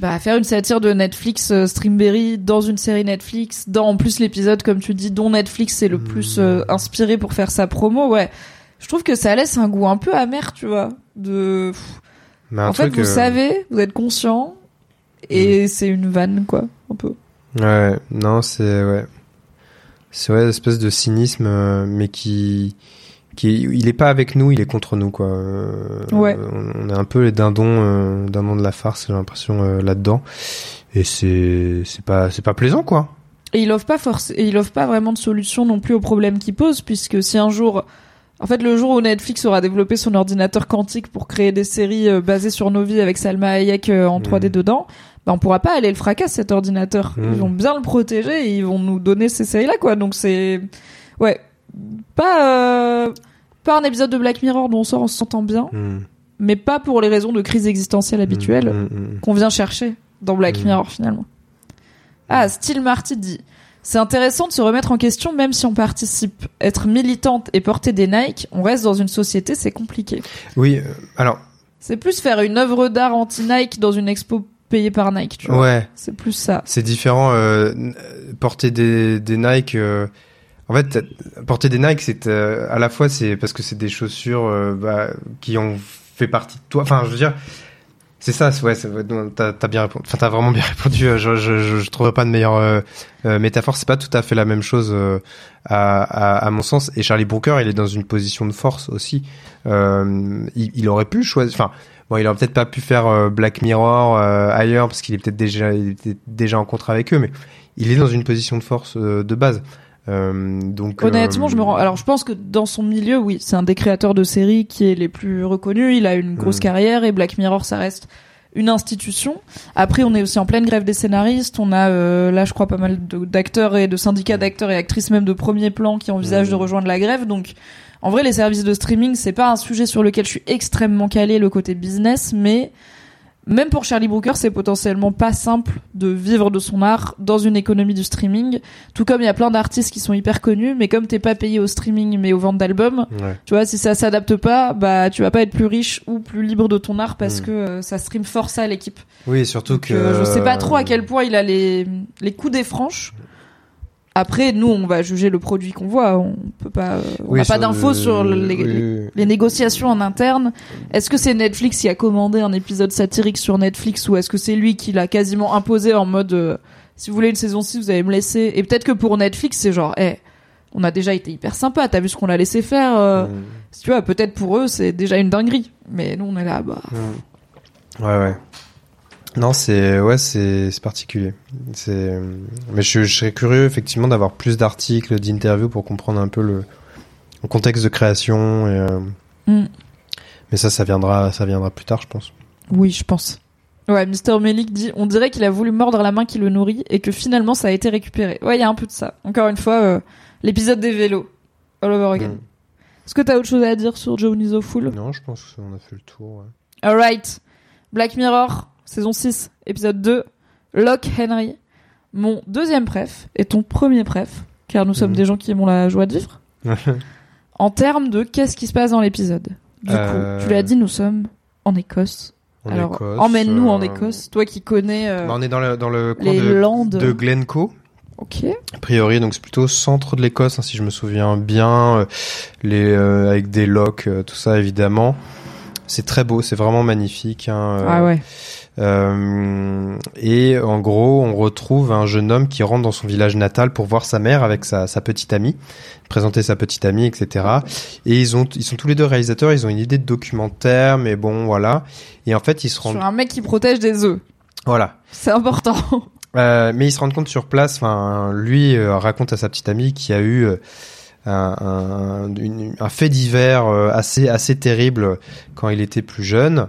bah faire une satire de Netflix euh, Streamberry dans une série Netflix dans en plus l'épisode comme tu dis dont Netflix est le plus Mm. euh, inspiré pour faire sa promo ouais. Je trouve que ça laisse un goût un peu amer tu vois de mais en fait vous euh, savez vous êtes conscient et c'est une vanne quoi un peu. Ouais, non, c'est ouais, c'est ouais, une espèce de cynisme, euh, mais qui, qui, il est pas avec nous, il est contre nous quoi. Euh, Ouais. On, est un peu les dindons, euh, dindons de la farce, j'ai l'impression euh, là-dedans. Et c'est, c'est pas, c'est pas plaisant quoi. Et il offre pas force, et il offre pas vraiment de solution non plus aux problèmes qu'il pose, puisque si un jour, en fait, le jour où Netflix aura développé son ordinateur quantique pour créer des séries euh, basées sur nos vies avec Salma Hayek en 3D dedans, bah on pourra pas aller le fracasser cet ordinateur. Mm. Ils vont bien le protéger et ils vont nous donner ces séries-là, quoi. Donc c'est, ouais, pas euh, pas un épisode de Black Mirror dont on sort en se sentant bien, Hmm. mais pas pour les raisons de crise existentielle habituelles Hmm, hmm, qu'on vient chercher dans Black. Mirror finalement. Ah, Steel Marty dit C'est intéressant de se remettre en question même si on participe. Être militante et porter des Nike, on reste dans une société, c'est compliqué. Oui, euh, alors, C'est plus faire une œuvre d'art anti-Nike dans une expo payée par Nike, tu vois. ouais, C'est plus ça. c'est différent. Euh, porter des, des Nike. euh, en fait, porter des Nike, c'est euh, à la fois c'est parce que c'est des chaussures euh, bah, qui ont fait partie de toi. Enfin, je veux dire, c'est ça. Ouais, t'as as bien répondu. Enfin, t'as vraiment bien répondu. euh, Je, je, je, je trouverais pas de meilleure euh, euh, métaphore. C'est pas tout à fait la même chose euh, à, à, à mon sens. Et Charlie Brooker, il est dans une position de force aussi. Il, il aurait pu choisir. Enfin. Bon, il aurait peut-être pas pu faire Black Mirror ailleurs parce qu'il est peut-être déjà, déjà en contrat avec eux, mais il est dans une position de force de base. Euh, donc Honnêtement, euh, je me rends. Alors, je pense que dans son milieu, oui, c'est un des créateurs de séries qui est les plus reconnus. Il a une grosse Mm. carrière et Black Mirror, ça reste une institution. Après, on est aussi en pleine grève des scénaristes. On a euh, là, je crois, pas mal d'acteurs et de syndicats d'acteurs et actrices même de premier plan qui envisagent de rejoindre la grève. Donc, en vrai, les services de streaming, c'est pas un sujet sur lequel je suis extrêmement calé le côté business, mais même pour Charlie Brooker, c'est potentiellement pas simple de vivre de son art dans une économie du streaming. Tout comme il y a plein d'artistes qui sont hyper connus, mais comme t'es pas payé au streaming mais aux ventes d'albums, Ouais. tu vois, si ça s'adapte pas, bah tu vas pas être plus riche ou plus libre de ton art parce Mm. que euh, ça stream fort ça à l'équipe. Oui, surtout Donc, que. euh, je sais pas trop à quel point il a les les coups des franches. Après, nous, on va juger le produit qu'on voit. On peut pas, euh, on Oui, n'a pas d'infos le- sur les, oui, les- oui. les négociations en interne. Est-ce que c'est Netflix qui a commandé un épisode satirique sur Netflix ou est-ce que c'est lui qui l'a quasiment imposé en mode euh, si vous voulez une saison 6, vous allez me laisser. Et peut-être que pour Netflix, c'est genre, eh, on a déjà été hyper sympa. T'as vu ce qu'on a laissé faire. euh, Mm. Tu vois, peut-être pour eux, c'est déjà une dinguerie. Mais nous, on est là, bah. Ouais, ouais. Non, c'est ouais, c'est particulier. C'est mais je, je serais curieux effectivement d'avoir plus d'articles, d'interviews pour comprendre un peu le, le contexte de création. Et, euh, Mm. Mais ça, ça viendra, ça viendra plus tard, je pense. Oui, je pense. Ouais, Mr. Melik dit, on dirait qu'il a voulu mordre la main qui le nourrit et que finalement ça a été récupéré. Ouais, il y a un peu de ça. Encore une fois, euh, l'épisode des vélos. All over again. Mm. Est-ce que t'as autre chose à dire sur Joe Nizo Full? Non, je pense qu'on a fait le tour. ouais. Alright. Black Mirror, saison 6, épisode 2. Locke Henry. Mon deuxième préf et ton premier préf, car nous sommes Mhm. des gens qui aimons la joie de vivre. en termes de qu'est-ce qui se passe dans l'épisode? Du Euh, coup, tu l'as dit, nous sommes en Écosse. En Alors, emmène-nous en euh, Écosse, toi qui connais euh, bah, on est dans le dans le coin les de, Landes. de Glencoe. Ok. A priori, donc c'est plutôt centre de l'Écosse, hein, si je me souviens bien, euh, les euh, avec des locks, euh, tout ça évidemment. C'est très beau, c'est vraiment magnifique. Hein, euh, ah ouais. Euh, et en gros, on retrouve un jeune homme qui rentre dans son village natal pour voir sa mère avec sa, sa petite amie, présenter sa petite amie, etc. Et ils ont, ils sont tous les deux réalisateurs. Ils ont une idée de documentaire, mais bon, voilà. Et en fait, ils se rendent, Sur un mec qui protège des œufs. voilà. C'est important. Euh, mais ils se rendent compte sur place. Enfin, lui euh, raconte à sa petite amie qu'il y a eu un, un, une- un fait divers assez assez terrible quand il était plus jeune.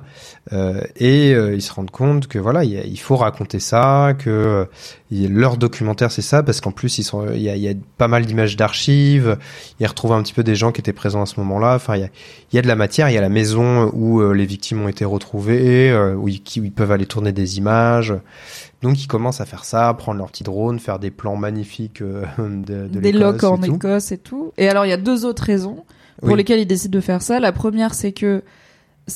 Euh, et euh, ils se rendent compte que voilà, y a- il faut raconter ça, que euh, leur documentaire c'est ça, parce qu'en plus ils sont, il y a, y a pas mal d'images d'archives. Ils retrouvent un petit peu des gens qui étaient présents à ce moment-là. Enfin, il y a, y a de la matière. Il y a la maison où euh, les victimes ont été retrouvées, euh, où, ils, qui- où ils peuvent aller tourner des images. Donc ils commencent à faire ça, prendre leur petit drone, faire des plans magnifiques euh, de, de des locks en tout. Écosse et tout. Et alors, il y a deux autres raisons pour Oui. lesquelles ils décident de faire ça. La première, c'est que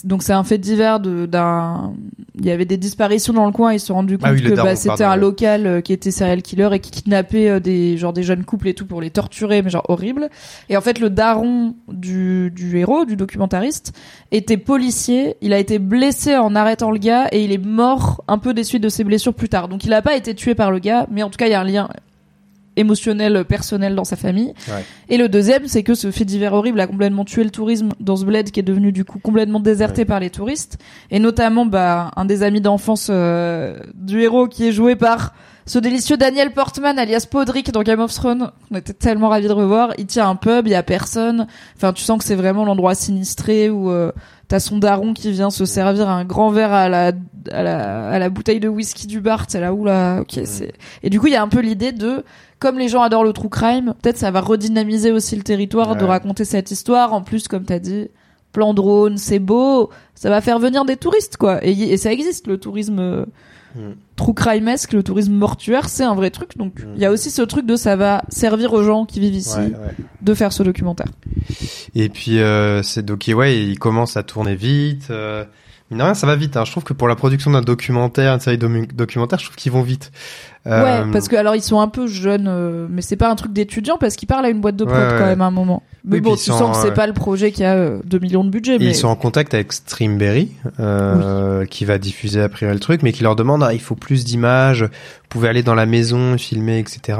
donc c'est un fait divers d'un il y avait des disparitions dans le coin. Ils se sont rendus compte Ah oui, le que bah, c'était un local euh, qui était serial killer et qui kidnappait euh, des genre des jeunes couples et tout pour les torturer mais genre horrible. Et en fait le daron du du héros du documentariste était policier. Il a été blessé en arrêtant le gars et il est mort un peu des suites de ses blessures plus tard. Donc il a pas été tué par le gars mais en tout cas il y a un lien émotionnel personnel dans sa famille Ouais. et le deuxième, c'est que ce fait divers horrible a complètement tué le tourisme dans ce bled qui est devenu du coup complètement déserté Ouais. par les touristes. Et notamment, bah, un des amis d'enfance euh, du héros qui est joué par ce délicieux Daniel Portman, alias Podrick dans Game of Thrones. On était tellement ravis de revoir. Il tient un pub, il y a personne. Enfin, tu sens que c'est vraiment l'endroit sinistré où euh, t'as son daron qui vient se servir un grand verre à la, à la, à la bouteille de whisky du bar. C'est là où là, ok, c'est. Et du coup, il y a un peu l'idée de comme les gens adorent le true crime, peut-être ça va redynamiser aussi le territoire de raconter cette histoire. En plus, comme t'as dit, plan drone, c'est beau, ça va faire venir des touristes, quoi. Et, ça existe, le tourisme euh. True crime-esque, le tourisme mortuaire, c'est un vrai truc. Donc, il Mm. y a aussi ce truc de ça va servir aux gens qui vivent ici Ouais, ouais. de faire ce documentaire. Et puis euh, c'est donc ouais, il commence à tourner vite. Euh, mine de rien, ça va vite. Hein. Je trouve que pour la production d'un documentaire, une série documentaire, je trouve qu'ils vont vite. Euh, Ouais, parce que alors ils sont un peu jeunes, euh, mais c'est pas un truc d'étudiant parce qu'ils parlent à une boîte de prod Ouais, ouais. quand même à un moment. Mais Oui, bon, tu sens que c'est euh, pas le projet qui a euh, 2 millions de budget. Et mais ils sont en contact avec Streamberry, euh, qui va diffuser après le truc, mais qui leur demande ah, il faut plus d'images, vous pouvez aller dans la maison, filmer, etc.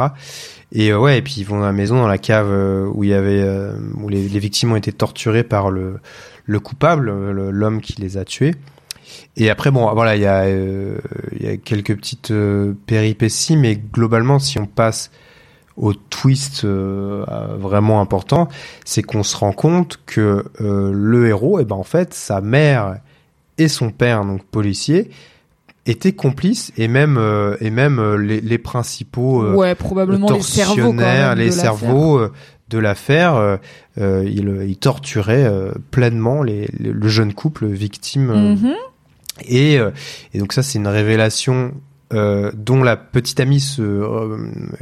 Et euh, ouais, et puis ils vont dans la maison, dans la cave euh, où il y avait euh, où les, les victimes ont été torturées par le le coupable, le- l'homme qui les a tués. Et après bon, voilà, il y a euh, il y a quelques petites euh, péripéties, mais globalement, si on passe au twist euh, euh, vraiment important, c'est qu'on se rend compte que euh, le héros, et ben en fait, sa mère et son père, donc policier, étaient complices et même euh, et même euh, les, les principaux euh, ouais, probablement les cerveaux quand tortionnaires, même les de cerveaux euh, de l'affaire, euh, euh, ils torturaient euh, pleinement les, les- le jeune couple victime. Mhm. Et, et donc ça, c'est une révélation euh, dont la petite amie se, euh,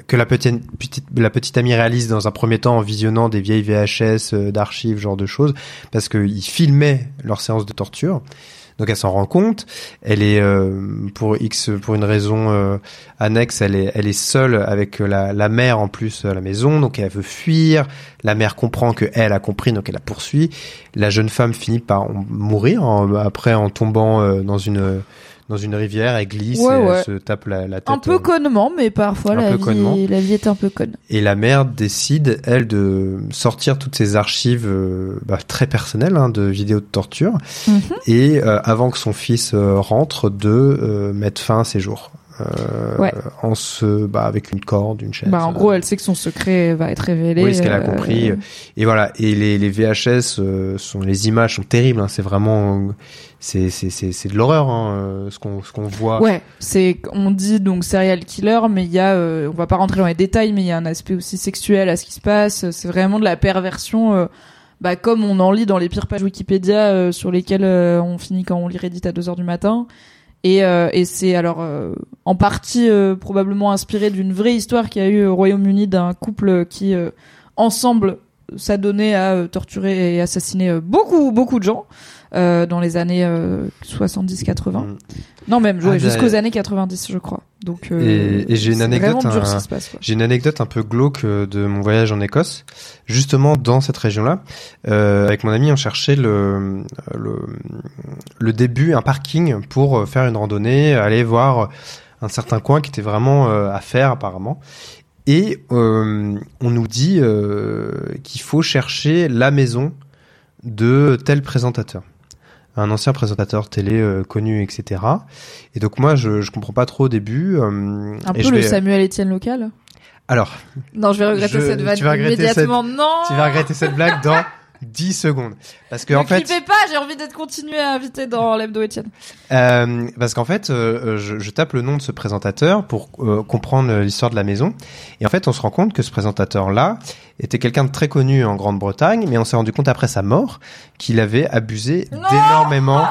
que la petite, petite la petite amie réalise dans un premier temps en visionnant des vieilles VHS euh, d'archives, genre de choses, parce qu'ils filmaient leurs séances de torture. Donc elle s'en rend compte. Elle est euh, pour X pour une raison euh, annexe, elle est elle est seule avec la, la mère en plus à la maison, donc elle veut fuir. La mère comprend que elle a compris, donc elle la poursuit. La jeune femme finit par mourir après en tombant euh, dans une dans une rivière, elle glisse Ouais, et elle se tape la, la tête. Un peu euh, connement, mais parfois la vie, la vie est un peu conne. et la mère décide, elle, de sortir toutes ses archives euh, bah, très personnelles hein, de vidéos de torture, Mhm. et euh, avant que son fils euh, rentre, de mettre fin à ses jours. Ouais. en se bah, avec une corde, une chaise. Bah, en gros, elle sait que son secret va être révélé. oui, ce qu'elle a compris. Et voilà. Et les, les VHS sont les images sont terribles. hein. C'est vraiment c'est c'est de l'horreur hein, euh, ce qu'on ce qu'on voit. Ouais, c'est on dit donc serial killer, mais il y a, euh, on va pas rentrer dans les détails, mais il y a un aspect aussi sexuel à ce qui se passe. C'est vraiment de la perversion, euh, bah comme on en lit dans les pires pages Wikipédia euh, sur lesquelles on finit quand on lit Reddit à 2 heures du matin. Et, et c'est alors en partie probablement inspiré d'une vraie histoire qu'il y a eu au Royaume-Uni d'un couple qui ensemble s'adonnait à torturer et assassiner beaucoup beaucoup de gens euh, dans les années 70-80. Mm. Non, même Ah, jusqu'aux années 90, je crois. Donc, euh, Et- et j'ai une anecdote, un-. J'ai une anecdote un peu glauque euh, de mon voyage en Écosse. Justement, dans cette région-là, euh, avec mon ami, on cherchait le, le, le début, un parking pour euh, faire une randonnée, aller voir un certain coin qui était vraiment euh, à faire apparemment. Et euh, on nous dit euh, qu'il faut chercher la maison de tel présentateur un ancien présentateur télé euh, connu, etc. Et donc moi, je, je comprends pas trop au début. euh, Un peu le vais- Samuel Etienne local. Alors, Non, je vais regretter Je- cette vanne immédiatement. Non tu vas regretter cette blague dans 10 secondes. Parce que Ne en fait, clippez pas, j'ai envie d'être continué à inviter dans l'hebdo Etienne. euh, parce qu'en fait, euh, je, je tape le nom de ce présentateur pour euh, comprendre l'histoire de la maison. Et en fait, on se rend compte que ce présentateur-là était quelqu'un de très connu en Grande-Bretagne, mais on s'est rendu compte après sa mort qu'il avait abusé d'énormément,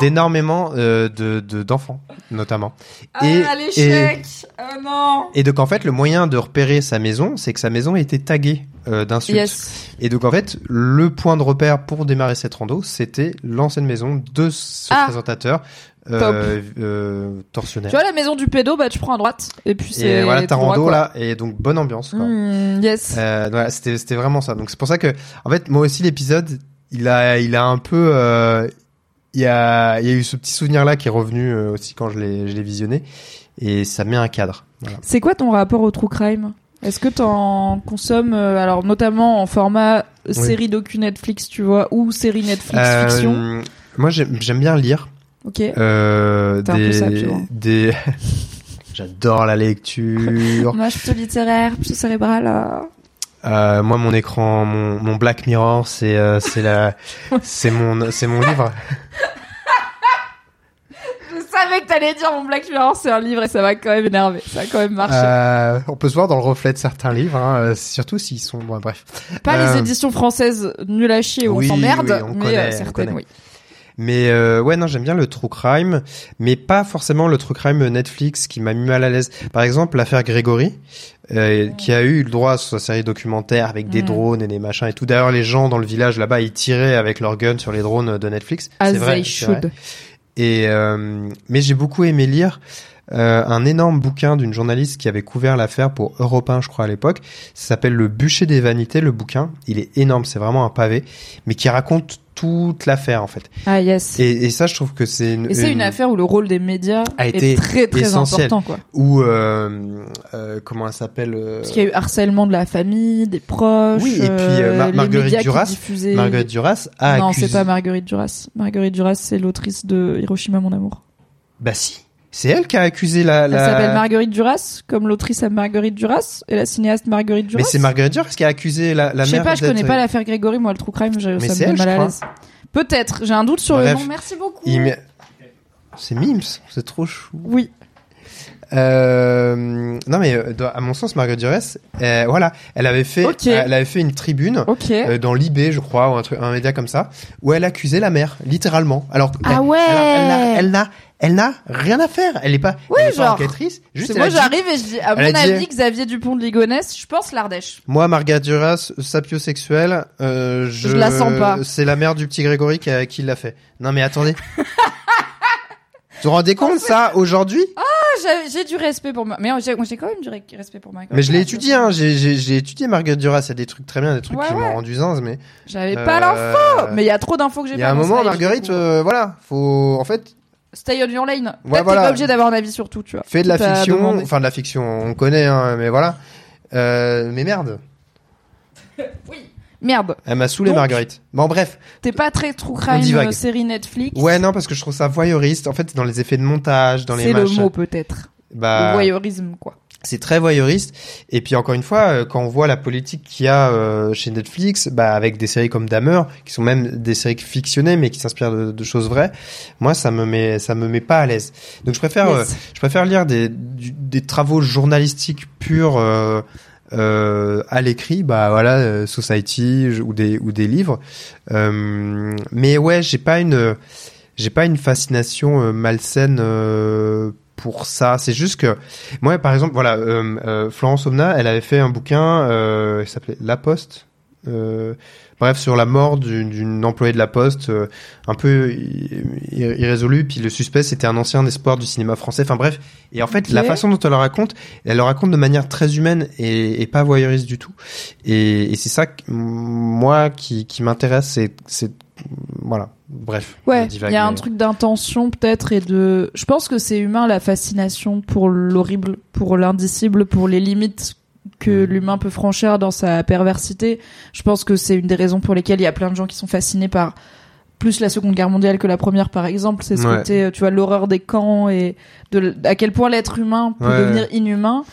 d'énormément euh, de de- d'enfants, notamment. Et- ah, l'échec Oh non Et donc en fait, le moyen de repérer sa maison, c'est que sa maison était taguée euh, d'insultes. Yes. Et donc en fait, le point de repère pour démarrer cette rando, c'était l'ancienne maison de ce Ah. présentateur euh, euh, tortionnaire. Tu vois la maison du pédo, bah tu prends à droite. Et puis c'est. et voilà ta tout droit, rando là, et donc bonne ambiance. Quoi. Hmm, yes. Euh, voilà, c'était c'était vraiment ça. Donc c'est pour ça que en fait moi aussi l'épisode, il a il a un peu euh, il y a il y a eu ce petit souvenir là qui est revenu aussi quand je l'ai je l'ai visionné et ça met un cadre. Voilà. C'est quoi ton rapport au true crime? Est-ce que t'en consommes, euh, alors notamment en format série docu Netflix, tu vois, ou série Netflix Euh, fiction Moi j'aime bien lire. Ok. Euh, T'es un peu des, vois. des... J'adore la lecture. Moi, je suis plutôt littéraire, plutôt cérébral. euh. Moi, mon écran, mon, mon Black Mirror, c'est euh, c'est la, c'est mon, c'est mon livre. Je savais que t'allais dire mon Black Mirror, c'est un livre et ça m'a quand même énervé. Ça a quand même marché. Euh, on peut se voir dans le reflet de certains livres, hein, euh, surtout s'ils sont, bon, bref. Pas les éditions françaises nul à chier où oui, on s'emmerde, oui, mais connaît, certaines, oui. Mais euh, ouais, non, j'aime bien le true crime, mais pas forcément le true crime Netflix qui m'a mis mal à l'aise. Par exemple, l'affaire Grégory, euh, qui a eu le droit à sa série documentaire avec des drones et des machins et tout. D'ailleurs, les gens dans le village là-bas, ils tiraient avec leurs guns sur les drones de Netflix. C'est vrai. Et euh, mais j'ai beaucoup aimé lire euh, un énorme bouquin d'une journaliste qui avait couvert l'affaire pour Europe 1, je crois à l'époque. Ça s'appelle Le bûcher des vanités, le bouquin. Il est énorme, c'est vraiment un pavé, mais qui raconte toute l'affaire en fait. Ah yes. Et, Et, et ça, je trouve que c'est une, c'est une affaire où le rôle des médias A été est très très essentiel. important quoi. où euh, euh, comment elle s'appelle euh, Parce qu'il y a eu harcèlement de la famille, des proches. Oui, et puis, euh, Mar- les Marguerite Duras, diffusaient- Marguerite Duras a non, accusé. c'est pas Marguerite Duras. Marguerite Duras, c'est l'autrice de Hiroshima mon amour. Bah si, c'est elle qui a accusé la. Elle la... s'appelle Marguerite Duras, comme l'autrice Marguerite Duras et la cinéaste Marguerite Duras. Mais c'est Marguerite Duras qui a accusé la, la Je sais mère. pas, je connais pas l'affaire Grégory, moi le true crime, je, Mais ça me met elle, mal à l'aise. Peut-être, j'ai un doute sur Bref. le nom. Merci beaucoup. Il C'est Mims, c'est trop chou. Oui. Euh, non mais euh, à mon sens, Marguerite Duras, euh, voilà, elle avait fait, elle avait fait une tribune euh, dans l'IB, je crois, ou un truc, un média comme ça, où elle accusait la mère, littéralement. Alors, Ah elle- ouais. elle elle elle n'a, elle n'a rien à faire. Elle est pas, Oui, elle est pas genre, enquêtrice. Juste, moi j'arrive et je dis à mon dit- avis Xavier Dupont de Ligonnès, je pense l'Ardèche. Moi, Marguerite Duras, sapiosexuelle, euh, je, Je la sens pas. C'est la mère du petit Grégory qui, a- qui l'a fait. Non mais attendez. vous vous rendez compte ça aujourd'hui? Ah, j'ai- du respect pour moi. Mais euh, j'ai quand même du re- respect pour moi. Mais je l'ai étudié, hein. J'ai, étudié Marguerite Duras. Il y a des trucs très bien, des trucs Ouais, qui ouais. m'ont rendu zinze, mais J'avais Euh, pas l'info, mais il y a trop d'infos que j'ai il y pas. a un moment, Marguerite, euh, voilà, faut, en fait, Stay on your lane. Ouais, t'es pas obligé d'avoir un avis sur tout, tu vois. fais de la fiction, enfin de la fiction, on connaît, hein, mais voilà. Euh, mais merde, Merde, elle m'a saoulé, Donc- Marguerite. Bon, bref. t'es pas très true crime série Netflix. Ouais, non, parce que je trouve ça voyeuriste. En fait, c'est dans les effets de montage, dans les c'est le machins. mot peut-être. Bah, Le voyeurisme, quoi. C'est très voyeuriste. Et puis encore une fois, euh, quand on voit la politique qu'il y a euh, chez Netflix, bah avec des séries comme Dahmer, qui sont même des séries fictionnées mais qui s'inspirent de, de choses vraies, moi ça me met ça me met pas à l'aise. Donc je préfère Yes. euh, je préfère lire des du- des travaux journalistiques purs. euh, euh, à l'écrit, bah voilà, Society ou des ou des livres. Mais ouais, j'ai pas une j'ai pas une fascination malsaine euh, pour ça. C'est juste que moi, par exemple, voilà, euh, euh, Florence Omna, elle avait fait un bouquin, euh, il s'appelait La Poste. Euh, bref, sur la mort d'une employée de la Poste, euh, un peu irrésolue. Puis le suspect, c'était un ancien espoir du cinéma français. Enfin bref. Et en fait, la façon dont elle le raconte, elle le raconte de manière très humaine et, et pas voyeuriste du tout. Et, et c'est ça, que, moi, qui, qui m'intéresse. C'est, voilà. Bref. Ouais, il y a un mais- truc d'intention peut-être et de. Je pense que c'est humain la fascination pour l'horrible, pour l'indicible, pour les limites que Mm. l'humain peut franchir dans sa perversité. Je pense que c'est une des raisons pour lesquelles il y a plein de gens qui sont fascinés par plus la Seconde Guerre mondiale que la Première, par exemple. C'est ce Ouais. côté, euh, tu vois, l'horreur des camps et de à quel point l'être humain peut Ouais. devenir inhumain.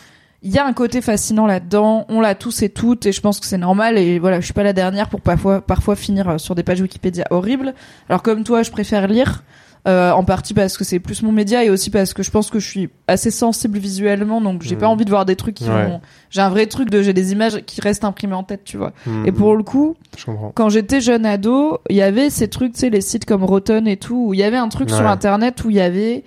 Il y a un côté fascinant là-dedans. On l'a tous et toutes, et je pense que c'est normal. Et voilà, je suis pas la dernière pour parfois, parfois finir euh, sur des pages Wikipédia horribles. Alors comme toi, je préfère lire. Euh, en partie parce que c'est plus mon média et aussi parce que je pense que je suis assez sensible visuellement donc j'ai Mhm. pas envie de voir des trucs qui Ouais. ont j'ai un vrai truc de j'ai des images qui restent imprimées en tête tu vois Hmm, et pour le coup je quand j'étais jeune ado, il y avait ces trucs, tu sais, les sites comme Rotten et tout, où il y avait un truc sur. Internet où il y avait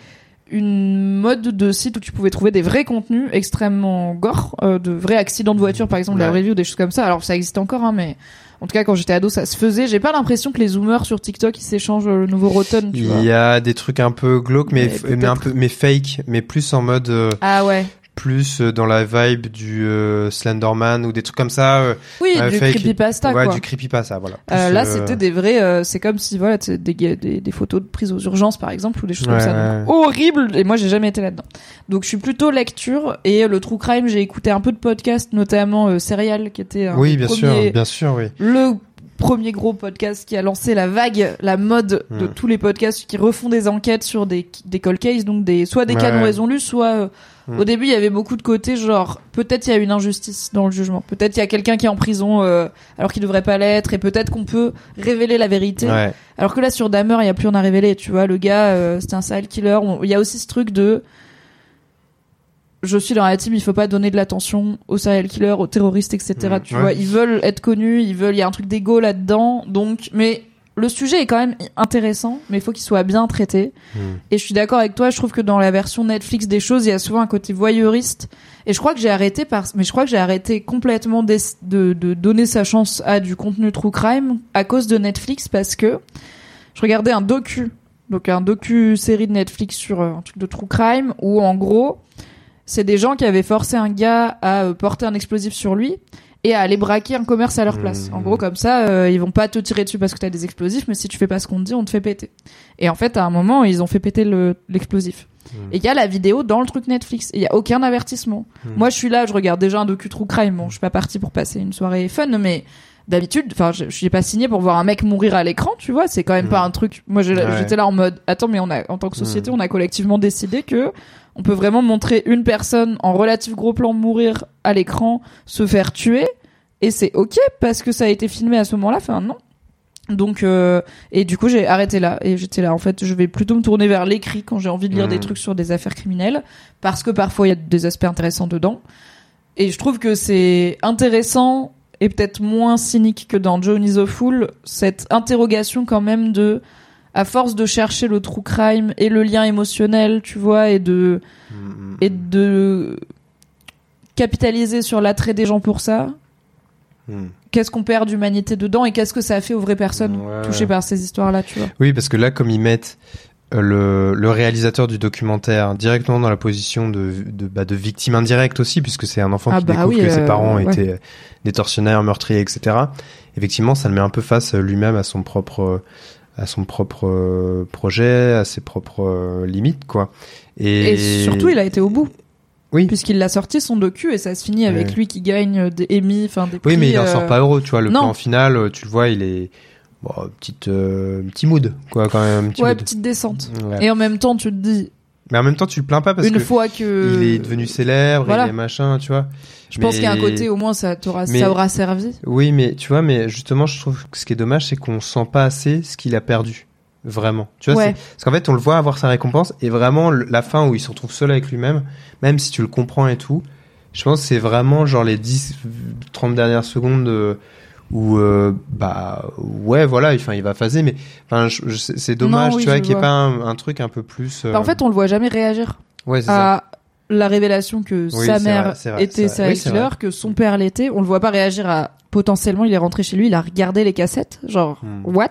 une mode de site où tu pouvais trouver des vrais contenus extrêmement gore, euh, de vrais accidents de voiture, par exemple, la Ouais. review, des choses comme ça. Alors ça existe encore, hein, mais en tout cas, quand j'étais ado, ça se faisait. J'ai pas l'impression que les zoomers sur TikTok, ils s'échangent euh, le nouveau Rotten, tu vois. Il y a des trucs un peu glauques, mais, Mais mais, un peu, mais fake, mais plus en mode, euh, Ah ouais. Plus euh, dans la vibe du euh, Slenderman ou des trucs comme ça. euh, Oui, du fake. creepypasta, ouais, quoi. du creepypasta, voilà. Plus, là, c'était des vrais. c'est comme si voilà, des, des, des photos de prise aux urgences, par exemple, ou des choses comme ça. Donc, horrible. Et moi, j'ai jamais été là-dedans. Donc, je suis plutôt lecture et le true crime. J'ai écouté un peu de podcasts, notamment Serial, qui était un Oui, bien premiers- sûr, bien sûr, oui. le premier gros podcast qui a lancé la vague, la mode de Mm. tous les podcasts qui refont des enquêtes sur des, des cold cases, donc des, soit des Ouais, cas non résolus, soit au début il y avait beaucoup de côtés genre peut-être il y a une injustice dans le jugement, peut-être il y a quelqu'un qui est en prison euh, alors qu'il devrait pas l'être et peut-être qu'on peut révéler la vérité. Ouais. Alors que là sur Dahmer il y a plus rien à révéler, tu vois, le gars euh, c'était un serial killer, On- il y a aussi ce truc de je suis dans la team, il faut pas donner de l'attention aux serial killers, aux terroristes, etc. Mm, tu ouais. vois, ils veulent être connus, ils veulent, il y a un truc d'ego là-dedans, donc, mais le sujet est quand même intéressant, mais il faut qu'il soit bien traité. Mm. Et je suis d'accord avec toi, je trouve que dans la version Netflix des choses, il y a souvent un côté voyeuriste. Et je crois que j'ai arrêté par, mais je crois que j'ai arrêté complètement d'es- de, de donner sa chance à du contenu true crime à cause de Netflix parce que je regardais un docu, donc un docu série de Netflix sur euh, un truc de true crime où en gros, c'est des gens qui avaient forcé un gars à euh, porter un explosif sur lui et à aller braquer un commerce à leur place. En gros, comme ça, euh, ils vont pas te tirer dessus parce que t'as des explosifs, mais si tu fais pas ce qu'on te dit, on te fait péter. Et en fait, à un moment, ils ont fait péter le- l'explosif. Mhm. Et il y a la vidéo dans le truc Netflix. Et il y a aucun avertissement. Mhm. Moi, je suis là, je regarde déjà un docu true crime. Bon, je suis pas partie pour passer une soirée fun, mais d'habitude, enfin, je, je suis pas signé pour voir un mec mourir à l'écran, tu vois. C'est quand même pas un truc. Moi, Ouais. j'étais là en mode, attends, mais on a, en tant que société, on a collectivement décidé que on peut vraiment montrer une personne en relatif gros plan mourir à l'écran, se faire tuer, et c'est ok parce que ça a été filmé à ce moment-là. Enfin, non. Donc euh, et du coup j'ai arrêté là et j'étais là en fait je vais plutôt me tourner vers l'écrit quand j'ai envie de lire des trucs sur des affaires criminelles parce que parfois il y a des aspects intéressants dedans et je trouve que c'est intéressant et peut-être moins cynique que dans Joan is a Fool cette interrogation quand même de à force de chercher le true crime et le lien émotionnel tu vois et de Mm, et de capitaliser sur l'attrait des gens pour ça mm. qu'est-ce qu'on perd d'humanité dedans et qu'est-ce que ça a fait aux vraies personnes Ouais. touchées par ces histoires-là, tu vois. Oui, parce que là, comme ils mettent euh, le, le réalisateur du documentaire directement dans la position de, de, bah, de victime indirecte aussi, puisque c'est un enfant Ah qui bah découvre oui, que ses euh, parents ouais. étaient des tortionnaires, meurtriers, etc. Effectivement, ça le met un peu face euh, lui-même à son propre à son propre euh, projet, à ses propres euh, limites, quoi. Et, Et, surtout, il a été au bout. Oui. Puisqu'il l'a sorti son docu et ça se finit avec Ouais. lui qui gagne des Emmy, enfin des prix. Oui, mais il en euh, sort pas heureux, tu vois. Le non. plan final, euh, tu le vois, il est bon, petite euh, petit mood, quoi, quand même, petit Ouais, mood. petite descente. Ouais. Et en même temps, tu te dis, Mais en même temps, tu le plains pas parce une que fois que. il est devenu célèbre, Voilà. il est machin, tu vois. Je pense qu'il y a un côté, au moins, ça, t'aura, Mais- ça aura servi. Oui, mais tu vois, mais justement, je trouve que ce qui est dommage, c'est qu'on sent pas assez ce qu'il a perdu. Vraiment. Tu vois, Ouais. parce qu'en fait, on le voit avoir sa récompense et vraiment, la fin où il se retrouve seul avec lui-même, même si tu le comprends et tout, je pense que c'est vraiment genre les 10, 30 dernières secondes euh, où, euh, bah, ouais, voilà, enfin, il va phaser, mais enfin, c'est dommage, oui, tu vois, qu'il n'y ait pas un, un truc un peu plus. euh, Bah, en fait, on le voit jamais réagir ouais, c'est ça. à la révélation que Oui, sa mère vrai, c'est vrai, était serial Oui, killer, que son père l'était. On le voit pas réagir à potentiellement, il est rentré chez lui, il a regardé les cassettes, genre Hmm. what?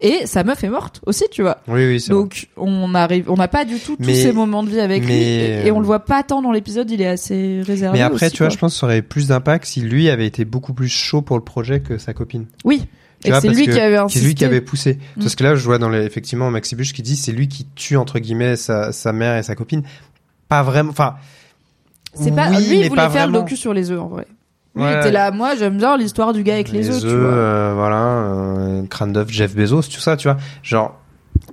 Et sa meuf est morte aussi, tu vois. Oui, oui, c'est vrai. Donc on arrive, on n'a pas du tout tous ces moments de vie avec lui et, et on le voit pas tant dans l'épisode. Il est assez réservé. Mais après, aussi, tu vois, quoi. je pense que ça aurait plus d'impact si lui avait été beaucoup plus chaud pour le projet que sa copine. oui. Tu Et c'est lui que qui avait C'est lui qui avait poussé. Mm. Parce que là, je vois dans les, effectivement Maxi Bush qui dit c'est lui qui tue entre guillemets sa, sa mère et sa copine. Pas vraiment. Enfin. C'est pas oui, lui, il voulait faire le docu sur les œufs en vrai. Lui Ouais. il était là, moi j'aime bien l'histoire du gars avec les, œufs, tu vois. euh, voilà, euh, crâne d'œuf, Jeff Bezos, tout ça, tu vois. Genre,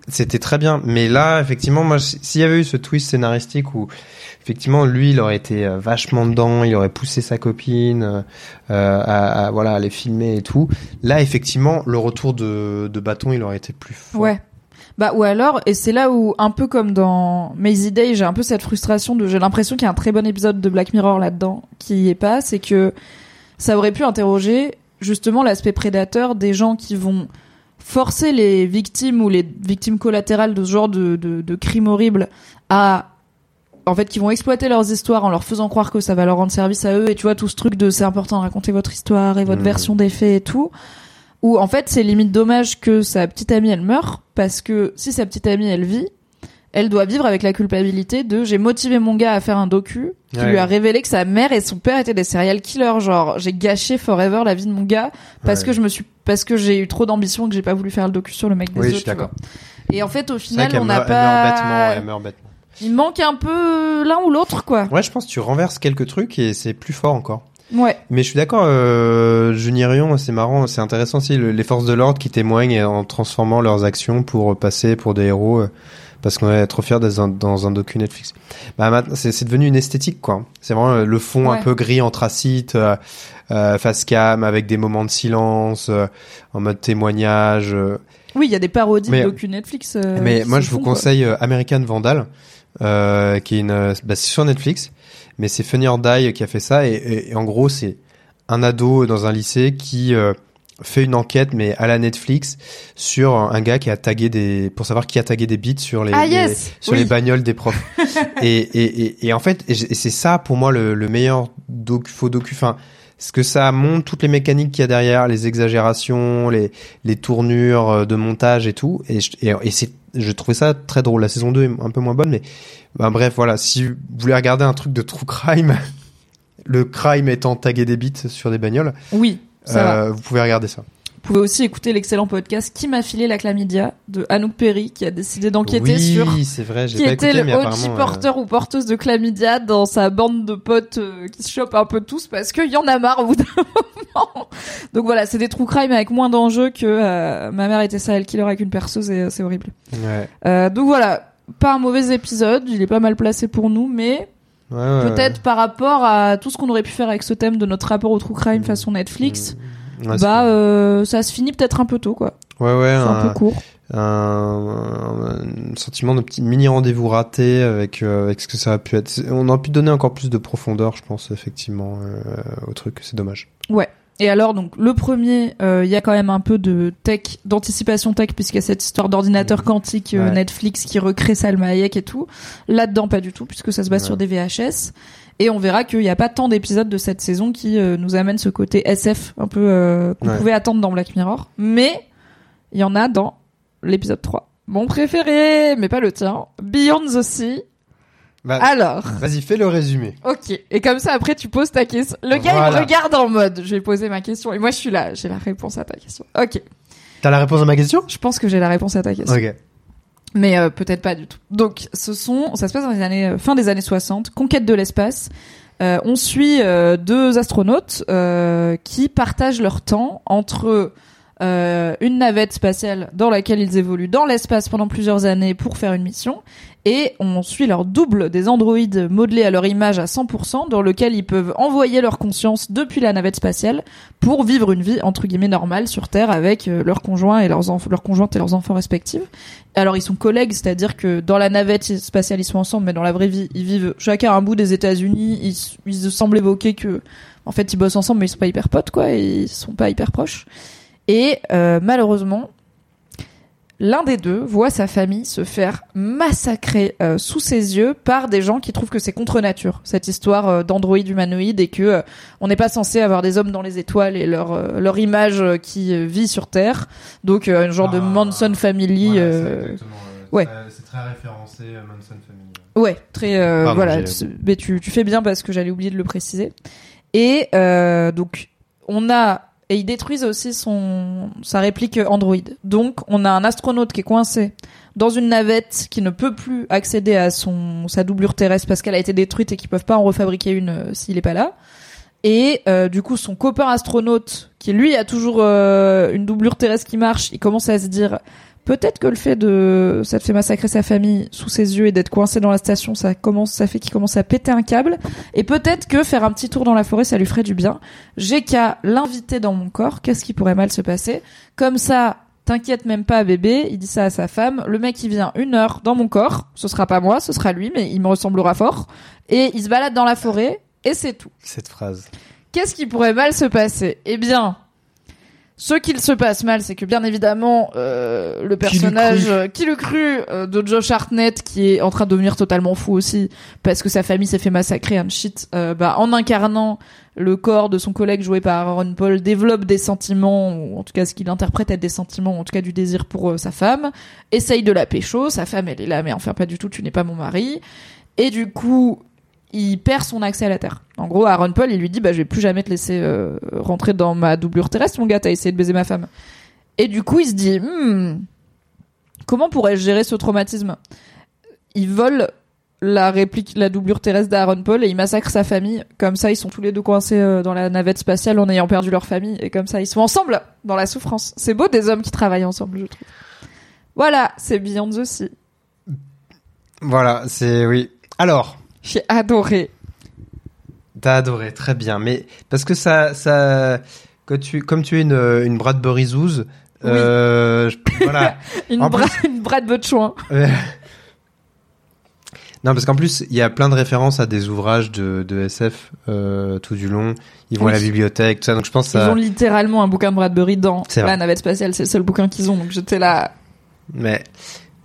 c'était très bien. Mais là, effectivement, moi, s'il y avait eu ce twist scénaristique où, effectivement, lui, il aurait été euh, vachement dedans, il aurait poussé sa copine euh, euh, à, à, voilà, à les filmer et tout. Là, effectivement, le retour de, de bâton, il aurait été plus fort. Ouais. Bah ou alors et c'est là où un peu comme dans Maisie Day, j'ai un peu cette frustration de j'ai l'impression qu'il y a un très bon épisode de Black Mirror là-dedans qui y est pas, c'est que ça aurait pu interroger justement l'aspect prédateur des gens qui vont forcer les victimes ou les victimes collatérales de ce genre de, de, de crimes horribles à en fait qui vont exploiter leurs histoires en leur faisant croire que ça va leur rendre service à eux et tu vois tout ce truc de c'est important de raconter votre histoire et votre Mhm. version des faits et tout où en fait c'est limite dommage que sa petite amie elle meure parce que si sa petite amie elle vit elle doit vivre avec la culpabilité de j'ai motivé mon gars à faire un docu qui Ouais. lui a révélé que sa mère et son père étaient des serial killers genre j'ai gâché forever la vie de mon gars parce Ouais. que je me suis parce que j'ai eu trop d'ambition que j'ai pas voulu faire le docu sur le mec des Oui, œufs, je suis et en fait au final on meurt, n'a elle meurt bêtement, pas elle meurt bêtement. il manque un peu l'un ou l'autre quoi Ouais, je pense que tu renverses quelques trucs et c'est plus fort encore. Ouais Mais je suis d'accord, euh, Junirion, c'est marrant, c'est intéressant aussi, le- les forces de l'ordre qui témoignent en transformant leurs actions pour passer pour des héros, euh, parce qu'on est trop fiers d'être dans, dans un docu Netflix. Bah c'est devenu une esthétique, quoi. C'est vraiment euh, le fond Ouais. un peu gris anthracite, euh, euh, face cam, avec des moments de silence, euh, en mode témoignage. euh. oui il y a des parodies Mais- de docu Netflix euh, Mais moi, je vous conseille euh, American Vandal, euh, qui est une, euh, bah, c'est sur Netflix, mais c'est Funny or Die qui a fait ça, et, et- et en gros, c'est un ado dans un lycée qui euh, fait une enquête, mais à la Netflix, sur un gars qui a tagué des, pour savoir qui a tagué des bits sur les, Ah, les- sur Oui. les bagnoles des profs. et, et, et, en fait, c'est ça pour moi le, le meilleur docu, faux docu. Enfin, ce que ça montre toutes les mécaniques qu'il y a derrière, les exagérations, les, les tournures euh, de montage et tout. Et, je- et, et c'est, je trouvais ça très drôle. La saison 2 est un peu moins bonne, mais ben, bref, voilà. Si vous voulez regarder un truc de true crime, le crime étant tagué des bits sur des bagnoles, oui ça va euh, vous pouvez regarder ça. Vous pouvez aussi écouter l'excellent podcast Qui m'a filé la chlamydia de Anouk Perry qui a décidé d'enquêter oui, sur c'est vrai. J'ai qui pas était écouté, le OG apparemment, euh, porteur ou porteuse de chlamydia dans sa bande de potes euh, qui se chopent un peu tous parce qu'il y en a marre au bout d'un moment. Donc voilà, c'est des true crime avec moins d'enjeux que euh, ma mère était serial killer avec une perceuse et c'est horrible. ouais. Donc voilà, pas un mauvais épisode, il est pas mal placé pour nous, mais Ouais, ouais, peut-être par rapport à tout ce qu'on aurait pu faire avec ce thème de notre rapport au true crime façon Netflix, c'est bah euh, ça se finit peut-être un peu tôt quoi. Ouais, ouais, C'est un peu court. un, un sentiment de petit mini rendez-vous raté avec, euh, avec ce que ça a pu être. On aurait pu donner encore plus de profondeur, je pense, effectivement, euh, au truc. C'est dommage. Ouais. Et alors, donc, le premier, euh, il y a quand même un peu de tech, d'anticipation tech, puisqu'il y a cette histoire d'ordinateur quantique euh, Ouais. Netflix qui recrée Salma Hayek et tout. Là-dedans, pas du tout, puisque ça se base Ouais. sur des VHS. Et on verra qu'il n'y a pas tant d'épisodes de cette saison qui euh, nous amènent ce côté SF un peu euh, qu'on Ouais. pouvait attendre dans Black Mirror. Mais il y en a dans l'épisode 3. Mon préféré, mais pas le tien, Beyond the Sea. Bah, Alors, Vas-y, fais le résumé. Ok. Et comme ça, après, tu poses ta question. Le gars, il me regarde en mode, je vais poser ma question. Et moi, je suis là, j'ai la réponse à ta question. Ok. T'as la réponse à ma question? Je pense que j'ai la réponse à ta question. Ok. Mais euh, peut-être pas du tout. Donc, ce sont, ça se passe dans les années, euh, fin des années 60, conquête de l'espace. Euh, on suit euh, deux astronautes qui partagent leur temps entre euh, une navette spatiale dans laquelle ils évoluent dans l'espace pendant plusieurs années pour faire une mission, et on suit leur double des androïdes modelés à leur image à 100%, dans lequel ils peuvent envoyer leur conscience depuis la navette spatiale pour vivre une vie entre guillemets normale sur Terre avec euh, leurs conjoints et leurs, enf- leurs conjointes et leurs enfants respectifs. Alors ils sont collègues, c'est-à-dire que dans la navette spatiale ils sont ensemble, mais dans la vraie vie ils vivent chacun un bout des États-Unis. Ils, ils semblent évoquer que en fait ils bossent ensemble, mais ils sont pas hyper potes quoi, ils sont pas hyper proches. Et euh, malheureusement, l'un des deux voit sa famille se faire massacrer euh, sous ses yeux par des gens qui trouvent que c'est contre nature cette histoire euh, d'androïde humanoïde et que euh, on n'est pas censé avoir des hommes dans les étoiles et leur euh, leur image euh, qui euh, vit sur Terre. Donc euh, un genre de Ah. Manson Family. euh, ouais. C'est très référencé Manson Family. Ouais, très euh, Pardon, voilà. Mais tu tu fais bien parce que j'allais oublier de le préciser. Et euh, donc on a et ils détruisent aussi son sa réplique Android. Donc on a un astronaute qui est coincé dans une navette qui ne peut plus accéder à son sa doublure terrestre parce qu'elle a été détruite et qu'ils peuvent pas en refabriquer une euh, s'il est pas là. Et euh, du coup, son copain astronaute, qui lui a toujours euh, une doublure terrestre qui marche, il commence à se dire peut-être que le fait de ça te fait massacrer sa famille sous ses yeux et d'être coincé dans la station, ça commence, ça fait qu'il commence à péter un câble. Et peut-être que faire un petit tour dans la forêt, ça lui ferait du bien. J'ai qu'à l'inviter dans mon corps. Qu'est-ce qui pourrait mal se passer? Comme ça. T'inquiète même pas, bébé. Il dit ça à sa femme. Le mec, il vient une heure dans mon corps. Ce sera pas moi, ce sera lui, mais il me ressemblera fort. Et il se balade dans la forêt. Et c'est tout. Cette phrase. Qu'est-ce qui pourrait mal se passer? Eh bien, ce qu'il se passe mal, c'est que bien évidemment, euh, le personnage qui le cru euh, de Josh Hartnett, qui est en train de devenir totalement fou aussi, parce que sa famille s'est fait massacrer, un shit, euh, bah, en incarnant le corps de son collègue joué par Aaron Paul, développe des sentiments, ou en tout cas ce qu'il interprète être des sentiments, ou en tout cas du désir pour euh, sa femme, essaye de la pécho, sa femme elle est là, mais enfin pas du tout, tu n'es pas mon mari, et du coup, il perd son accès à la Terre. En gros, Aaron Paul, il lui dit, bah, je vais plus jamais te laisser euh, rentrer dans ma doublure terrestre, mon gars, t'as essayé de baiser ma femme. Et du coup, il se dit, Hmm, comment pourrais-je gérer ce traumatisme? Il vole la réplique, la doublure terrestre d'Aaron Paul et il massacre sa famille. Comme ça, ils sont tous les deux coincés euh, dans la navette spatiale en ayant perdu leur famille. Et comme ça, ils sont ensemble dans la souffrance. C'est beau des hommes qui travaillent ensemble, je trouve. Voilà, c'est Beyond the Sea. Voilà, c'est oui. Alors, J'ai adoré. t'as adoré, très bien. Mais parce que ça, ça, tu, comme tu es une, une Bradbury Zouz, Oui. euh, voilà. Une, En bra une brade de chouin. Euh, Non, parce qu'en plus, il y a plein de références à des ouvrages de, de SF euh, tout du long. Ils vont Oui. à la bibliothèque, tout ça. Donc je pense Ils ça. ont littéralement un bouquin de Bradbury dans la navette spatiale. C'est le seul bouquin qu'ils ont. Donc j'étais là. Mais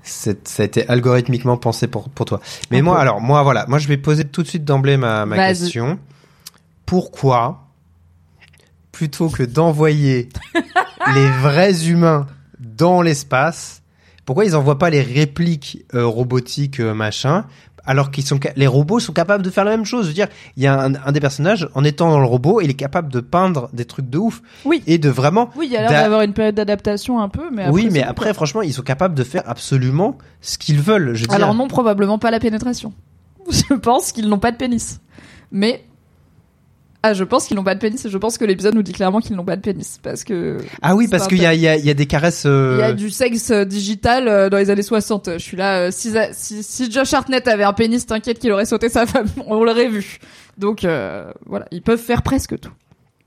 ça a été algorithmiquement pensé pour, pour toi. Mais Un moi, peu. alors, moi, voilà. Moi, je vais poser tout de suite d'emblée ma, question. Pourquoi, plutôt que d'envoyer les vrais humains dans l'espace, pourquoi ils envoient pas les répliques euh, robotiques, euh, machin, alors qu'ils sont, les robots sont capables de faire la même chose. Je veux dire, il y a un, un des personnages, en étant dans le robot, il est capable de peindre des trucs de ouf. Oui. Et de vraiment Oui, il y a l'air d'a- d'avoir une période d'adaptation un peu, mais après, oui, mais après, franchement, ils sont capables de faire absolument ce qu'ils veulent. Je veux dire. Alors non, probablement pas la pénétration. Je pense qu'ils n'ont pas de pénis. Mais ah, je pense qu'ils n'ont pas de pénis je pense que l'épisode nous dit clairement qu'ils n'ont pas de pénis parce que ah oui, parce qu'il y a, y, a, il y a des caresses. euh, il y a du sexe euh, digital euh, dans les années 60. Je suis là. euh, si, si, si Josh Hartnett avait un pénis, t'inquiète qu'il aurait sauté sa femme. On l'aurait vu. Donc euh, voilà, ils peuvent faire presque tout.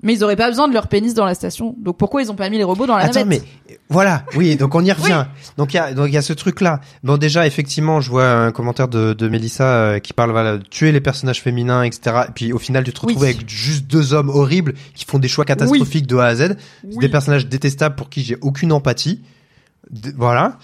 Mais ils auraient pas besoin de leur pénis dans la station. Donc pourquoi ils ont pas mis les robots dans la Attends, mais navette voilà, oui, donc on y revient. Donc il y a donc il y a ce truc là. Bon déjà effectivement, je vois un commentaire de, de Mélissa euh, qui parle voilà de tuer les personnages féminins, etc. Et puis au final, tu te retrouves Oui. avec juste deux hommes horribles qui font des choix catastrophiques de A à Z, des personnages détestables pour qui j'ai aucune empathie. Voilà.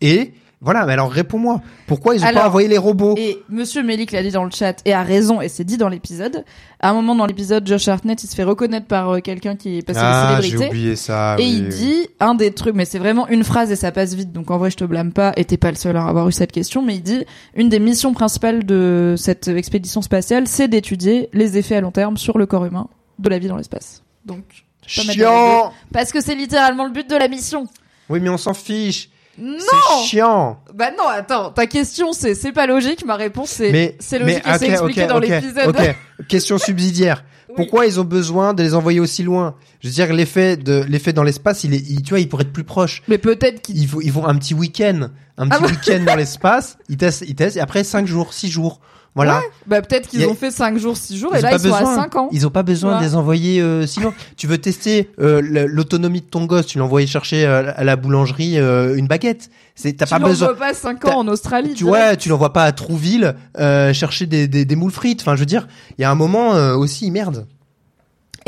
Et voilà, mais alors réponds-moi. Pourquoi ils ont Alors, pas envoyé les robots? Et Monsieur Melik l'a dit dans le chat et a raison et c'est dit dans l'épisode. À un moment dans l'épisode, Josh Hartnett il se fait reconnaître par euh, quelqu'un qui est passé Ah, de j'ai célébrité. oublié ça. Et oui, il oui. dit un des trucs, mais c'est vraiment une phrase et ça passe vite, donc en vrai je te blâme pas, et t'es pas le seul à avoir eu cette question, mais il dit une des missions principales de cette expédition spatiale, c'est d'étudier les effets à long terme sur le corps humain de la vie dans l'espace. Donc, chiant. parce que c'est littéralement le but de la mission. Oui, mais on s'en fiche. Non C'est chiant. Bah non, attends, ta question c'est c'est pas logique, ma réponse c'est Mais c'est logique mais, et c'est expliqué dans l'épisode. Question subsidiaire. Oui. Pourquoi ils ont besoin de les envoyer aussi loin? Je veux dire, l'effet de l'effet dans l'espace, il est, il- tu vois, il pourrait être plus proche. Mais peut-être qu'il Ils, vont- ils vont un petit week-end, un Ah petit week-end dans l'espace. Ils testent, ils testent, et après 5 jours, 6 jours. Voilà. bah peut-être qu'ils a- ont fait 5 jours, 6 jours Ils et là ils sont besoin. à 5 ans. Ils ont pas besoin Ouais. de les envoyer euh, si loin. tu veux tester euh, l'autonomie de ton gosse, tu l'envoies chercher euh, à la boulangerie euh, une baguette. C'est t'as Tu pas besoin. l'envoies pas 5 T'as- ans en Australie. Tu vois, tu l'envoies pas à Trouville euh, chercher des, des, des moules frites. Enfin, je veux dire, il y a un moment euh, aussi merde.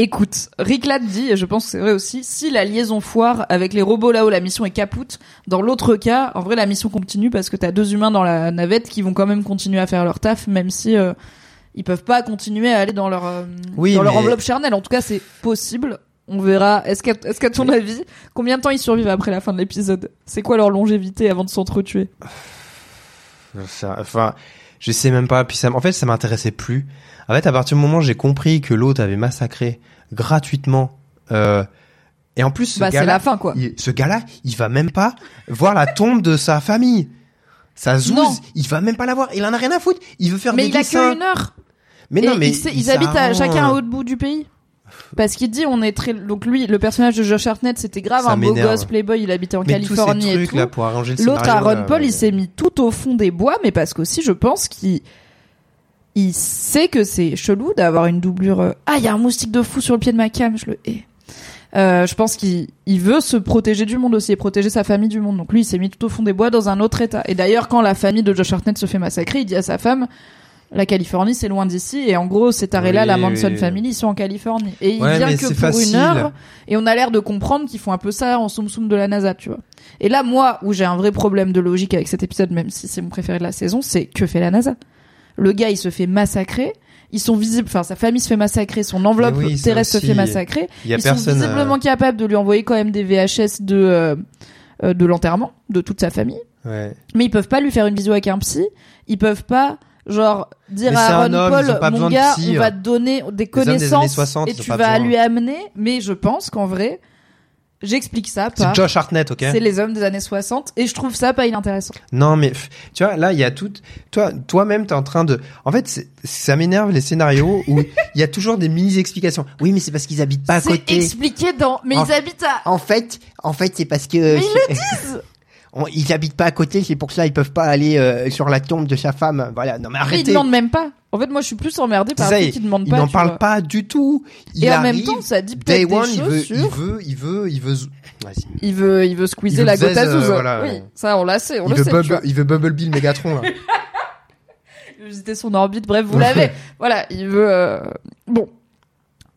Écoute, Rick Ladd dit, et je pense que c'est vrai aussi, si la liaison foire avec les robots là où la mission est capoute, dans l'autre cas, en vrai la mission continue parce que t'as deux humains dans la navette qui vont quand même continuer à faire leur taf, même si euh, ils peuvent pas continuer à aller dans leur euh, Oui, dans leur mais- enveloppe charnelle. En tout cas, c'est possible. On verra. Est-ce qu'à ton avis, combien de temps ils survivent après la fin de l'épisode? C'est quoi leur longévité avant de s'entretuer? Ça- enfin, je sais même pas. Puis ça, en fait, ça m'intéressait plus. En fait, à partir du moment où j'ai compris que l'autre avait massacré gratuitement, euh, et en plus, ce Bah c'est gars-là, la fin quoi. il- ce gars-là, il va même pas voir la tombe de sa famille. Sa zouze, Non. il va même pas la voir. Il en a rien à foutre. Il veut faire Mais des il a dessins. que une heure. Mais Et non, mais ils, il habitent à, chacun à l'autre bout du pays. Parce qu'il dit on est très donc lui le personnage de Josh Hartnett c'était grave Ça un beau gosse playboy il habitait en Mais tous ces Californie et tout. là pour arranger le L'autre Aaron là, Paul il s'est mis tout au fond des bois mais parce qu'aussi je pense qu'il il sait que c'est chelou d'avoir une doublure euh, ah il y a un moustique de fou sur le pied de ma cam je le hais. Euh, je pense qu'il il veut se protéger du monde aussi et protéger sa famille du monde. Donc lui, il s'est mis tout au fond des bois dans un autre état. Et d'ailleurs, quand la famille de Josh Hartnett se fait massacrer, il dit à sa femme, la Californie, c'est loin d'ici. Et en gros, cet arrêt-là, Oui, la Manson oui. Family, ils sont en Californie. Et il Ouais, mais que pour facile. une heure. Et on a l'air de comprendre qu'ils font un peu ça en soum soum de la NASA, tu vois. Et là, moi, où j'ai un vrai problème de logique avec cet épisode, même si c'est mon préféré de la saison, c'est que fait la NASA? Le gars, il se fait massacrer. Ils sont visibles, enfin, sa famille se fait massacrer, son enveloppe oui, terrestre se fait massacrer. Il y a Ils personne. sont visiblement euh, capables de lui envoyer quand même des VHS de, euh, euh, de l'enterrement de toute sa famille. ouais. Mais ils peuvent pas lui faire une visio avec un psy. Ils peuvent pas, genre, dire à c'est Aaron homme, Paul, mon gars, psy, on va te donner des connaissances années 60, et tu vas besoin. lui amener. Mais je pense qu'en vrai, j'explique ça C'est par, Josh Hartnett, ok? c'est les hommes des années 60 et je trouve ça pas inintéressant. Non, mais tu vois, là, il y a tout. Toi, toi-même, t'es en train de. En fait, c'est- ça m'énerve les scénarios où il y a toujours des mini explications. Oui, mais c'est parce qu'ils habitent pas à C'est côté. expliqué dans, mais En- ils habitent à, En fait, en fait, c'est parce que. Mais ils le disent. Ils habitent pas à côté, c'est pour ça ils peuvent pas aller euh, sur la tombe de sa femme. Voilà. Non mais mais ils arrêtez. demandent même pas. En fait, moi, je suis plus emmerdée C'est par le fait il, qu'ils demandent il pas. n'en tu parle vois. pas du tout. Il Et en même temps, ça dit peut-être one, des il choses veut, sur... il veut, il veut, il veut. Il veut, il veut Il squeezer veut la goutte à euh, voilà, oui, ça, on l'a sait, on Il le veut, sait. Bumble, il veut Bumblebee le Mégatron là. Il visiter son orbite. Bref, vous l'avez. voilà, il veut. euh, Bon,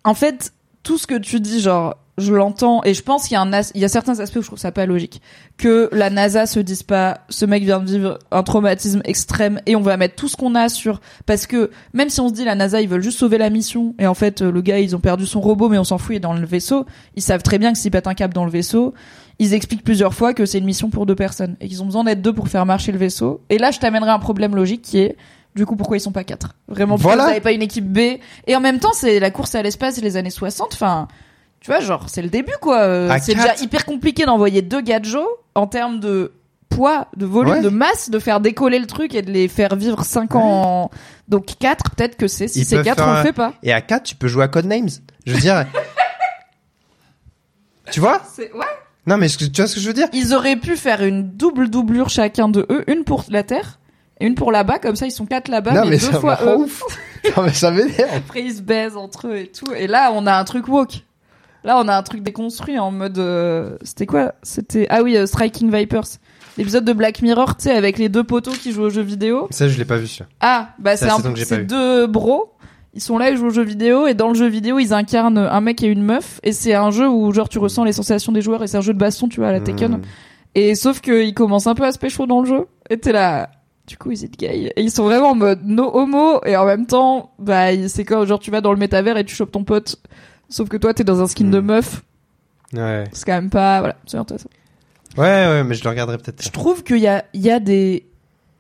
en fait, tout ce que tu dis, genre, je l'entends et je pense qu'il y a un, as- il y a certains aspects où je trouve ça pas logique. Que la NASA se dise pas, ce mec vient de vivre un traumatisme extrême et on va mettre tout ce qu'on a sur, parce que même si on se dit la NASA ils veulent juste sauver la mission et en fait le gars ils ont perdu son robot mais on s'en fout il est dans le vaisseau, ils savent très bien que s'ils pètent un câble dans le vaisseau, ils expliquent plusieurs fois que c'est une mission pour deux personnes et qu'ils ont besoin d'être deux pour faire marcher le vaisseau. Et là je t'amènerai un problème logique qui est du coup, pourquoi ils sont pas quatre? Vraiment, pourquoi Voilà. vous n'avez pas une équipe B Et en même temps, c'est la course à l'espace les années 60. Enfin, tu vois, genre, c'est le début, quoi. Euh, c'est déjà hyper compliqué d'envoyer deux gadgets en termes de poids, de volume, Ouais. de masse, de faire décoller le truc et de les faire vivre cinq ans. en- Donc quatre, peut-être que c'est. Si c'est peuvent quatre, faire on un- le fait pas. Et à 4, tu peux jouer à Codenames. Je veux dire. tu vois? Ouais. Non mais tu vois ce que je veux dire? Ils auraient pu faire une double doublure chacun de eux, une pour la Terre et une pour là-bas. Comme ça, ils sont quatre là-bas, Non mais, mais deux ça fois eux. ouf. Non, mais ça m'énerve. Après, ils se baisent entre eux et tout. Et là, on a un truc woke. Là, on a un truc déconstruit en mode. euh, C'était quoi? C'était ah oui, euh, Striking Vipers, l'épisode de Black Mirror, tu sais, avec les deux poteaux qui jouent aux jeux vidéo. Ça, je l'ai pas vu, ça. Ah, bah C'est un c'est vue. deux bros. Ils sont là, ils jouent aux jeux vidéo et dans le jeu vidéo, ils incarnent un mec et une meuf et c'est un jeu où genre tu ressens les sensations des joueurs et c'est un jeu de baston, tu vois, à la Tekken. Hmm. Et sauf qu'ils commencent un peu à se pécho dans le jeu. Et t'es là. Du coup, ils étaient gay? Et ils sont vraiment en mode no homo. Et en même temps, bah, c'est comme genre tu vas dans le métavers et tu chopes ton pote. Sauf que toi, t'es dans un skin de Mm. meuf. Ouais. C'est quand même pas, voilà, c'est intéressant. Ouais, ouais, mais je le regarderai peut-être. Je trouve qu'il y a, il y a des,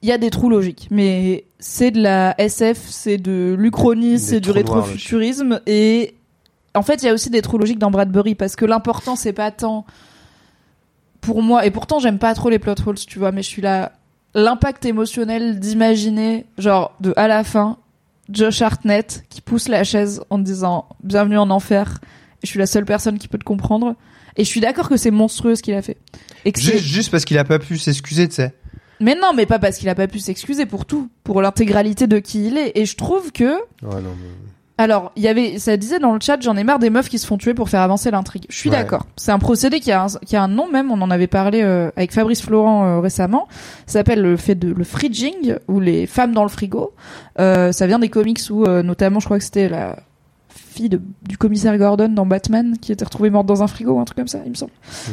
il y a des trous logiques. Mais c'est de la SF, c'est de l'Uchronie, c'est du rétrofuturisme. Et en fait, il y a aussi des trous logiques dans Bradbury parce que l'important, c'est pas tant pour moi, et pourtant j'aime pas trop les plot holes, tu vois, mais je suis là. L'impact émotionnel d'imaginer, genre, de à la fin, Josh Hartnett qui pousse la chaise en disant Bienvenue en enfer, et je suis la seule personne qui peut te comprendre. Et je suis d'accord que c'est monstrueux ce qu'il a fait. Et Juste, juste parce qu'il a pas pu s'excuser, tu sais. Mais non, mais pas parce qu'il a pas pu s'excuser pour tout, pour l'intégralité de qui il est. Et je trouve que, Ouais, non, mais... alors, il y avait, ça disait dans le chat, j'en ai marre des meufs qui se font tuer pour faire avancer l'intrigue. Je suis Ouais. d'accord. C'est un procédé qui a un, qui a un nom même. On en avait parlé euh, avec Fabrice Florent euh, récemment. Ça s'appelle le fait de le fridging ou les femmes dans le frigo. Euh, ça vient des comics où, notamment, je crois que c'était la fille de- du commissaire Gordon dans Batman qui était retrouvée morte dans un frigo ou un truc comme ça, il me semble.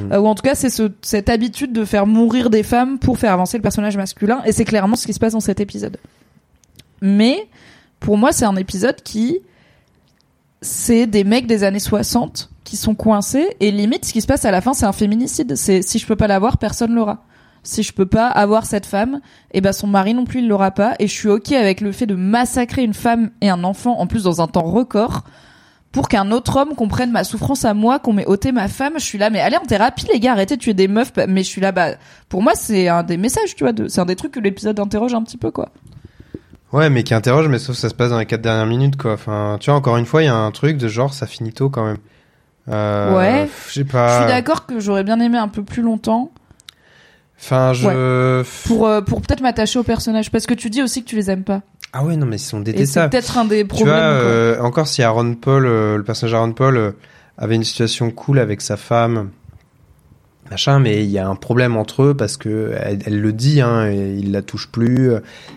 Mm. Ou en tout cas, c'est ce, cette habitude de faire mourir des femmes pour faire avancer le personnage masculin, et c'est clairement ce qui se passe dans cet épisode. Mais pour moi, c'est un épisode qui c'est des mecs des années 60 qui sont coincés et limite ce qui se passe à la fin c'est un féminicide. C'est si je peux pas l'avoir personne l'aura. Si je peux pas avoir cette femme et ben son mari non plus il l'aura pas. Et je suis ok avec le fait de massacrer une femme et un enfant en plus dans un temps record pour qu'un autre homme comprenne ma souffrance à moi qu'on m'ait ôté ma femme. Je suis là mais allez en thérapie les gars arrêtez de tuer des meufs. Mais je suis là bah pour moi c'est un des messages tu vois de, c'est un des trucs que l'épisode interroge un petit peu quoi Ouais, mais qui interroge, mais sauf que ça se passe dans les quatre dernières minutes, quoi. Enfin, tu vois, encore une fois, il y a un truc de genre, ça finit tôt quand même. Euh, Ouais. Je sais pas. je suis d'accord que j'aurais bien aimé un peu plus longtemps Enfin, je. pour euh, pour peut-être m'attacher aux personnages parce que tu dis aussi que tu les aimes pas Ah ouais, non, mais ils sont et c'est détestables. peut-être un des Tu problèmes vois, quoi. euh, encore si Aaron Paul, le personnage Aaron Paul, avait une situation cool avec sa femme, machin, mais il y a un problème entre eux parce que elle, le dit, hein, et il la touche plus,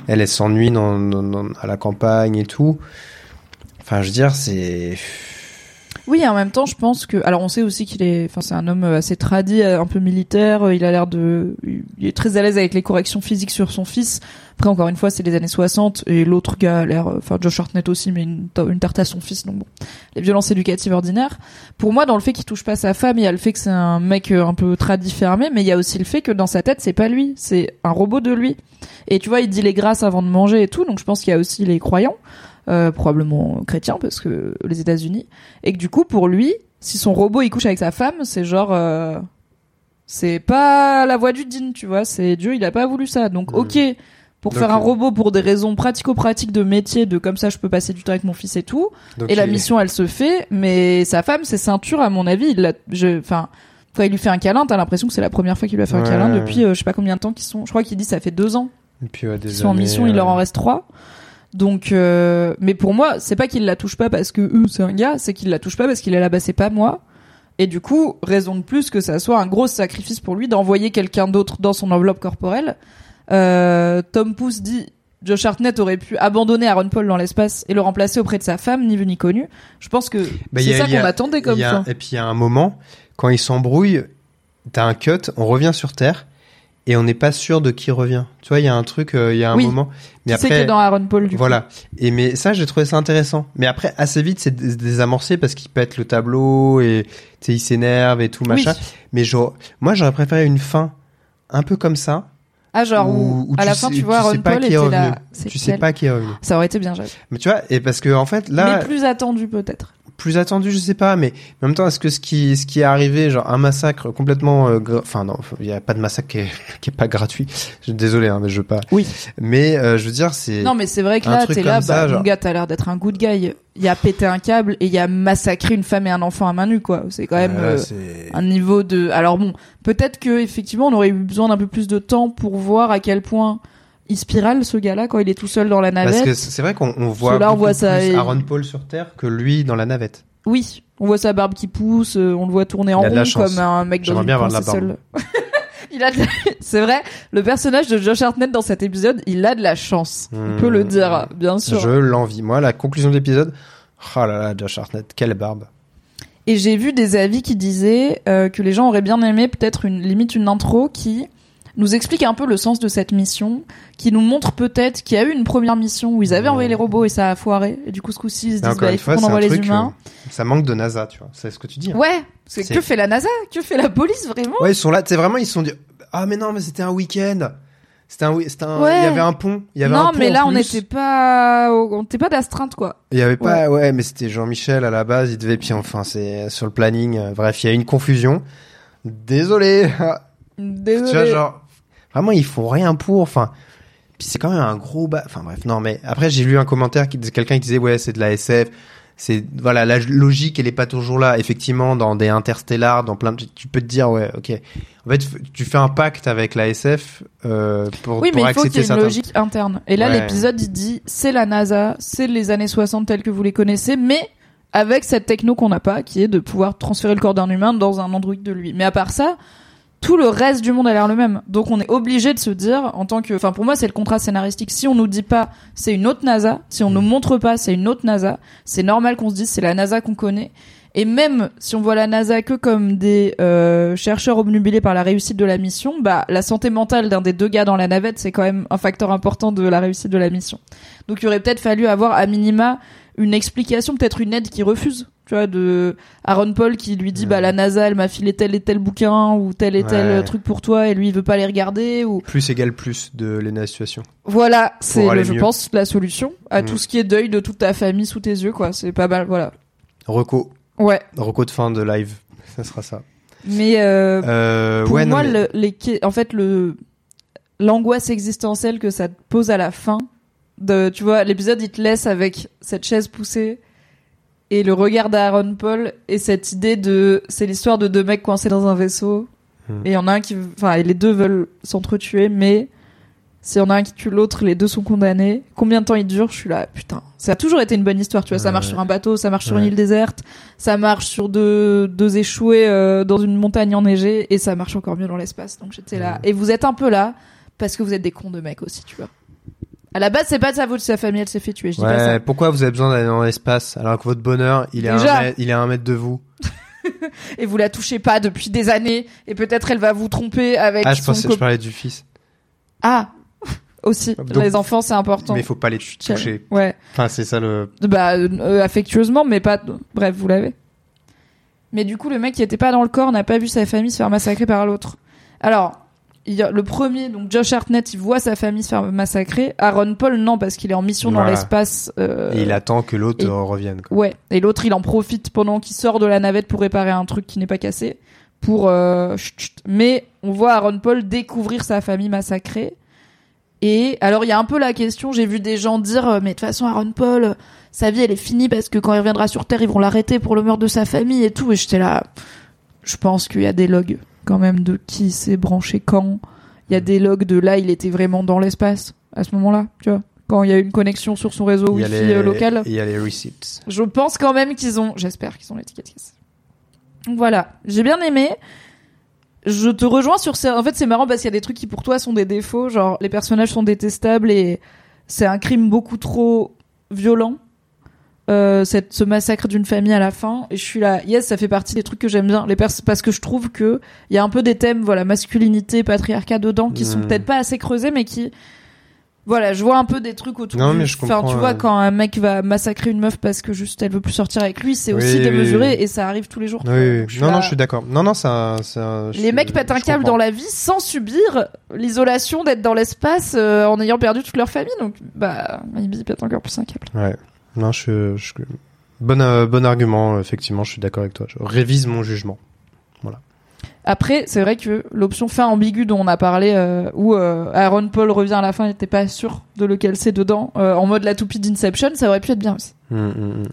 elle, elle s'ennuie dans, dans- dans- à la campagne et tout. Enfin, je veux dire, c'est. Oui, en même temps, je pense que. Alors, on sait aussi qu'il est. Enfin, c'est un homme euh, assez tradi, euh, un peu militaire. euh, Il a l'air de. Il est très à l'aise avec les corrections physiques sur son fils. Après, encore une fois, c'est les années 60 et l'autre gars a l'air. Enfin, Josh Hartnett aussi, mais une, une tarte à son fils. Donc bon, les violences éducatives ordinaires. Pour moi, dans le fait qu'il touche pas sa femme, il y a le fait que c'est un mec un peu tradi fermé, mais il y a aussi le fait que dans sa tête, c'est pas lui, c'est un robot de lui. Et tu vois, il dit les grâces avant de manger et tout. Donc, je pense qu'il y a aussi les croyants. Euh, probablement chrétiens parce que les États-Unis. Et que du coup pour lui si son robot il couche avec sa femme c'est genre euh, c'est pas la voie du din tu vois c'est Dieu il a pas voulu ça. Donc ok pour faire un robot pour des raisons pratico-pratiques de métier de comme ça je peux passer du temps avec mon fils et tout. Et la mission elle se fait mais sa femme c'est ceinture à mon avis il l'a enfin quand il lui fait un câlin t'as l'impression que c'est la première fois qu'il lui a fait un câlin depuis euh, je sais pas combien de temps qu'ils sont. Je crois qu'il dit ça fait deux ans Et puis, ouais, des ils sont en mission, il leur en euh, reste trois. Donc, euh, mais pour moi, c'est pas qu'il la touche pas parce que eux, c'est un gars, c'est qu'il la touche pas parce qu'il est là, bah c'est pas moi. Et du coup, raison de plus que ça soit un gros sacrifice pour lui d'envoyer quelqu'un d'autre dans son enveloppe corporelle. Euh, Tom Pouce dit, Josh Hartnett aurait pu abandonner Aaron Paul dans l'espace et le remplacer auprès de sa femme, ni vu ni connu. Je pense que Bah, c'est ça qu'on attendait comme il y a- ça. Et puis il y a un moment, quand ils s'embrouillent, t'as un cut, on revient sur Terre, et on n'est pas sûr de qui revient. Tu vois, il y a un truc, euh, il y a un Oui. moment. Mais Tu sais après, que dans Aaron Paul, du voilà. Et mais ça, j'ai trouvé ça intéressant. Mais après, assez vite, c'est dés- désamorcé parce qu'il pète le tableau et tu sais, il s'énerve et tout coup. machin. Oui. Mais genre, moi, j'aurais préféré une fin un peu comme ça. Ah, genre, où, à la fin, tu vois, tu sais Aaron pas Paul qui est était là. Tu sais pas qui est revenu. Ça aurait été bien, j'avoue. Mais tu vois, et parce que en fait, là, mais plus attendu, peut-être. Plus attendu, je sais pas, mais en même temps, est-ce que ce qui, ce qui est arrivé, genre un massacre complètement, euh, enfin non, il y a pas de massacre qui est, qui est pas gratuit. Je suis désolé, hein, mais je veux pas. Oui. Mais euh, je veux dire, c'est. Non, mais c'est vrai que là, t'es là, ça, bah, mon genre. gars, t'as l'air d'être un good guy. Il a pété un câble et il a massacré une femme et un enfant à main nue, quoi. C'est quand même Euh, euh, un niveau de. Alors bon, peut-être que effectivement, on aurait eu besoin d'un peu plus de temps pour voir à quel point il spirale ce gars-là quand il est tout seul dans la Parce navette. que c'est vrai qu'on on voit on voit ça plus et- Aaron Paul sur Terre que lui dans la navette. Oui, on voit sa barbe qui pousse, euh, on le voit tourner en rond comme un mec dans une bien avoir de la seule. il a de c'est vrai, le personnage de Josh Hartnett dans cet épisode, il a de la chance. On Hmm. peut le dire, bien sûr. Je l'envie. Moi, la conclusion de l'épisode, oh là là, Josh Hartnett, quelle barbe. Et j'ai vu des avis qui disaient euh, que les gens auraient bien aimé peut-être une limite une intro qui nous explique un peu le sens de cette mission, qui nous montre peut-être qu'il y a eu une première mission où ils avaient envoyé les robots et ça a foiré. Et du coup, ce coup-ci, ils se disent, bah, il faut qu'on envoie les humains. euh, ça manque de NASA, tu vois. C'est ce que tu dis. hein. Ouais, c'est que fait la NASA? Que fait la police vraiment? Ouais, ils sont là, c'est vraiment, ils se sont dit, ah, mais non, mais c'était un week-end. C'était un, c'était un, Ouais. il y avait un pont. Il y avait Non, un pont mais là, on n'était pas, on n'était pas d'astreinte quoi. Il y avait pas, ouais, mais c'était Jean-Michel à la base, il devait, puis enfin, c'est sur le planning. euh, Bref, il y a eu une confusion. Désolé. Désolé. Tu vois, genre, vraiment, ils font rien pour, enfin, puis c'est quand même un gros bas, enfin bref, non, mais après, j'ai lu un commentaire qui quelqu'un qui disait, ouais, c'est de la SF, c'est, voilà, la logique, elle est pas toujours là, effectivement, dans des interstellars, dans plein de, tu peux te dire, ouais, ok. En fait, tu fais un pacte avec la SF, euh, pour, Oui, mais il faut qu'il y ait une certains- logique interne. Et là, Ouais. l'épisode, il dit, c'est la NASA, c'est les années 60 telles que vous les connaissez, mais avec cette techno qu'on n'a pas, qui est de pouvoir transférer le corps d'un humain dans un androïde de lui. Mais à part ça, tout le reste du monde a l'air le même. Donc on est obligé de se dire, en tant que, enfin pour moi c'est le contrat scénaristique. Si on nous dit pas c'est une autre NASA, si on Mm. nous montre pas c'est une autre NASA, c'est normal qu'on se dise c'est la NASA qu'on connaît. Et même si on voit la NASA que comme des euh, chercheurs obnubilés par la réussite de la mission, bah la santé mentale d'un des deux gars dans la navette c'est quand même un facteur important de la réussite de la mission. Donc il aurait peut-être fallu avoir à minima une explication, peut-être une aide qui refuse. Tu vois, de Aaron Paul qui lui dit, bah, la NASA, elle m'a filé tel et tel bouquin, ou tel et tel truc pour toi, et lui, il veut pas les regarder, ou, Plus égale plus de Lena Situation. voilà, c'est, je mieux. pense, la solution à Mm. tout ce qui est deuil de toute ta famille sous tes yeux, quoi. C'est pas mal, voilà. Reco. Ouais. Reco de fin de live. Ça sera ça. Mais, euh, Euh, pour ouais, non, moi, mais- le- les, en fait, le, l'angoisse existentielle que ça te pose à la fin, de, tu vois, l'épisode, il te laisse avec cette chaise poussée et le regard d'Aaron Paul et cette idée de, c'est l'histoire de deux mecs coincés dans un vaisseau Hmm. et il y en a un qui, enfin, et les deux veulent s'entretuer, mais s'il y en a un qui tue l'autre, les deux sont condamnés. Combien de temps il dure Je suis là, putain. Ça a toujours été une bonne histoire, tu vois. Ça marche sur un bateau, ça marche sur une île déserte, ça marche sur deux, deux échoués euh, dans une montagne enneigée, et ça marche encore mieux dans l'espace. Donc j'étais là. Et vous êtes un peu là parce que vous êtes des cons de mecs aussi, tu vois. À la base, c'est pas de sa faute si sa famille elle s'est fait tuer. Je dis pas ça. Pourquoi vous avez besoin d'aller dans l'espace alors que votre bonheur, il est, à Déjà. un mètre, il est à un mètre de vous Et vous la touchez pas depuis des années, et peut-être elle va vous tromper avec Ah, je son pensais, je copain. parlais du fils. Ah, aussi. Donc- les enfants, c'est important. Mais il faut pas les toucher. Ouais. Enfin, c'est ça le. Bah, euh, affectueusement, mais pas. Bref, vous l'avez. Mais du coup, le mec qui était pas dans le corps n'a pas vu sa famille se faire massacrer par l'autre. Alors, il le premier, donc Josh Hartnett, il voit sa famille se faire massacrer. Aaron Paul, non, parce qu'il est en mission dans l'espace. euh, Et il attend que l'autre et- revienne. Quoi. Ouais. Et l'autre, il en profite pendant qu'il sort de la navette pour réparer un truc qui n'est pas cassé. Pour. euh, chut, chut. Mais on voit Aaron Paul découvrir sa famille massacrée. Et alors, il y a un peu la question. J'ai vu des gens dire, euh, mais de toute façon, Aaron Paul, sa vie, elle est finie parce que quand il reviendra sur Terre, ils vont l'arrêter pour le meurtre de sa famille et tout. Et j'étais là. Je pense qu'il y a des logs quand même de qui s'est branché quand. Il y a des logs de là, il était vraiment dans l'espace à ce moment-là, tu vois. Quand il y a une connexion sur son réseau Wi-Fi les, euh, local. Il y a les receipts. Je pense quand même qu'ils ont, j'espère qu'ils ont l'étiquette voilà, j'ai bien aimé. Je te rejoins sur ça. En fait, c'est marrant parce qu'il y a des trucs qui pour toi sont des défauts, genre les personnages sont détestables et c'est un crime beaucoup trop violent. Euh, cette, ce massacre d'une famille à la fin et je suis là yes ça fait partie des trucs que j'aime bien les parce que je trouve que il y a un peu des thèmes voilà masculinité patriarcat dedans qui sont peut-être pas assez creusés mais qui voilà je vois un peu des trucs autour Non, mais je enfin comprends, tu vois quand un mec va massacrer une meuf parce que juste elle veut plus sortir avec lui c'est aussi démesuré oui, oui. et ça arrive tous les jours Non, là- non, je suis d'accord. Non, non, ça. les mecs pètent un câble dans la vie sans subir l'isolation d'être dans l'espace euh, en ayant perdu toute leur famille donc bah ils pètent encore plus un câble Ouais. Non, je. je... Bon, euh, bon argument, effectivement, je suis d'accord avec toi. Je révise mon jugement. Après, c'est vrai que l'option fin ambiguë dont on a parlé, euh, où euh, Aaron Paul revient à la fin, il était pas sûr de lequel c'est dedans, en mode la toupie d'Inception, ça aurait pu être bien aussi. Hum, hum.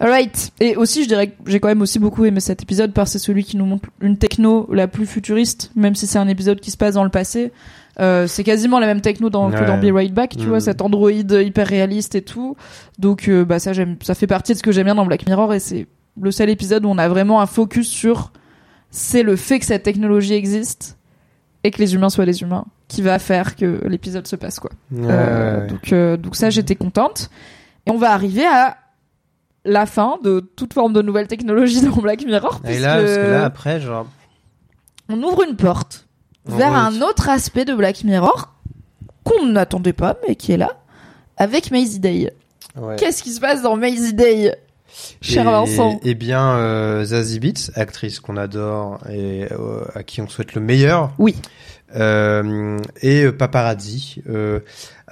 Alright. Et aussi, je dirais que j'ai quand même aussi beaucoup aimé cet épisode parce que c'est celui qui nous montre une techno la plus futuriste, même si c'est un épisode qui se passe dans le passé. Euh, c'est quasiment la même techno dans, que dans Be Right Back, tu Mhm. vois, cet android hyper réaliste et tout. Donc euh, bah ça j'aime, ça fait partie de ce que j'aime bien dans Black Mirror et c'est le seul épisode où on a vraiment un focus sur c'est le fait que cette technologie existe et que les humains soient des humains qui va faire que l'épisode se passe quoi. Ouais, Euh, ouais. donc, donc ça, j'étais contente. Et on va arriver à la fin de toute forme de nouvelle technologie dans Black Mirror. Et là, parce que là, après, genre. on ouvre une porte vers un autre aspect de Black Mirror qu'on n'attendait pas, mais qui est là, avec Maisie Day. Ouais. Qu'est-ce qui se passe dans Maisie Day, cher et, Vincent? Eh bien, euh, Zazie Beetz, actrice qu'on adore et euh, à qui on souhaite le meilleur. Oui. Euh, et euh, Paparazzi.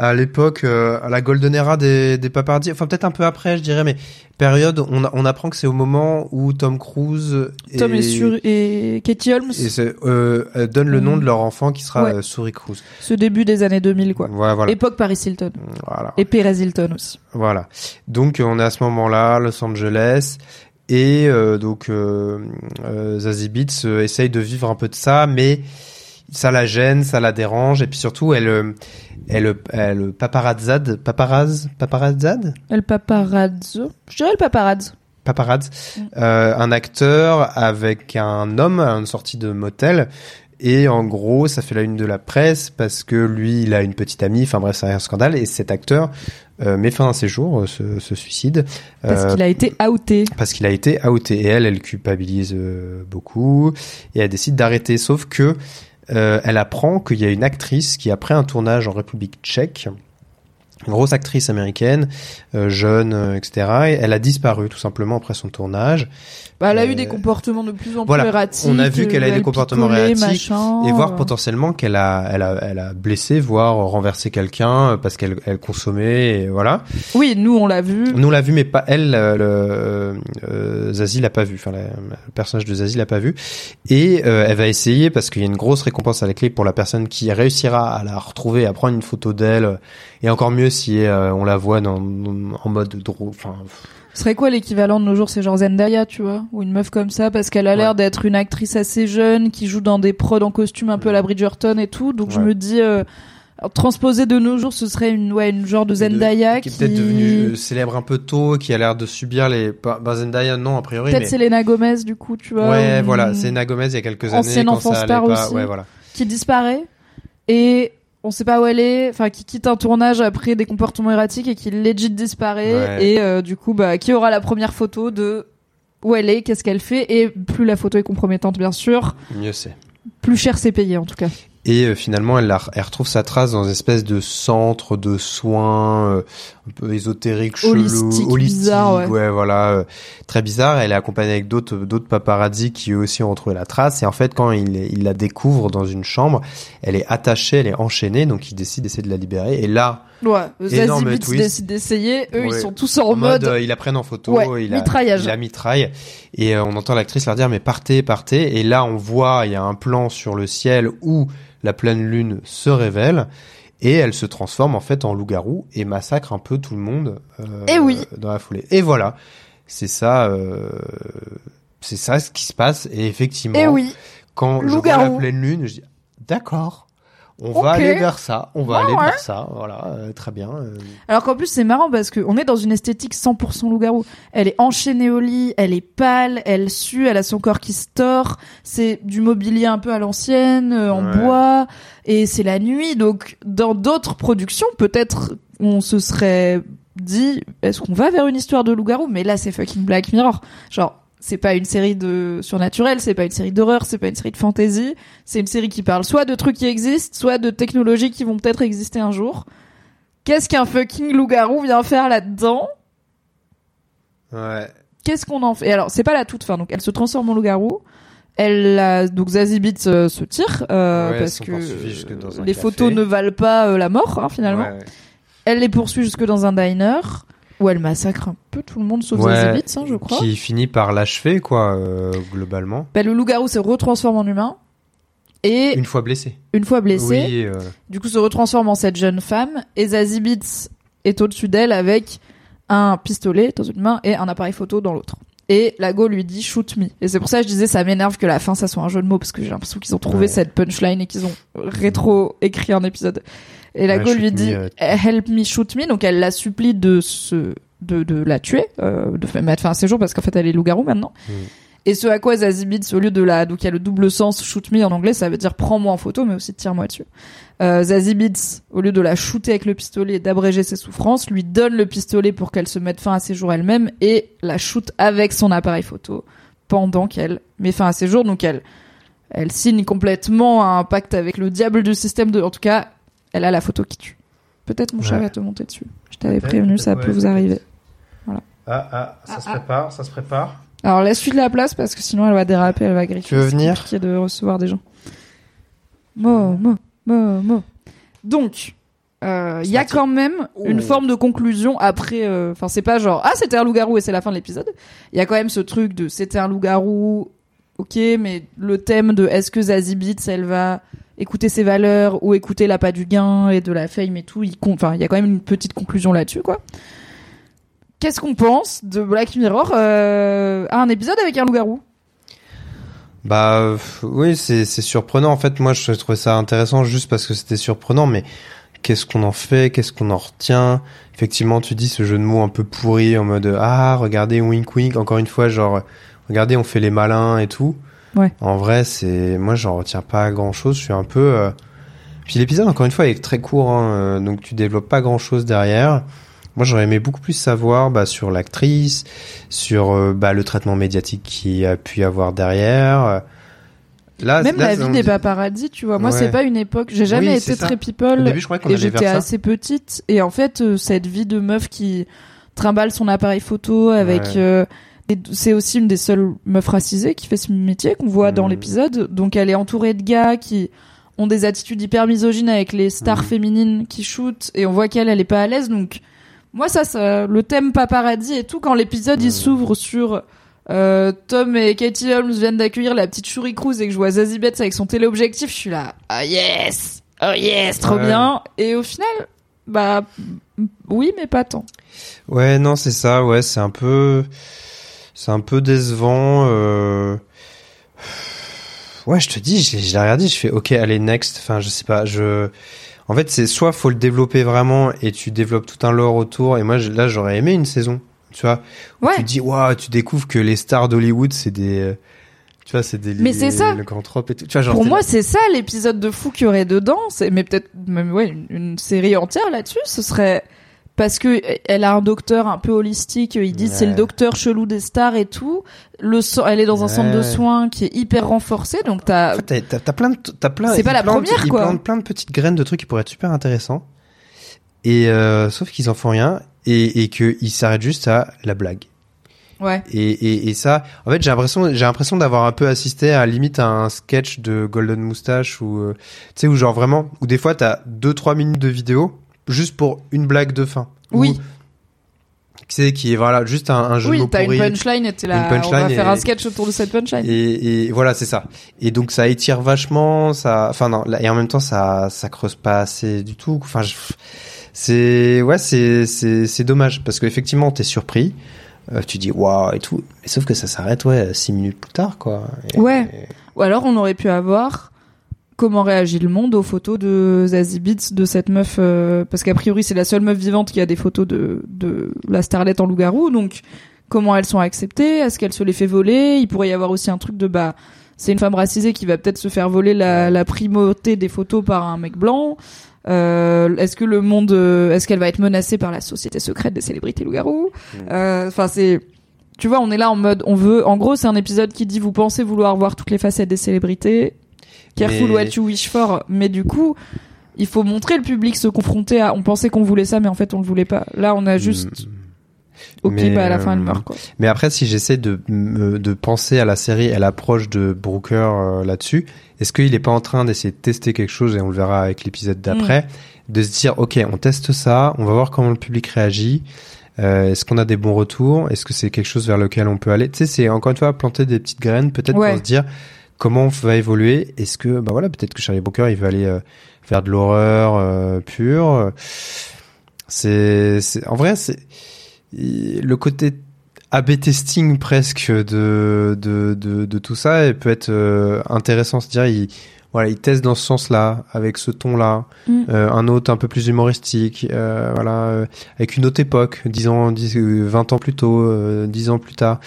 À l'époque, euh, à la golden era des, des paparazzi, enfin peut-être un peu après, je dirais, mais période, on, on apprend que c'est au moment où Tom Cruise Tom et, est sur et Katie Holmes, et euh, euh, donne le nom de leur enfant qui sera Ouais. euh, Souris Cruise. ce début des années 2000, quoi. Ouais, voilà. Époque Paris Hilton. voilà. Et Perez Hilton aussi. Voilà. Donc euh, on est à ce moment-là, Los Angeles, et euh, donc euh, Zazie euh, essaye de vivre un peu de ça, mais ça la gêne, ça la dérange, et puis surtout elle, euh, elle, elle paparazzade, paparazze, paparazzade, El Paparazzo. Je dirais le Paparazzo. paparazze, Mm. euh, un acteur avec un homme à une sortie de motel. Et en gros, ça fait la une de la presse parce que lui, il a une petite amie. Enfin bref, c'est un scandale. Et cet acteur euh, met fin à ses jours, euh, se, se suicide. Parce Euh, qu'il a été outé. parce qu'il a été outé et elle, elle culpabilise euh, beaucoup et elle décide d'arrêter. Sauf que euh, elle apprend qu'il y a une actrice qui après un tournage en République Tchèque, une grosse actrice américaine, euh, jeune, euh, etc. Et elle a disparu tout simplement après son tournage. Bah, elle a Euh, eu des comportements de plus en voilà. plus erratiques. On a vu qu'elle a eu des elle comportements picolait, erratiques machin. Et voir potentiellement qu'elle a, elle a, elle a blessé, voire renversé quelqu'un euh, parce qu'elle elle consommait, et voilà. Oui, nous on l'a vu. Nous on l'a vu, mais pas elle. Le, le- euh, Zazie l'a pas vu. Enfin, la- le personnage de Zazie l'a pas vu. Et euh, elle va essayer parce qu'il y a une grosse récompense à la clé pour la personne qui réussira à la retrouver, à prendre une photo d'elle. Et encore mieux si euh, on la voit dans, en mode drôle. Enfin, Ce serait quoi l'équivalent de nos jours C'est genre Zendaya, tu vois Ou une meuf comme ça, parce qu'elle a l'air Ouais. d'être une actrice assez jeune, qui joue dans des prods en costume un peu à la Bridgerton et tout. Donc je me dis, euh, alors, de nos jours, ce serait une, ouais, une genre de Zendaya qui qui... est peut-être devenue euh, célèbre un peu tôt, qui a l'air de subir les. Bah, Zendaya, non a priori. Peut-être mais... Selena Gomez, du coup, tu vois Ouais, ou- voilà, c'est Gomez il y a quelques Ancienne années quand enfant star pas. aussi. Ouais, voilà. Qui disparaît. Et on sait pas où elle est, enfin qui quitte un tournage après des comportements erratiques et qui legit disparaît Ouais. et euh, du coup bah qui aura la première photo de où elle est, qu'est-ce qu'elle fait et plus la photo est compromettante bien sûr, Mieux c'est. plus cher c'est payé en tout cas. Et euh, finalement, elle, la- elle retrouve sa trace dans une espèce de centre de soins euh, un peu ésotérique, chelou, Holistique, holistique, bizarre, ouais. voilà, euh, très bizarre. Elle est accompagnée avec d'autres d'autres paparazzi qui eux aussi ont retrouvé la trace. Et en fait, quand il, il la découvre dans une chambre, elle est attachée, elle est enchaînée, donc il décide d'essayer de la libérer. Et là, Ouais, Zazie décide d'essayer, eux ils sont tous en, mode, euh, ils la prennent en photo, Ouais, il, mitraillage. il la mitraille, et euh, on entend l'actrice leur dire mais partez, partez, et là on voit il y a un plan sur le ciel où la pleine lune se révèle. Et elle se transforme en fait en loup-garou et massacre un peu tout le monde euh, Eh oui. dans la foulée. Et voilà, c'est ça, euh, c'est ça ce qui se passe. Et effectivement Eh oui, quand je vois la pleine lune, je dis d'accord. On va aller vers ça, on va Ouais, aller ouais. vers ça, voilà, euh, très bien. euh. Alors qu'en plus c'est marrant parce qu'on est dans une esthétique 100% loup-garou. Elle est enchaînée au lit, elle est pâle, elle sue, elle a son corps qui se tord. C'est du mobilier un peu à l'ancienne, euh, en Ouais. bois, et c'est la nuit. Donc dans d'autres productions, peut-être on se serait dit est-ce qu'on va vers une histoire de loup-garou? Mais là c'est fucking Black Mirror. Genre c'est pas une série de surnaturel, c'est pas une série d'horreur, c'est pas une série de fantasy. C'est une série qui parle soit de trucs qui existent, soit de technologies qui vont peut-être exister un jour. Qu'est-ce qu'un fucking loup-garou vient faire là-dedans? Ouais. Qu'est-ce qu'on en fait? Alors, c'est pas la toute fin. Donc, elle se transforme en loup-garou. Elle a, donc Zazie euh, se tire euh, Ouais, parce que les café. photos ne valent pas euh, la mort hein, finalement. Ouais, ouais. Elle les poursuit jusque dans un diner où elle massacre un peu tout le monde sauf Ouais, Zazie Beetz, hein, je crois. Qui finit par l'achever, quoi, euh, globalement. Bah, le loup-garou se retransforme en humain et Une fois blessé. une fois blessé, Oui, euh, du coup se retransforme en cette jeune femme et Zazie Beetz est au-dessus d'elle avec un pistolet dans une main et un appareil photo dans l'autre. Et Lago lui dit shoot me. Et c'est pour ça que je disais ça m'énerve que la fin ça soit un jeu de mots parce que j'ai l'impression qu'ils ont trouvé Ouais. cette punchline et qu'ils ont rétro écrit un épisode. Et Lago Ouais, lui dit me, euh, help me shoot me. Donc elle la supplie de se de, de la tuer, euh, de mettre fin à ses jours parce qu'en fait elle est loup-garou maintenant. Mm. Et ce à quoi Zazie Beetz, au lieu de la, donc il y a le double sens shoot me en anglais, ça veut dire prends-moi en photo, mais aussi tire-moi dessus. Euh, Zazie Beetz, au lieu de la shooter avec le pistolet et d'abréger ses souffrances, lui donne le pistolet pour qu'elle se mette fin à ses jours elle-même et la shoot avec son appareil photo pendant qu'elle met fin à ses jours. Donc elle, elle signe complètement un pacte avec le diable du système de, en tout cas, elle a la photo qui tue. Peut-être mon chat Ouais. va te monter dessus. Je t'avais prévenu, ça peut ouais, vous arriver. Ah, ah, ça Ah, se ah. prépare, ça se prépare. Alors laisse-lui de la place parce que sinon elle va déraper, elle va griffer. Tu veux venir compliqué de recevoir des gens. Mo, mo, mo, mo. Donc, euh, il y a quand même une Oh. forme de conclusion après. euh, Enfin, c'est pas genre ah c'était un loup-garou et c'est la fin de l'épisode. Il y a quand même ce truc de c'était un loup-garou, ok, mais le thème de est-ce que Zazie Beetz elle va écouter ses valeurs ou écouter l'appât du gain et de la fame et tout. Il il y a quand même une petite conclusion là-dessus quoi. Qu'est-ce qu'on pense de Black Mirror euh, à un épisode avec un loup-garou? Bah oui, c'est surprenant. En fait, moi, je trouvais ça intéressant juste parce que c'était surprenant. Mais qu'est-ce qu'on en fait? Qu'est-ce qu'on en retient? Effectivement, tu dis ce jeu de mots un peu pourri en mode ah regardez wink wink. Encore une fois, genre regardez, on fait les malins et tout. Ouais. En vrai, c'est moi, j'en retiens pas grand chose. Je suis un peu. euh, Puis l'épisode, encore une fois, est très court, hein, euh, donc tu développes pas grand chose derrière. Moi, j'aurais aimé beaucoup plus savoir bah, sur l'actrice, sur euh, bah, le traitement médiatique qui a pu y avoir derrière. Là, Même là, la vie des paradis, tu vois. Moi, Ouais. c'est pas une époque. J'ai jamais Oui, été très people. Au début, je et j'étais assez petite. Et en fait, euh, cette vie de meuf qui trimballe son appareil photo avec. Ouais. euh, c'est aussi une des seules meufs racisées qui fait ce métier qu'on voit dans Mhm. l'épisode. Donc, elle est entourée de gars qui ont des attitudes hyper misogynes avec les stars Mhm. féminines qui shootent. Et on voit qu'elle, elle est pas à l'aise. Donc, moi, ça, ça, le thème paparazzi et tout, quand l'épisode il s'ouvre sur euh, Tom et Katie Holmes viennent d'accueillir la petite Shuri Cruz et que je vois Zazie Betts avec son téléobjectif, je suis là, ah yes, oh yes, trop Ouais. bien. Et au final, bah oui, mais pas tant. Ouais, non, c'est ça. Ouais, c'est un peu, c'est un peu décevant. Euh... Ouais, je te dis, je je l'ai regardé, je fais OK, allez next. Enfin, je sais pas, je. En fait, c'est soit faut le développer vraiment et tu développes tout un lore autour. Et moi, je- là, j'aurais aimé une saison. Tu vois, Ouais. tu dis, waouh, tu découvres que les stars d'Hollywood, c'est des, tu vois, c'est des. Mais c'est ça. Le canthrope et tout. Tu vois, genre. Pour moi, c'est ça l'épisode de fou qu'il y aurait dedans. C'est, mais peut-être même ouais, une, une série entière là-dessus. Ce serait parce que elle a un docteur un peu holistique. Il dit c'est le docteur chelou des stars et tout. Le so- elle est dans un centre de soins qui est hyper renforcé. Donc t'as En fait, t'as- plein de, t'as plein. C'est pas ils la première, ils quoi. plantent plein de petites graines de trucs qui pourraient être super intéressants. Et euh, sauf qu'ils en font rien et, et qu'ils s'arrêtent juste à la blague. ouais. Et, et, et ça, en fait, j'ai l'impression, j'ai l'impression d'avoir un peu assisté à limite à un sketch de Golden Moustache ou euh, tu sais où genre vraiment, où des fois t'as deux trois minutes de vidéo juste pour une blague de fin. Oui. Sais qui est voilà juste un, un jeu de Oui, mots t'as une pourri. punchline et t'es là. Une on va faire et- un sketch autour de cette punchline. Et, et voilà, c'est ça. Et donc ça étire vachement, ça, enfin non, et en même temps ça, ça creuse pas assez du tout. Enfin, je- c'est, ouais, c'est, c'est, c'est dommage parce qu'effectivement t'es surpris, euh, tu dis waouh et tout, mais sauf que ça s'arrête ouais six minutes plus tard quoi. Et- Ouais. Ou alors on aurait pu avoir comment réagit le monde aux photos de Zazie Beetz de cette meuf euh, parce qu'a priori c'est la seule meuf vivante qui a des photos de de la starlette en loup-garou. Donc comment elles sont acceptées? Est-ce qu'elle se les fait voler? Il pourrait y avoir aussi un truc de bah c'est une femme racisée qui va peut-être se faire voler la, la primauté des photos par un mec blanc. Euh, est-ce que le monde euh, est-ce qu'elle va être menacée par la société secrète des célébrités loup-garou Euh, enfin c'est tu vois, on est là en mode, on veut, en gros, c'est un épisode qui dit, vous pensez vouloir voir toutes les facettes des célébrités. Careful Mais- what you wish for. Mais du coup, il faut montrer le public se confronter à, on pensait qu'on voulait ça, mais en fait, on le voulait pas. Là, on a juste, ok, Mais, bah, à la fin, elle meurt, quoi. Mais après, si j'essaie de, de penser à la série et à l'approche de Brooker euh, là-dessus, est-ce qu'il est pas en train d'essayer de tester quelque chose, et on le verra avec l'épisode d'après, Mm. de se dire, ok, on teste ça, on va voir comment le public réagit, euh, est-ce qu'on a des bons retours, est-ce que c'est quelque chose vers lequel on peut aller? Tu sais, c'est encore une fois planter des petites graines, peut-être Ouais. pour se dire comment on va évoluer, est-ce que, bah voilà, peut-être que Charlie Brooker, il veut aller euh, faire de l'horreur euh, pure. C'est, en vrai, c'est le côté A/B testing presque de de, de de tout ça et peut être euh, intéressant. C'est-à-dire, il voilà, il teste dans ce sens-là, avec ce ton-là, Mm. euh, un autre un peu plus humoristique, euh, voilà, euh, avec une autre époque, 10 ans, 10, euh, 20 ans plus tôt, euh, 10 ans plus tard.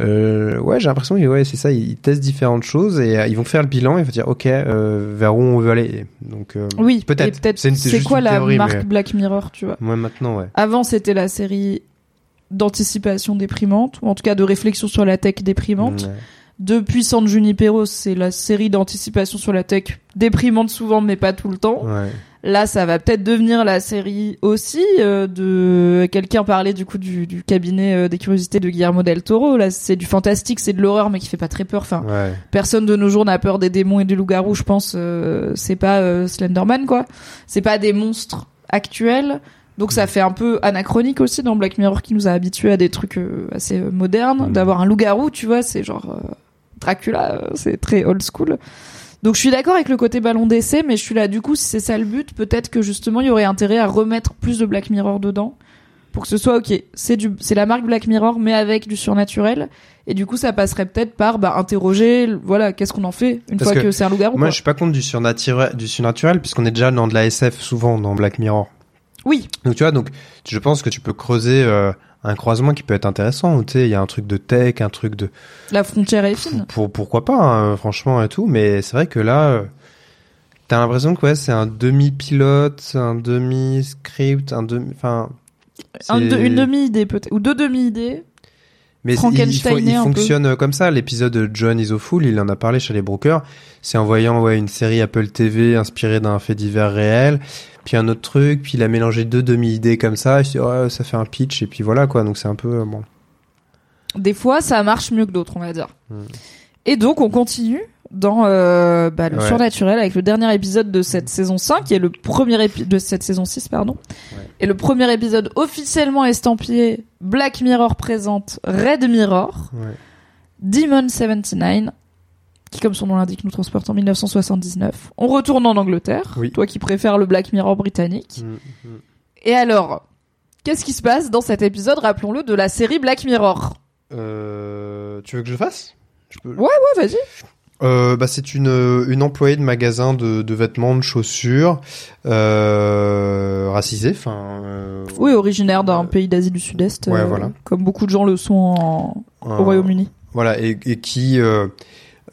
Euh, ouais, j'ai l'impression que ouais, c'est ça, ils testent différentes choses et euh, ils vont faire le bilan et vont dire ok, euh, vers où on veut aller. Donc Oui, peut-être. C'est quoi la théorie, marque mais- Black Mirror, tu vois? Moi maintenant, ouais. Avant, c'était la série d'anticipation déprimante, ou en tout cas de réflexion sur la tech déprimante. Ouais. Depuis San Junipero, c'est la série d'anticipation sur la tech déprimante souvent, mais pas tout le temps. Ouais. Là, ça va peut-être devenir la série aussi euh, de quelqu'un parlait du coup du, du cabinet euh, des curiosités de Guillermo del Toro. Là, c'est du fantastique, c'est de l'horreur, mais qui fait pas très peur. Enfin, Ouais. personne de nos jours n'a peur des démons et des loups-garous. Je pense, euh, c'est pas euh, Slenderman quoi. C'est pas des monstres actuels. Donc ça fait un peu anachronique aussi dans Black Mirror qui nous a habitués à des trucs euh, assez modernes. Mm. D'avoir un loup-garou, tu vois, c'est genre Dracula, c'est très old school. Donc je suis d'accord avec le côté ballon d'essai, mais je suis là du coup si c'est ça le but, peut-être que justement il y aurait intérêt à remettre plus de Black Mirror dedans pour que ce soit ok. C'est du, c'est la marque Black Mirror mais avec du surnaturel. Et du coup ça passerait peut-être par bah interroger, voilà, qu'est-ce qu'on en fait une Parce fois que que, c'est un loup-garou. Moi, quoi. je suis pas contre du surnaturel, du surnaturel, puisqu'on est déjà dans de la SF souvent dans Black Mirror. Oui, Donc tu vois, donc je pense que tu peux creuser euh, un croisement qui peut être intéressant. où, Tu sais, il y a un truc de tech, un truc de la frontière est fine. pour pourquoi pas, hein, franchement et tout. Mais c'est vrai que là, euh, t'as l'impression que ouais, c'est un demi-pilote, un demi-script, un demi, enfin. Un c'est- de- une demi-idée peut-être, ou deux demi-idées. Mais il, faut- fonctionne euh, comme ça. L'épisode de John is a Fool, il en a parlé chez les brokers. C'est en voyant ouais, une série Apple TV inspirée d'un fait divers réel, puis un autre truc, puis il a mélangé deux demi-idées comme ça. Il s'est dit, ouais, ça fait un pitch, et puis voilà quoi. Donc c'est un peu euh, bon. Des fois, ça marche mieux que d'autres, on va dire. Hmm. Et donc, on continue dans euh, bah, le Ouais. surnaturel avec le dernier épisode de cette saison 5, qui est le premier épisode de cette saison 6, pardon. Ouais. Et le premier épisode officiellement estampillé Black Mirror présente Red Mirror, Ouais. Demon 79, qui, comme son nom l'indique, nous transporte en 1979. On retourne en Angleterre, Oui. toi qui préfères le Black Mirror britannique. Mm, mm. Et alors, qu'est-ce qui se passe dans cet épisode, rappelons-le, de la série Black Mirror? Euh, tu veux que je le fasse? Je peux... Ouais, ouais, vas-y. Euh, bah, c'est une, une employée de magasin de, de vêtements, de chaussures, euh, racisée, enfin. euh, Oui, originaire d'un euh, pays d'Asie du Sud-Est, ouais, euh, voilà. comme beaucoup de gens le sont en- au Royaume-Uni. Voilà, et, et qui euh,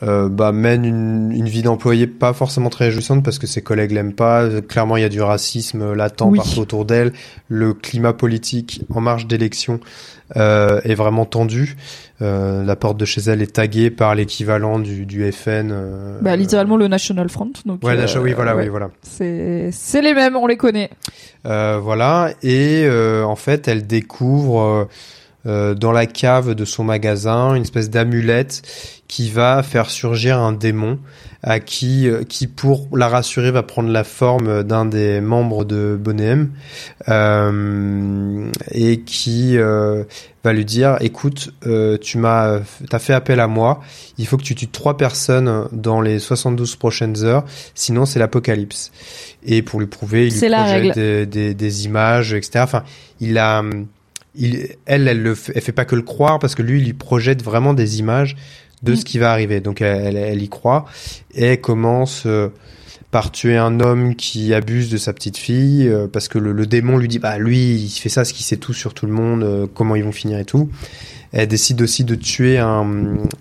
euh, bah, mène une, une vie d'employé pas forcément très réjouissante parce que ses collègues l'aiment pas. Euh, Clairement, il y a du racisme latent Oui. partout autour d'elle. Le climat politique en marge d'élection euh, est vraiment tendu. Euh, la porte de chez elle est taguée par l'équivalent du, du FN. euh, Bah, littéralement le National Front. Donc, Ouais, euh, oui, voilà, ouais. oui, voilà. C'est, c'est les mêmes, on les connaît. Euh, voilà, et euh, en fait, elle découvre euh, dans la cave de son magasin une espèce d'amulette qui va faire surgir un démon à qui, euh, qui pour la rassurer, va prendre la forme d'un des membres de Bonhomme euh, et qui va lui dire écoute, tu m'as, t'as fait appel à moi, il faut que tu tues trois personnes dans les 72 prochaines heures, sinon c'est l'apocalypse. Et pour lui prouver, il lui projette des, des, des images, etc. Enfin, il a, il, elle, elle le, fait, elle fait pas que le croire parce que lui, il lui projette vraiment des images de Mm. ce qui va arriver. Donc, elle, elle, y croit et elle commence euh, par tuer un homme qui abuse de sa petite fille euh, parce que le, le démon lui dit, bah lui, il fait ça, ce qu'il sait tout sur tout le monde, euh, comment ils vont finir et tout. Elle décide aussi de tuer un,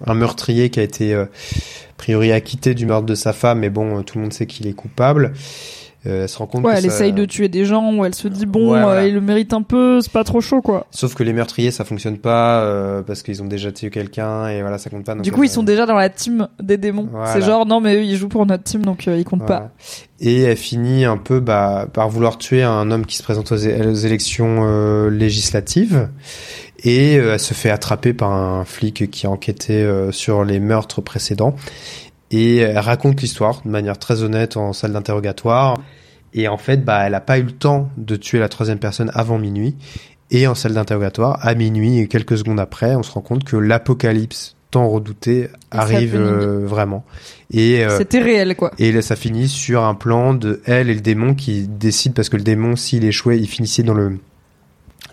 un meurtrier qui a été euh, a priori acquitté du meurtre de sa femme, mais bon, tout le monde sait qu'il est coupable. Euh, elle se rend compte Ouais, que elle ça- essaye de tuer des gens où elle se dit bon, Ouais, voilà. euh, il le mérite un peu, c'est pas trop chaud quoi. Sauf que les meurtriers, ça fonctionne pas euh, parce qu'ils ont déjà tué quelqu'un et voilà, ça compte pas. donc du coup, ils sont déjà dans la team des démons. Voilà. C'est genre non, mais eux, ils jouent pour notre team, donc euh, ils comptent Voilà. Et elle finit un peu bah, par vouloir tuer un homme qui se présente aux, aux élections législatives et elle se fait attraper par un flic qui enquêtait euh, sur les meurtres précédents et elle raconte l'histoire de manière très honnête en salle d'interrogatoire. Et en fait bah elle a pas eu le temps de tuer la troisième personne avant minuit. Et en salle d'interrogatoire à minuit et quelques secondes après on se rend compte que l'apocalypse tant redouté arrive euh, vraiment. Et euh, C'était réel quoi. et là, ça finit sur un plan de elle et le démon qui décident parce que le démon, s'il échouait, il finissait dans le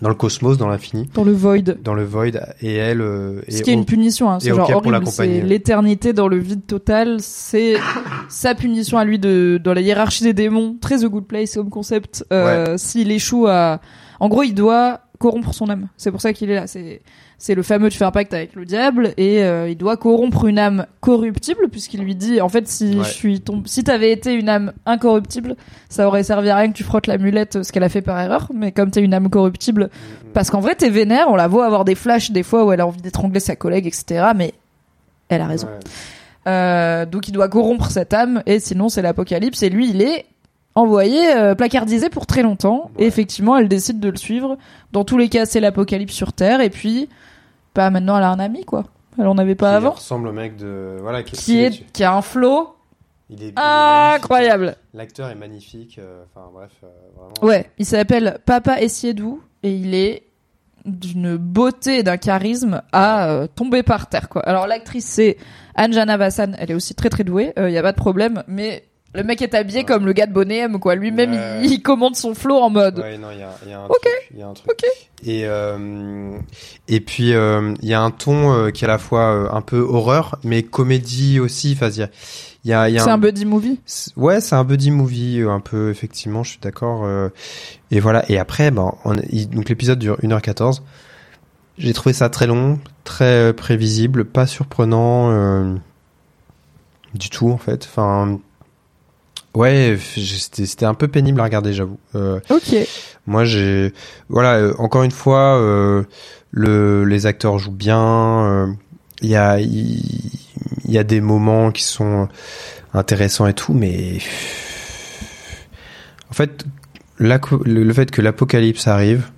dans le cosmos, dans l'infini, Dans le void. dans le void, et elle. euh, Ce qui est une punition, hein. c'est genre horrible. C'est l'éternité dans le vide total. C'est sa punition à lui de dans la hiérarchie des démons. Très The Good Place comme concept. Euh, S'il échoue à, en gros, il doit corrompre son âme. C'est pour ça qu'il est là. C'est c'est le fameux tu fais un pacte avec le diable et euh, il doit corrompre une âme corruptible puisqu'il lui dit en fait si Ouais. je suis si t'avais été une âme incorruptible ça aurait servi à rien que tu frottes l'amulette ce qu'elle a fait par erreur mais comme t'es une âme corruptible parce qu'en vrai t'es vénère on la voit avoir des flashs des fois où elle a envie d'étrangler sa collègue etc mais elle a raison Ouais. euh, donc il doit corrompre cette âme et sinon c'est l'apocalypse et lui il est envoyé euh, placardisé pour très longtemps. Et effectivement elle décide de le suivre. Dans tous les cas c'est l'apocalypse sur terre. Et puis bah maintenant elle a un ami quoi. Elle en avait pas Qui avant. ressemble au mec de. Voilà, qui, qui est qui a un flow Il est, incroyable. L'acteur est magnifique. euh, Enfin bref, euh, vraiment. ouais il s'appelle Papa Essiedou et il est d'une beauté et d'un charisme à euh, tomber par terre quoi. Alors l'actrice c'est Anjana Vassan elle est aussi très très douée. Il y a pas de problème mais le mec est habillé comme le gars de Bonhomme quoi lui-même Ouais. il, il commande son flow en mode Ouais, non, il y a, il y a un truc. Y a un truc. Ok. Et, euh, et puis, euh, il y a un ton euh, qui est à la fois un peu horreur, mais comédie aussi. Enfin, il y a, y c'est un buddy movie? Ouais, c'est un buddy movie, un peu, effectivement, je suis d'accord. et voilà. Et après, ben, on- il- donc l'épisode dure 1h14. J'ai trouvé ça très long, très prévisible, pas surprenant du tout, en fait. Enfin, ouais, c'était c'était un peu pénible à regarder, j'avoue. Euh, ok moi, j'ai, voilà, euh, encore une fois, euh, le, les acteurs jouent bien. euh, Il y a, il y, a des moments qui sont intéressants et tout, mais en fait, le, le fait que l'apocalypse arrive,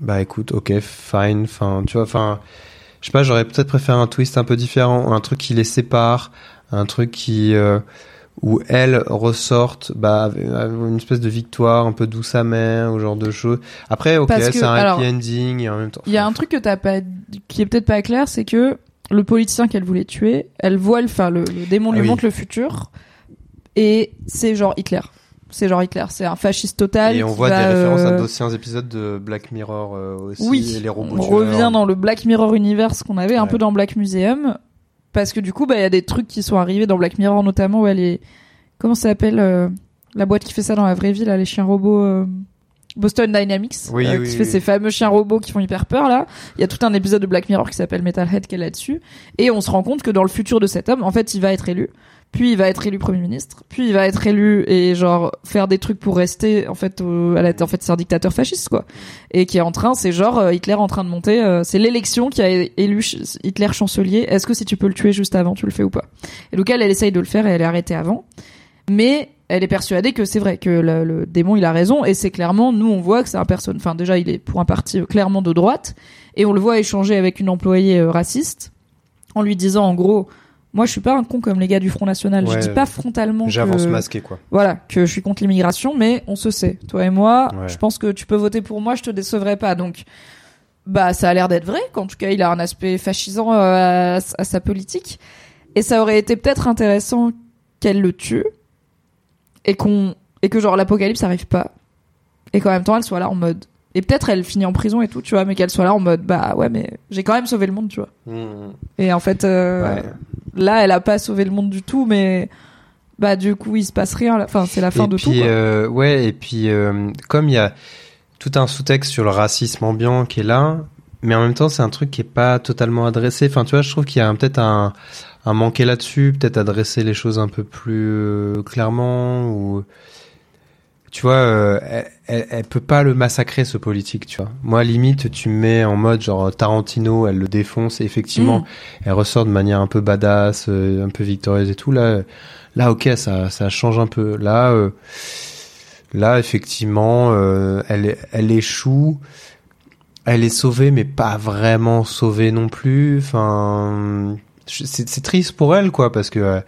bah écoute, ok, fine, enfin, tu vois, enfin, je sais pas, j'aurais peut-être préféré un twist un peu différent, un truc qui les sépare, un truc qui euh, où elles ressortent bah avec une espèce de victoire un peu douce amère ou genre de choses. Après, ok, c'est un alors, happy ending et en même temps. Il y a un truc que t'as pas, qui est peut-être pas clair, c'est que le politicien qu'elle voulait tuer, elle voit, le- enfin le, le démon lui Ah oui. montre le futur, et c'est genre Hitler. C'est genre Hitler, c'est un fasciste total. Et on voit des références à euh, d'anciens épisodes de Black Mirror euh, aussi. Oui, et les robots on tueurs. revient dans le Black Mirror Universe qu'on avait un peu dans Black Museum, parce que du coup, bah il y a des trucs qui sont arrivés dans Black Mirror notamment où elle est, comment ça s'appelle euh, la boîte qui fait ça dans la vraie vie là, les chiens robots. euh, Boston Dynamics, Oui, euh, oui, qui fait oui. ces fameux chiens robots qui font hyper peur là. Il y a tout un épisode de Black Mirror qui s'appelle Metalhead qui est là-dessus. Et on se rend compte que dans le futur de cet homme, en fait, il va être élu. Puis il va être élu premier ministre. Puis il va être élu et genre faire des trucs pour rester en fait à la en fait c'est un dictateur fasciste quoi. Et qui est en train, c'est genre euh, Hitler en train de monter. euh, c'est l'élection qui a élu Hitler chancelier. Est-ce que si tu peux le tuer juste avant, tu le fais ou pas? Et donc elle, essaye de le faire et elle est arrêtée avant. Mais elle est persuadée que c'est vrai que le, démon il a raison et c'est clairement nous on voit que c'est un personne enfin déjà il est pour un parti euh, clairement de droite et on le voit échanger avec une employée raciste en lui disant en gros moi je suis pas un con comme les gars du Front National je Ouais. dis pas frontalement J'avance que masqué quoi. voilà que je suis contre l'immigration mais on se sait toi et moi Ouais. je pense que tu peux voter pour moi je te décevrai pas donc bah ça a l'air d'être vrai qu'en tout cas il a un aspect fascisant euh, à, à sa politique et ça aurait été peut-être intéressant qu'elle le tue et qu'on et que genre l'apocalypse arrive pas et qu'en même temps elle soit là en mode et peut-être elle finit en prison et tout tu vois mais qu'elle soit là en mode bah ouais mais j'ai quand même sauvé le monde tu vois Mmh. et en fait euh, Ouais. Là elle a pas sauvé le monde du tout mais bah du coup il se passe rien enfin c'est la fin et de puis, tout quoi. euh, ouais, et puis euh, comme il y a tout un sous-texte sur le racisme ambiant qui est là, mais en même temps c'est un truc qui est pas totalement adressé. Enfin, tu vois, je trouve qu'il y a peut-être un, un manqué là-dessus, peut-être adresser les choses un peu plus euh, clairement ou tu vois, euh, elle, elle, peut pas le massacrer ce politique, tu vois. Moi, limite, tu me mets en mode genre Tarantino, elle le défonce et effectivement, Mm. elle ressort de manière un peu badass, euh, un peu victorieuse et tout. Là, là, ok, ça, ça change un peu. Là, euh, là, effectivement, euh, elle, elle échoue. Elle est sauvée, mais pas vraiment sauvée non plus. Enfin, c'est triste pour elle, quoi, parce que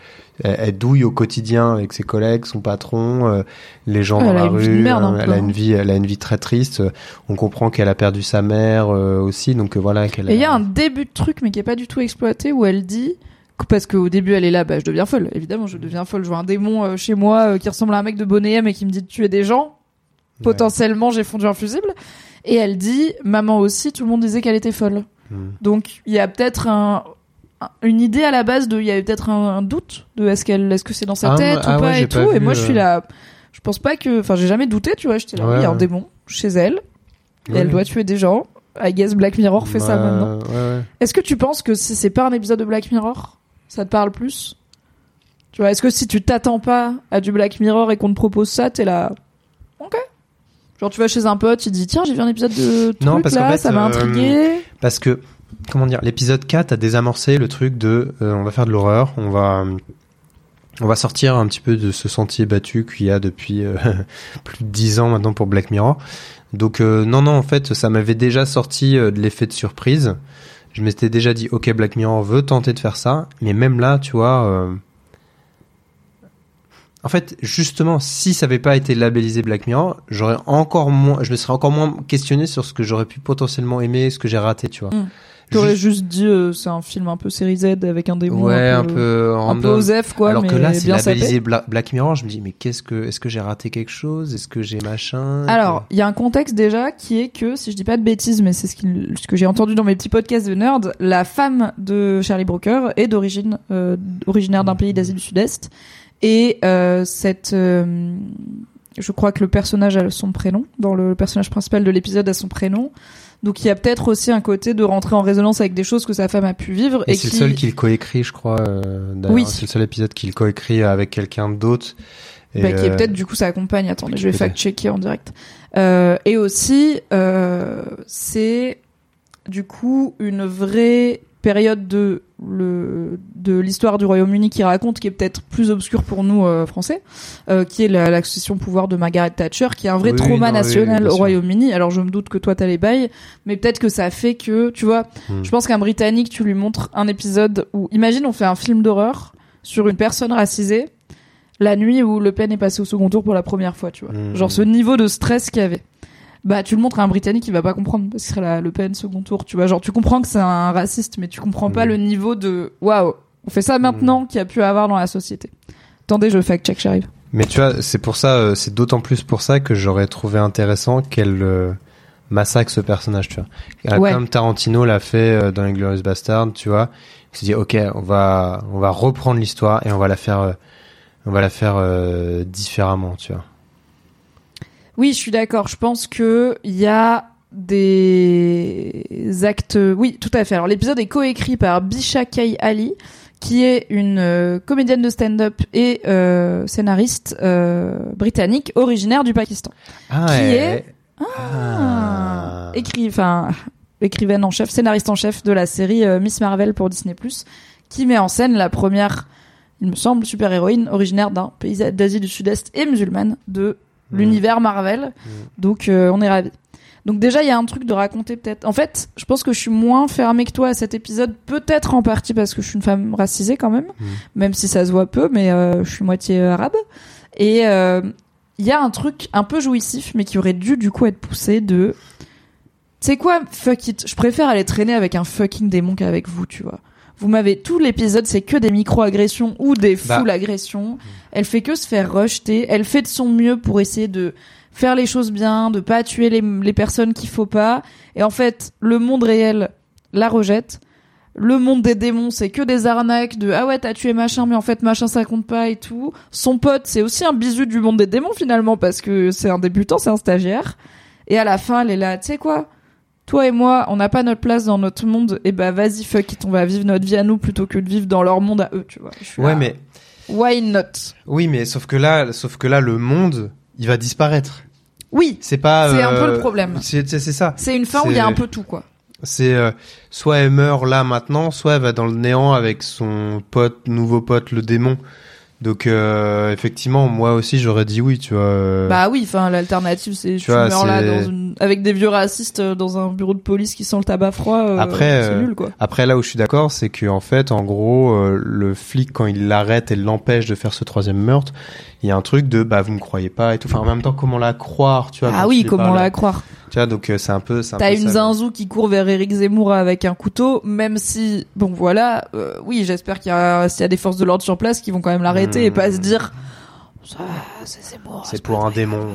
elle, elle douille au quotidien avec ses collègues, son patron, euh, les gens Elle dans la rue. merde, elle a hein. une vie, elle a une vie très triste. On comprend qu'elle a perdu sa mère euh, aussi, donc euh, voilà. qu'elle Et il y a un début de truc, mais qui est pas du tout exploité, où elle dit, parce qu'au début elle est là, bah je deviens folle, évidemment, je deviens folle, je vois un démon euh, chez moi euh, qui ressemble à un mec de Bonnet et qui me dit de tuer des gens, potentiellement j'ai fondu un fusible. Et elle dit, maman aussi, tout le monde disait qu'elle était folle. Hmm. Donc il y a peut-être un- une idée à la base de, il y avait peut-être un, un doute de est-ce qu'elle, est-ce que c'est dans sa Ah, tête ah ou pas ouais, et tout. pas et moi je suis euh. là, je pense pas que, enfin j'ai jamais douté, tu vois. J'étais là, Ouais, il y a un démon chez elle. Et elle doit tuer des gens. I guess Black Mirror fait ça Bah, maintenant. Est-ce que tu penses que si c'est pas un épisode de Black Mirror, ça te parle plus? Tu vois, est-ce que si tu t'attends pas à du Black Mirror et qu'on te propose ça, t'es là, ok. Genre tu vas chez un pote, il dit tiens j'ai vu un épisode de truc Non, parce là, fait, ça m'a euh, intrigué. Parce que, comment dire, l'épisode 4 a désamorcé le truc de euh, on va faire de l'horreur, on va on va sortir un petit peu de ce sentier battu qu'il y a depuis euh, plus de 10 ans maintenant pour Black Mirror. Donc euh, non non en fait ça m'avait déjà sorti de l'effet de surprise. Je m'étais déjà dit OK Black Mirror veut tenter de faire ça, mais même là tu vois en fait, justement, si ça avait pas été labellisé Black Mirror, j'aurais encore moins, je me serais encore moins questionné sur ce que j'aurais pu potentiellement aimer, ce que j'ai raté, tu vois. Mm. J'aurais Juste- juste dit euh, c'est un film un peu série Z avec un démon ouais, un peu, peu un peu osef quoi, Alors mais que là, c'est labellisé Bla- Black Mirror, je me dis, mais qu'est-ce que, est-ce que j'ai raté quelque chose? Est-ce que j'ai machin? Alors, il y a un contexte déjà qui est que, si je dis pas de bêtises, mais c'est ce, que j'ai entendu dans mes petits podcasts de nerd, la femme de Charlie Brooker est d'origine euh, originaire d'un pays d'Asie du Sud-Est, et euh, cette, euh, je crois que le personnage a son prénom, dans le personnage principal de l'épisode a son prénom, donc il y a peut-être aussi un côté de rentrer en résonance avec des choses que sa femme a pu vivre Et, et, c'est qui... le seul qu'il coécrit, je crois. Euh. Oui. C'est le seul épisode qu'il coécrit avec quelqu'un d'autre. Et, Bah, qui est euh, peut-être du coup sa compagne. Attendez, je vais fact-checker en direct. Euh, et aussi, euh, c'est du coup une vraie période de le de l'histoire du Royaume-Uni qui raconte qui est peut-être plus obscure pour nous euh, français, euh, qui est la- l'accession au pouvoir de Margaret Thatcher, qui est un vrai Oui, trauma non, national au. Royaume-Uni. Alors je me doute que toi t'as les bails, mais peut-être que ça fait que tu vois. Hmm. Je pense qu'un Britannique, tu lui montres un épisode où, imagine, on fait un film d'horreur sur une personne racisée la nuit où Le Pen est passé au second tour pour la première fois, tu vois. Mhm. Genre ce niveau de stress qu'il y avait. Bah, tu le montres à un Britannique, il va pas comprendre parce qu'il serait la Le Pen second tour, tu vois. Genre, tu comprends que c'est un raciste, mais tu comprends pas Mhm. le niveau de waouh, on fait ça maintenant qu'il y a pu avoir dans la société. Attendez, je fact-check, j'arrive. Mais tu vois, c'est pour ça, euh, c'est d'autant plus pour ça que j'aurais trouvé intéressant qu'elle euh, massacre ce personnage, tu vois. Euh, Ouais. Comme Tarantino l'a fait euh, dans Glorious Bastard, tu vois. Il s'est dit, ok, on va, on va reprendre l'histoire et on va la faire, on va la faire différemment, tu vois. Oui, je suis d'accord. Je pense que il y a des actes. Oui, tout à fait. Alors l'épisode est coécrit par Bisha Kay Ali, qui est une euh, comédienne de stand-up et euh, scénariste euh, britannique originaire du Pakistan. Ah, Qui est- Ah. Écrit, enfin, écrivaine en chef, scénariste en chef de la série Miss Marvel pour Disney+, qui met en scène la première, il me semble, super-héroïne originaire d'un pays d'Asie du Sud-Est et musulmane de. L'univers Marvel. Donc, euh, on est ravis. Donc déjà, il y a un truc de raconter peut-être. En fait, je pense que je suis moins fermée que toi à cet épisode, peut-être en partie parce que je suis une femme racisée quand même, Mm. même si ça se voit peu, mais euh, je suis moitié euh, arabe. Et euh, il y a un truc un peu jouissif, mais qui aurait dû du coup être poussé de. Tu sais quoi, fuck it. Je préfère aller traîner avec un fucking démon qu'avec vous, tu vois. Vous m'avez tout l'épisode, c'est que des micro-agressions ou des Bah. full agressions. Elle fait que se faire rejeter. Elle fait de son mieux pour essayer de faire les choses bien, de pas tuer les, les personnes qu'il faut pas. Et en fait, le monde réel la rejette. Le monde des démons, c'est que des arnaques de ah ouais t'as tué machin, mais en fait machin ça compte pas et tout. Son pote, c'est aussi un bisu du monde des démons finalement parce que c'est un débutant, c'est un stagiaire. Et à la fin, elle est là, tu sais quoi? Toi et moi, on n'a pas notre place dans notre monde. Et bah vas-y fuck it, on va vivre notre vie à nous plutôt que de vivre dans leur monde à eux, tu vois. Je suis Ouais, là, mais why not? Oui, mais sauf que là, sauf que là, le monde, il va disparaître. Oui, C'est pas. C'est un peu euh, le problème. C'est ça. c'est une fin où il y a un peu tout quoi. C'est euh, soit elle meurt là maintenant, soit elle va dans le néant avec son pote, nouveau pote, le démon. Donc euh, effectivement, moi aussi j'aurais dit oui, tu vois. euh, Bah oui, enfin l'alternative c'est tu, vois, meurs là dans une... avec des vieux racistes euh, dans un bureau de police qui sent le tabac froid. euh, Après, c'est nul quoi. Après là où je suis d'accord, c'est que en fait, en gros, euh, le flic quand il l'arrête et l'empêche de faire ce troisième meurtre, il y a un truc de bah vous me croyez pas et tout. Enfin en même temps, comment la croire, tu vois Ah oui, comment la croire Tu vois, donc euh, c'est un peu. un T'as une zinzou qui court vers Eric Zemmour avec un couteau, même si bon voilà, euh, oui j'espère qu'il y a s'il y a des forces de l'ordre sur place qui vont quand même l'arrêter et Hmm. pas se dire ça c'est Zemmour. C'est pour un démon.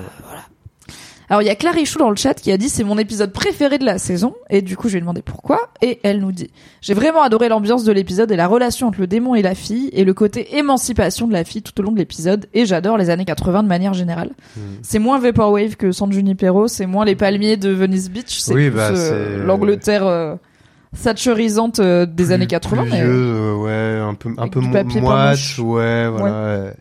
Alors il y a Clarichou dans le chat qui a dit c'est mon épisode préféré de la saison et du coup je lui ai demandé pourquoi et elle nous dit j'ai vraiment adoré l'ambiance de l'épisode et la relation entre le démon et la fille et le côté émancipation de la fille tout au long de l'épisode et j'adore les années 80 de manière générale. Hmm. C'est moins Vaporwave que San Junipero, c'est moins les palmiers de Venice Beach, c'est Oui, plus bah, euh, l'Angleterre euh, thatcherisante euh, des Plus- années 80 plus mais, vieux, ouais, un peu, un peu moite, ouais, voilà. Ouais,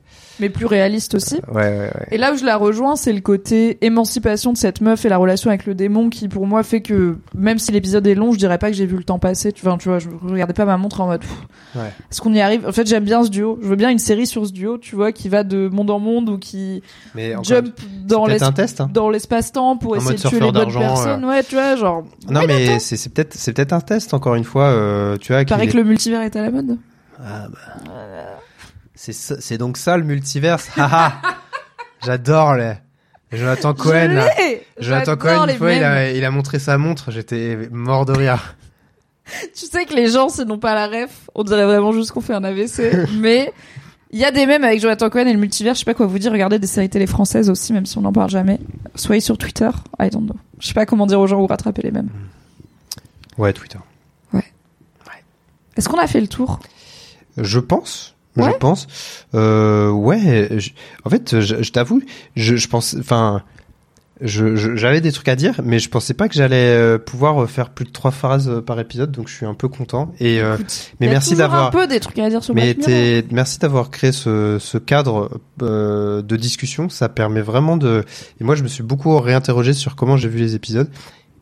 mais plus réaliste aussi. ouais, ouais. ouais. Et là où je la rejoins, c'est le côté émancipation de cette meuf et la relation avec le démon qui, pour moi, fait que même si l'épisode est long, je dirais pas que j'ai vu le temps passer. Tu vois, tu vois, je regardais pas ma montre en mode. Est-ce qu'on y arrive? En fait, j'aime bien ce duo. Je veux bien une série sur ce duo, tu vois, qui va de monde en monde ou qui Mais jump dans c'est peut-être l'espace un test. Hein. dans l'espace-temps pour En essayer de tuer les bonnes personnes. Ouais, tu vois, genre. Non, mais c'est c'est peut-être c'est peut-être un test encore une fois. Euh, tu vois, Il paraît que le multivers est à la mode. Ah bah. C'est donc ça le multiverse? Haha. J'adore les Jonathan Cohen. Je là. Jonathan J'adore Cohen, une fois, il a, il a montré sa montre. J'étais mort de rire. Tu sais que les gens, s'ils n'ont pas la ref, on dirait vraiment juste qu'on fait un AVC. mais il y a des mèmes avec Jonathan Cohen et le multivers. Je sais pas quoi vous dire. Regardez des séries télé françaises aussi, même si on n'en parle jamais. Soyez sur Twitter. I don't know. Je sais pas comment dire aux gens où rattraper les mèmes. Ouais, Twitter. Est-ce qu'on a fait le tour? Je pense. Ouais. Je pense. Euh, ouais. je- en fait, je, je t'avoue, je, je pense. Enfin, je- je- j'avais des trucs à dire, mais je pensais pas que j'allais euh, pouvoir faire plus de trois phrases euh, par épisode, donc je suis un peu content. Et euh, mais merci d'avoir- un peu des trucs à dire sur mais merci d'avoir créé ce, ce cadre euh, de discussion. Ça permet vraiment de. Et moi, je me suis beaucoup réinterrogé sur comment j'ai vu les épisodes.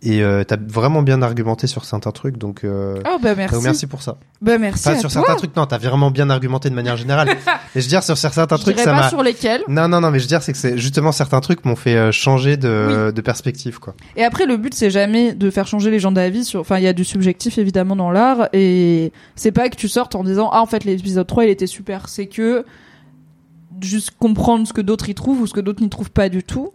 Et euh, t'as vraiment bien argumenté sur certains trucs, donc, euh, Oh bah merci. donc merci pour ça. Bah merci. À sur toi. certains trucs, non, t'as vraiment bien argumenté de manière générale. et je veux dire sur certains Je trucs, ça pas m'a. sur lesquels. Non, non, non, mais je veux dire, c'est que c'est justement certains trucs m'ont fait euh, changer de, de perspective, quoi. Et après, le but, c'est jamais de faire changer les gens d'avis sur, enfin, il y a du subjectif, évidemment, dans l'art, et c'est pas que tu sortes en disant, ah, en fait, l'épisode 3, il était super. C'est que, juste comprendre ce que d'autres y trouvent ou ce que d'autres n'y trouvent pas du tout.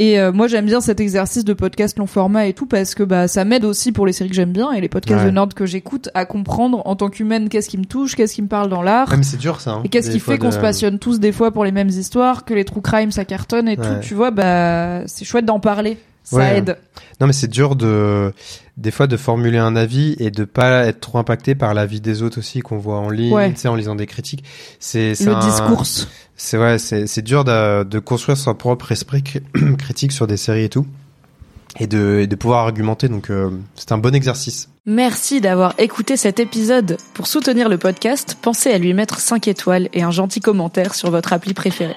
Et euh, moi, j'aime bien cet exercice de podcast long format et tout parce que bah ça m'aide aussi pour les séries que j'aime bien et les podcasts Ouais. de nerd que j'écoute à comprendre en tant qu'humaine qu'est-ce qui me touche, qu'est-ce qui me parle dans l'art. Ouais, mais c'est dur, ça. hein, Et qu'est-ce qui fait qu'on de- se passionne tous des fois pour les mêmes histoires, que les true crime ça cartonne et tout, tu vois, bah c'est chouette d'en parler. Ça Ouais. aide. Non, mais c'est dur de, des fois, de formuler un avis et de pas être trop impacté par l'avis des autres aussi qu'on voit en ligne, Ouais. tu sais, en lisant des critiques. C'est, Le un- discours. C'est ouais, c'est c'est dur de, de construire son propre esprit cri- critique sur des séries et tout, et de, et de pouvoir argumenter. Donc euh, c'est un bon exercice. Merci d'avoir écouté cet épisode. Pour soutenir le podcast, pensez à lui mettre 5 étoiles et un gentil commentaire sur votre appli préférée.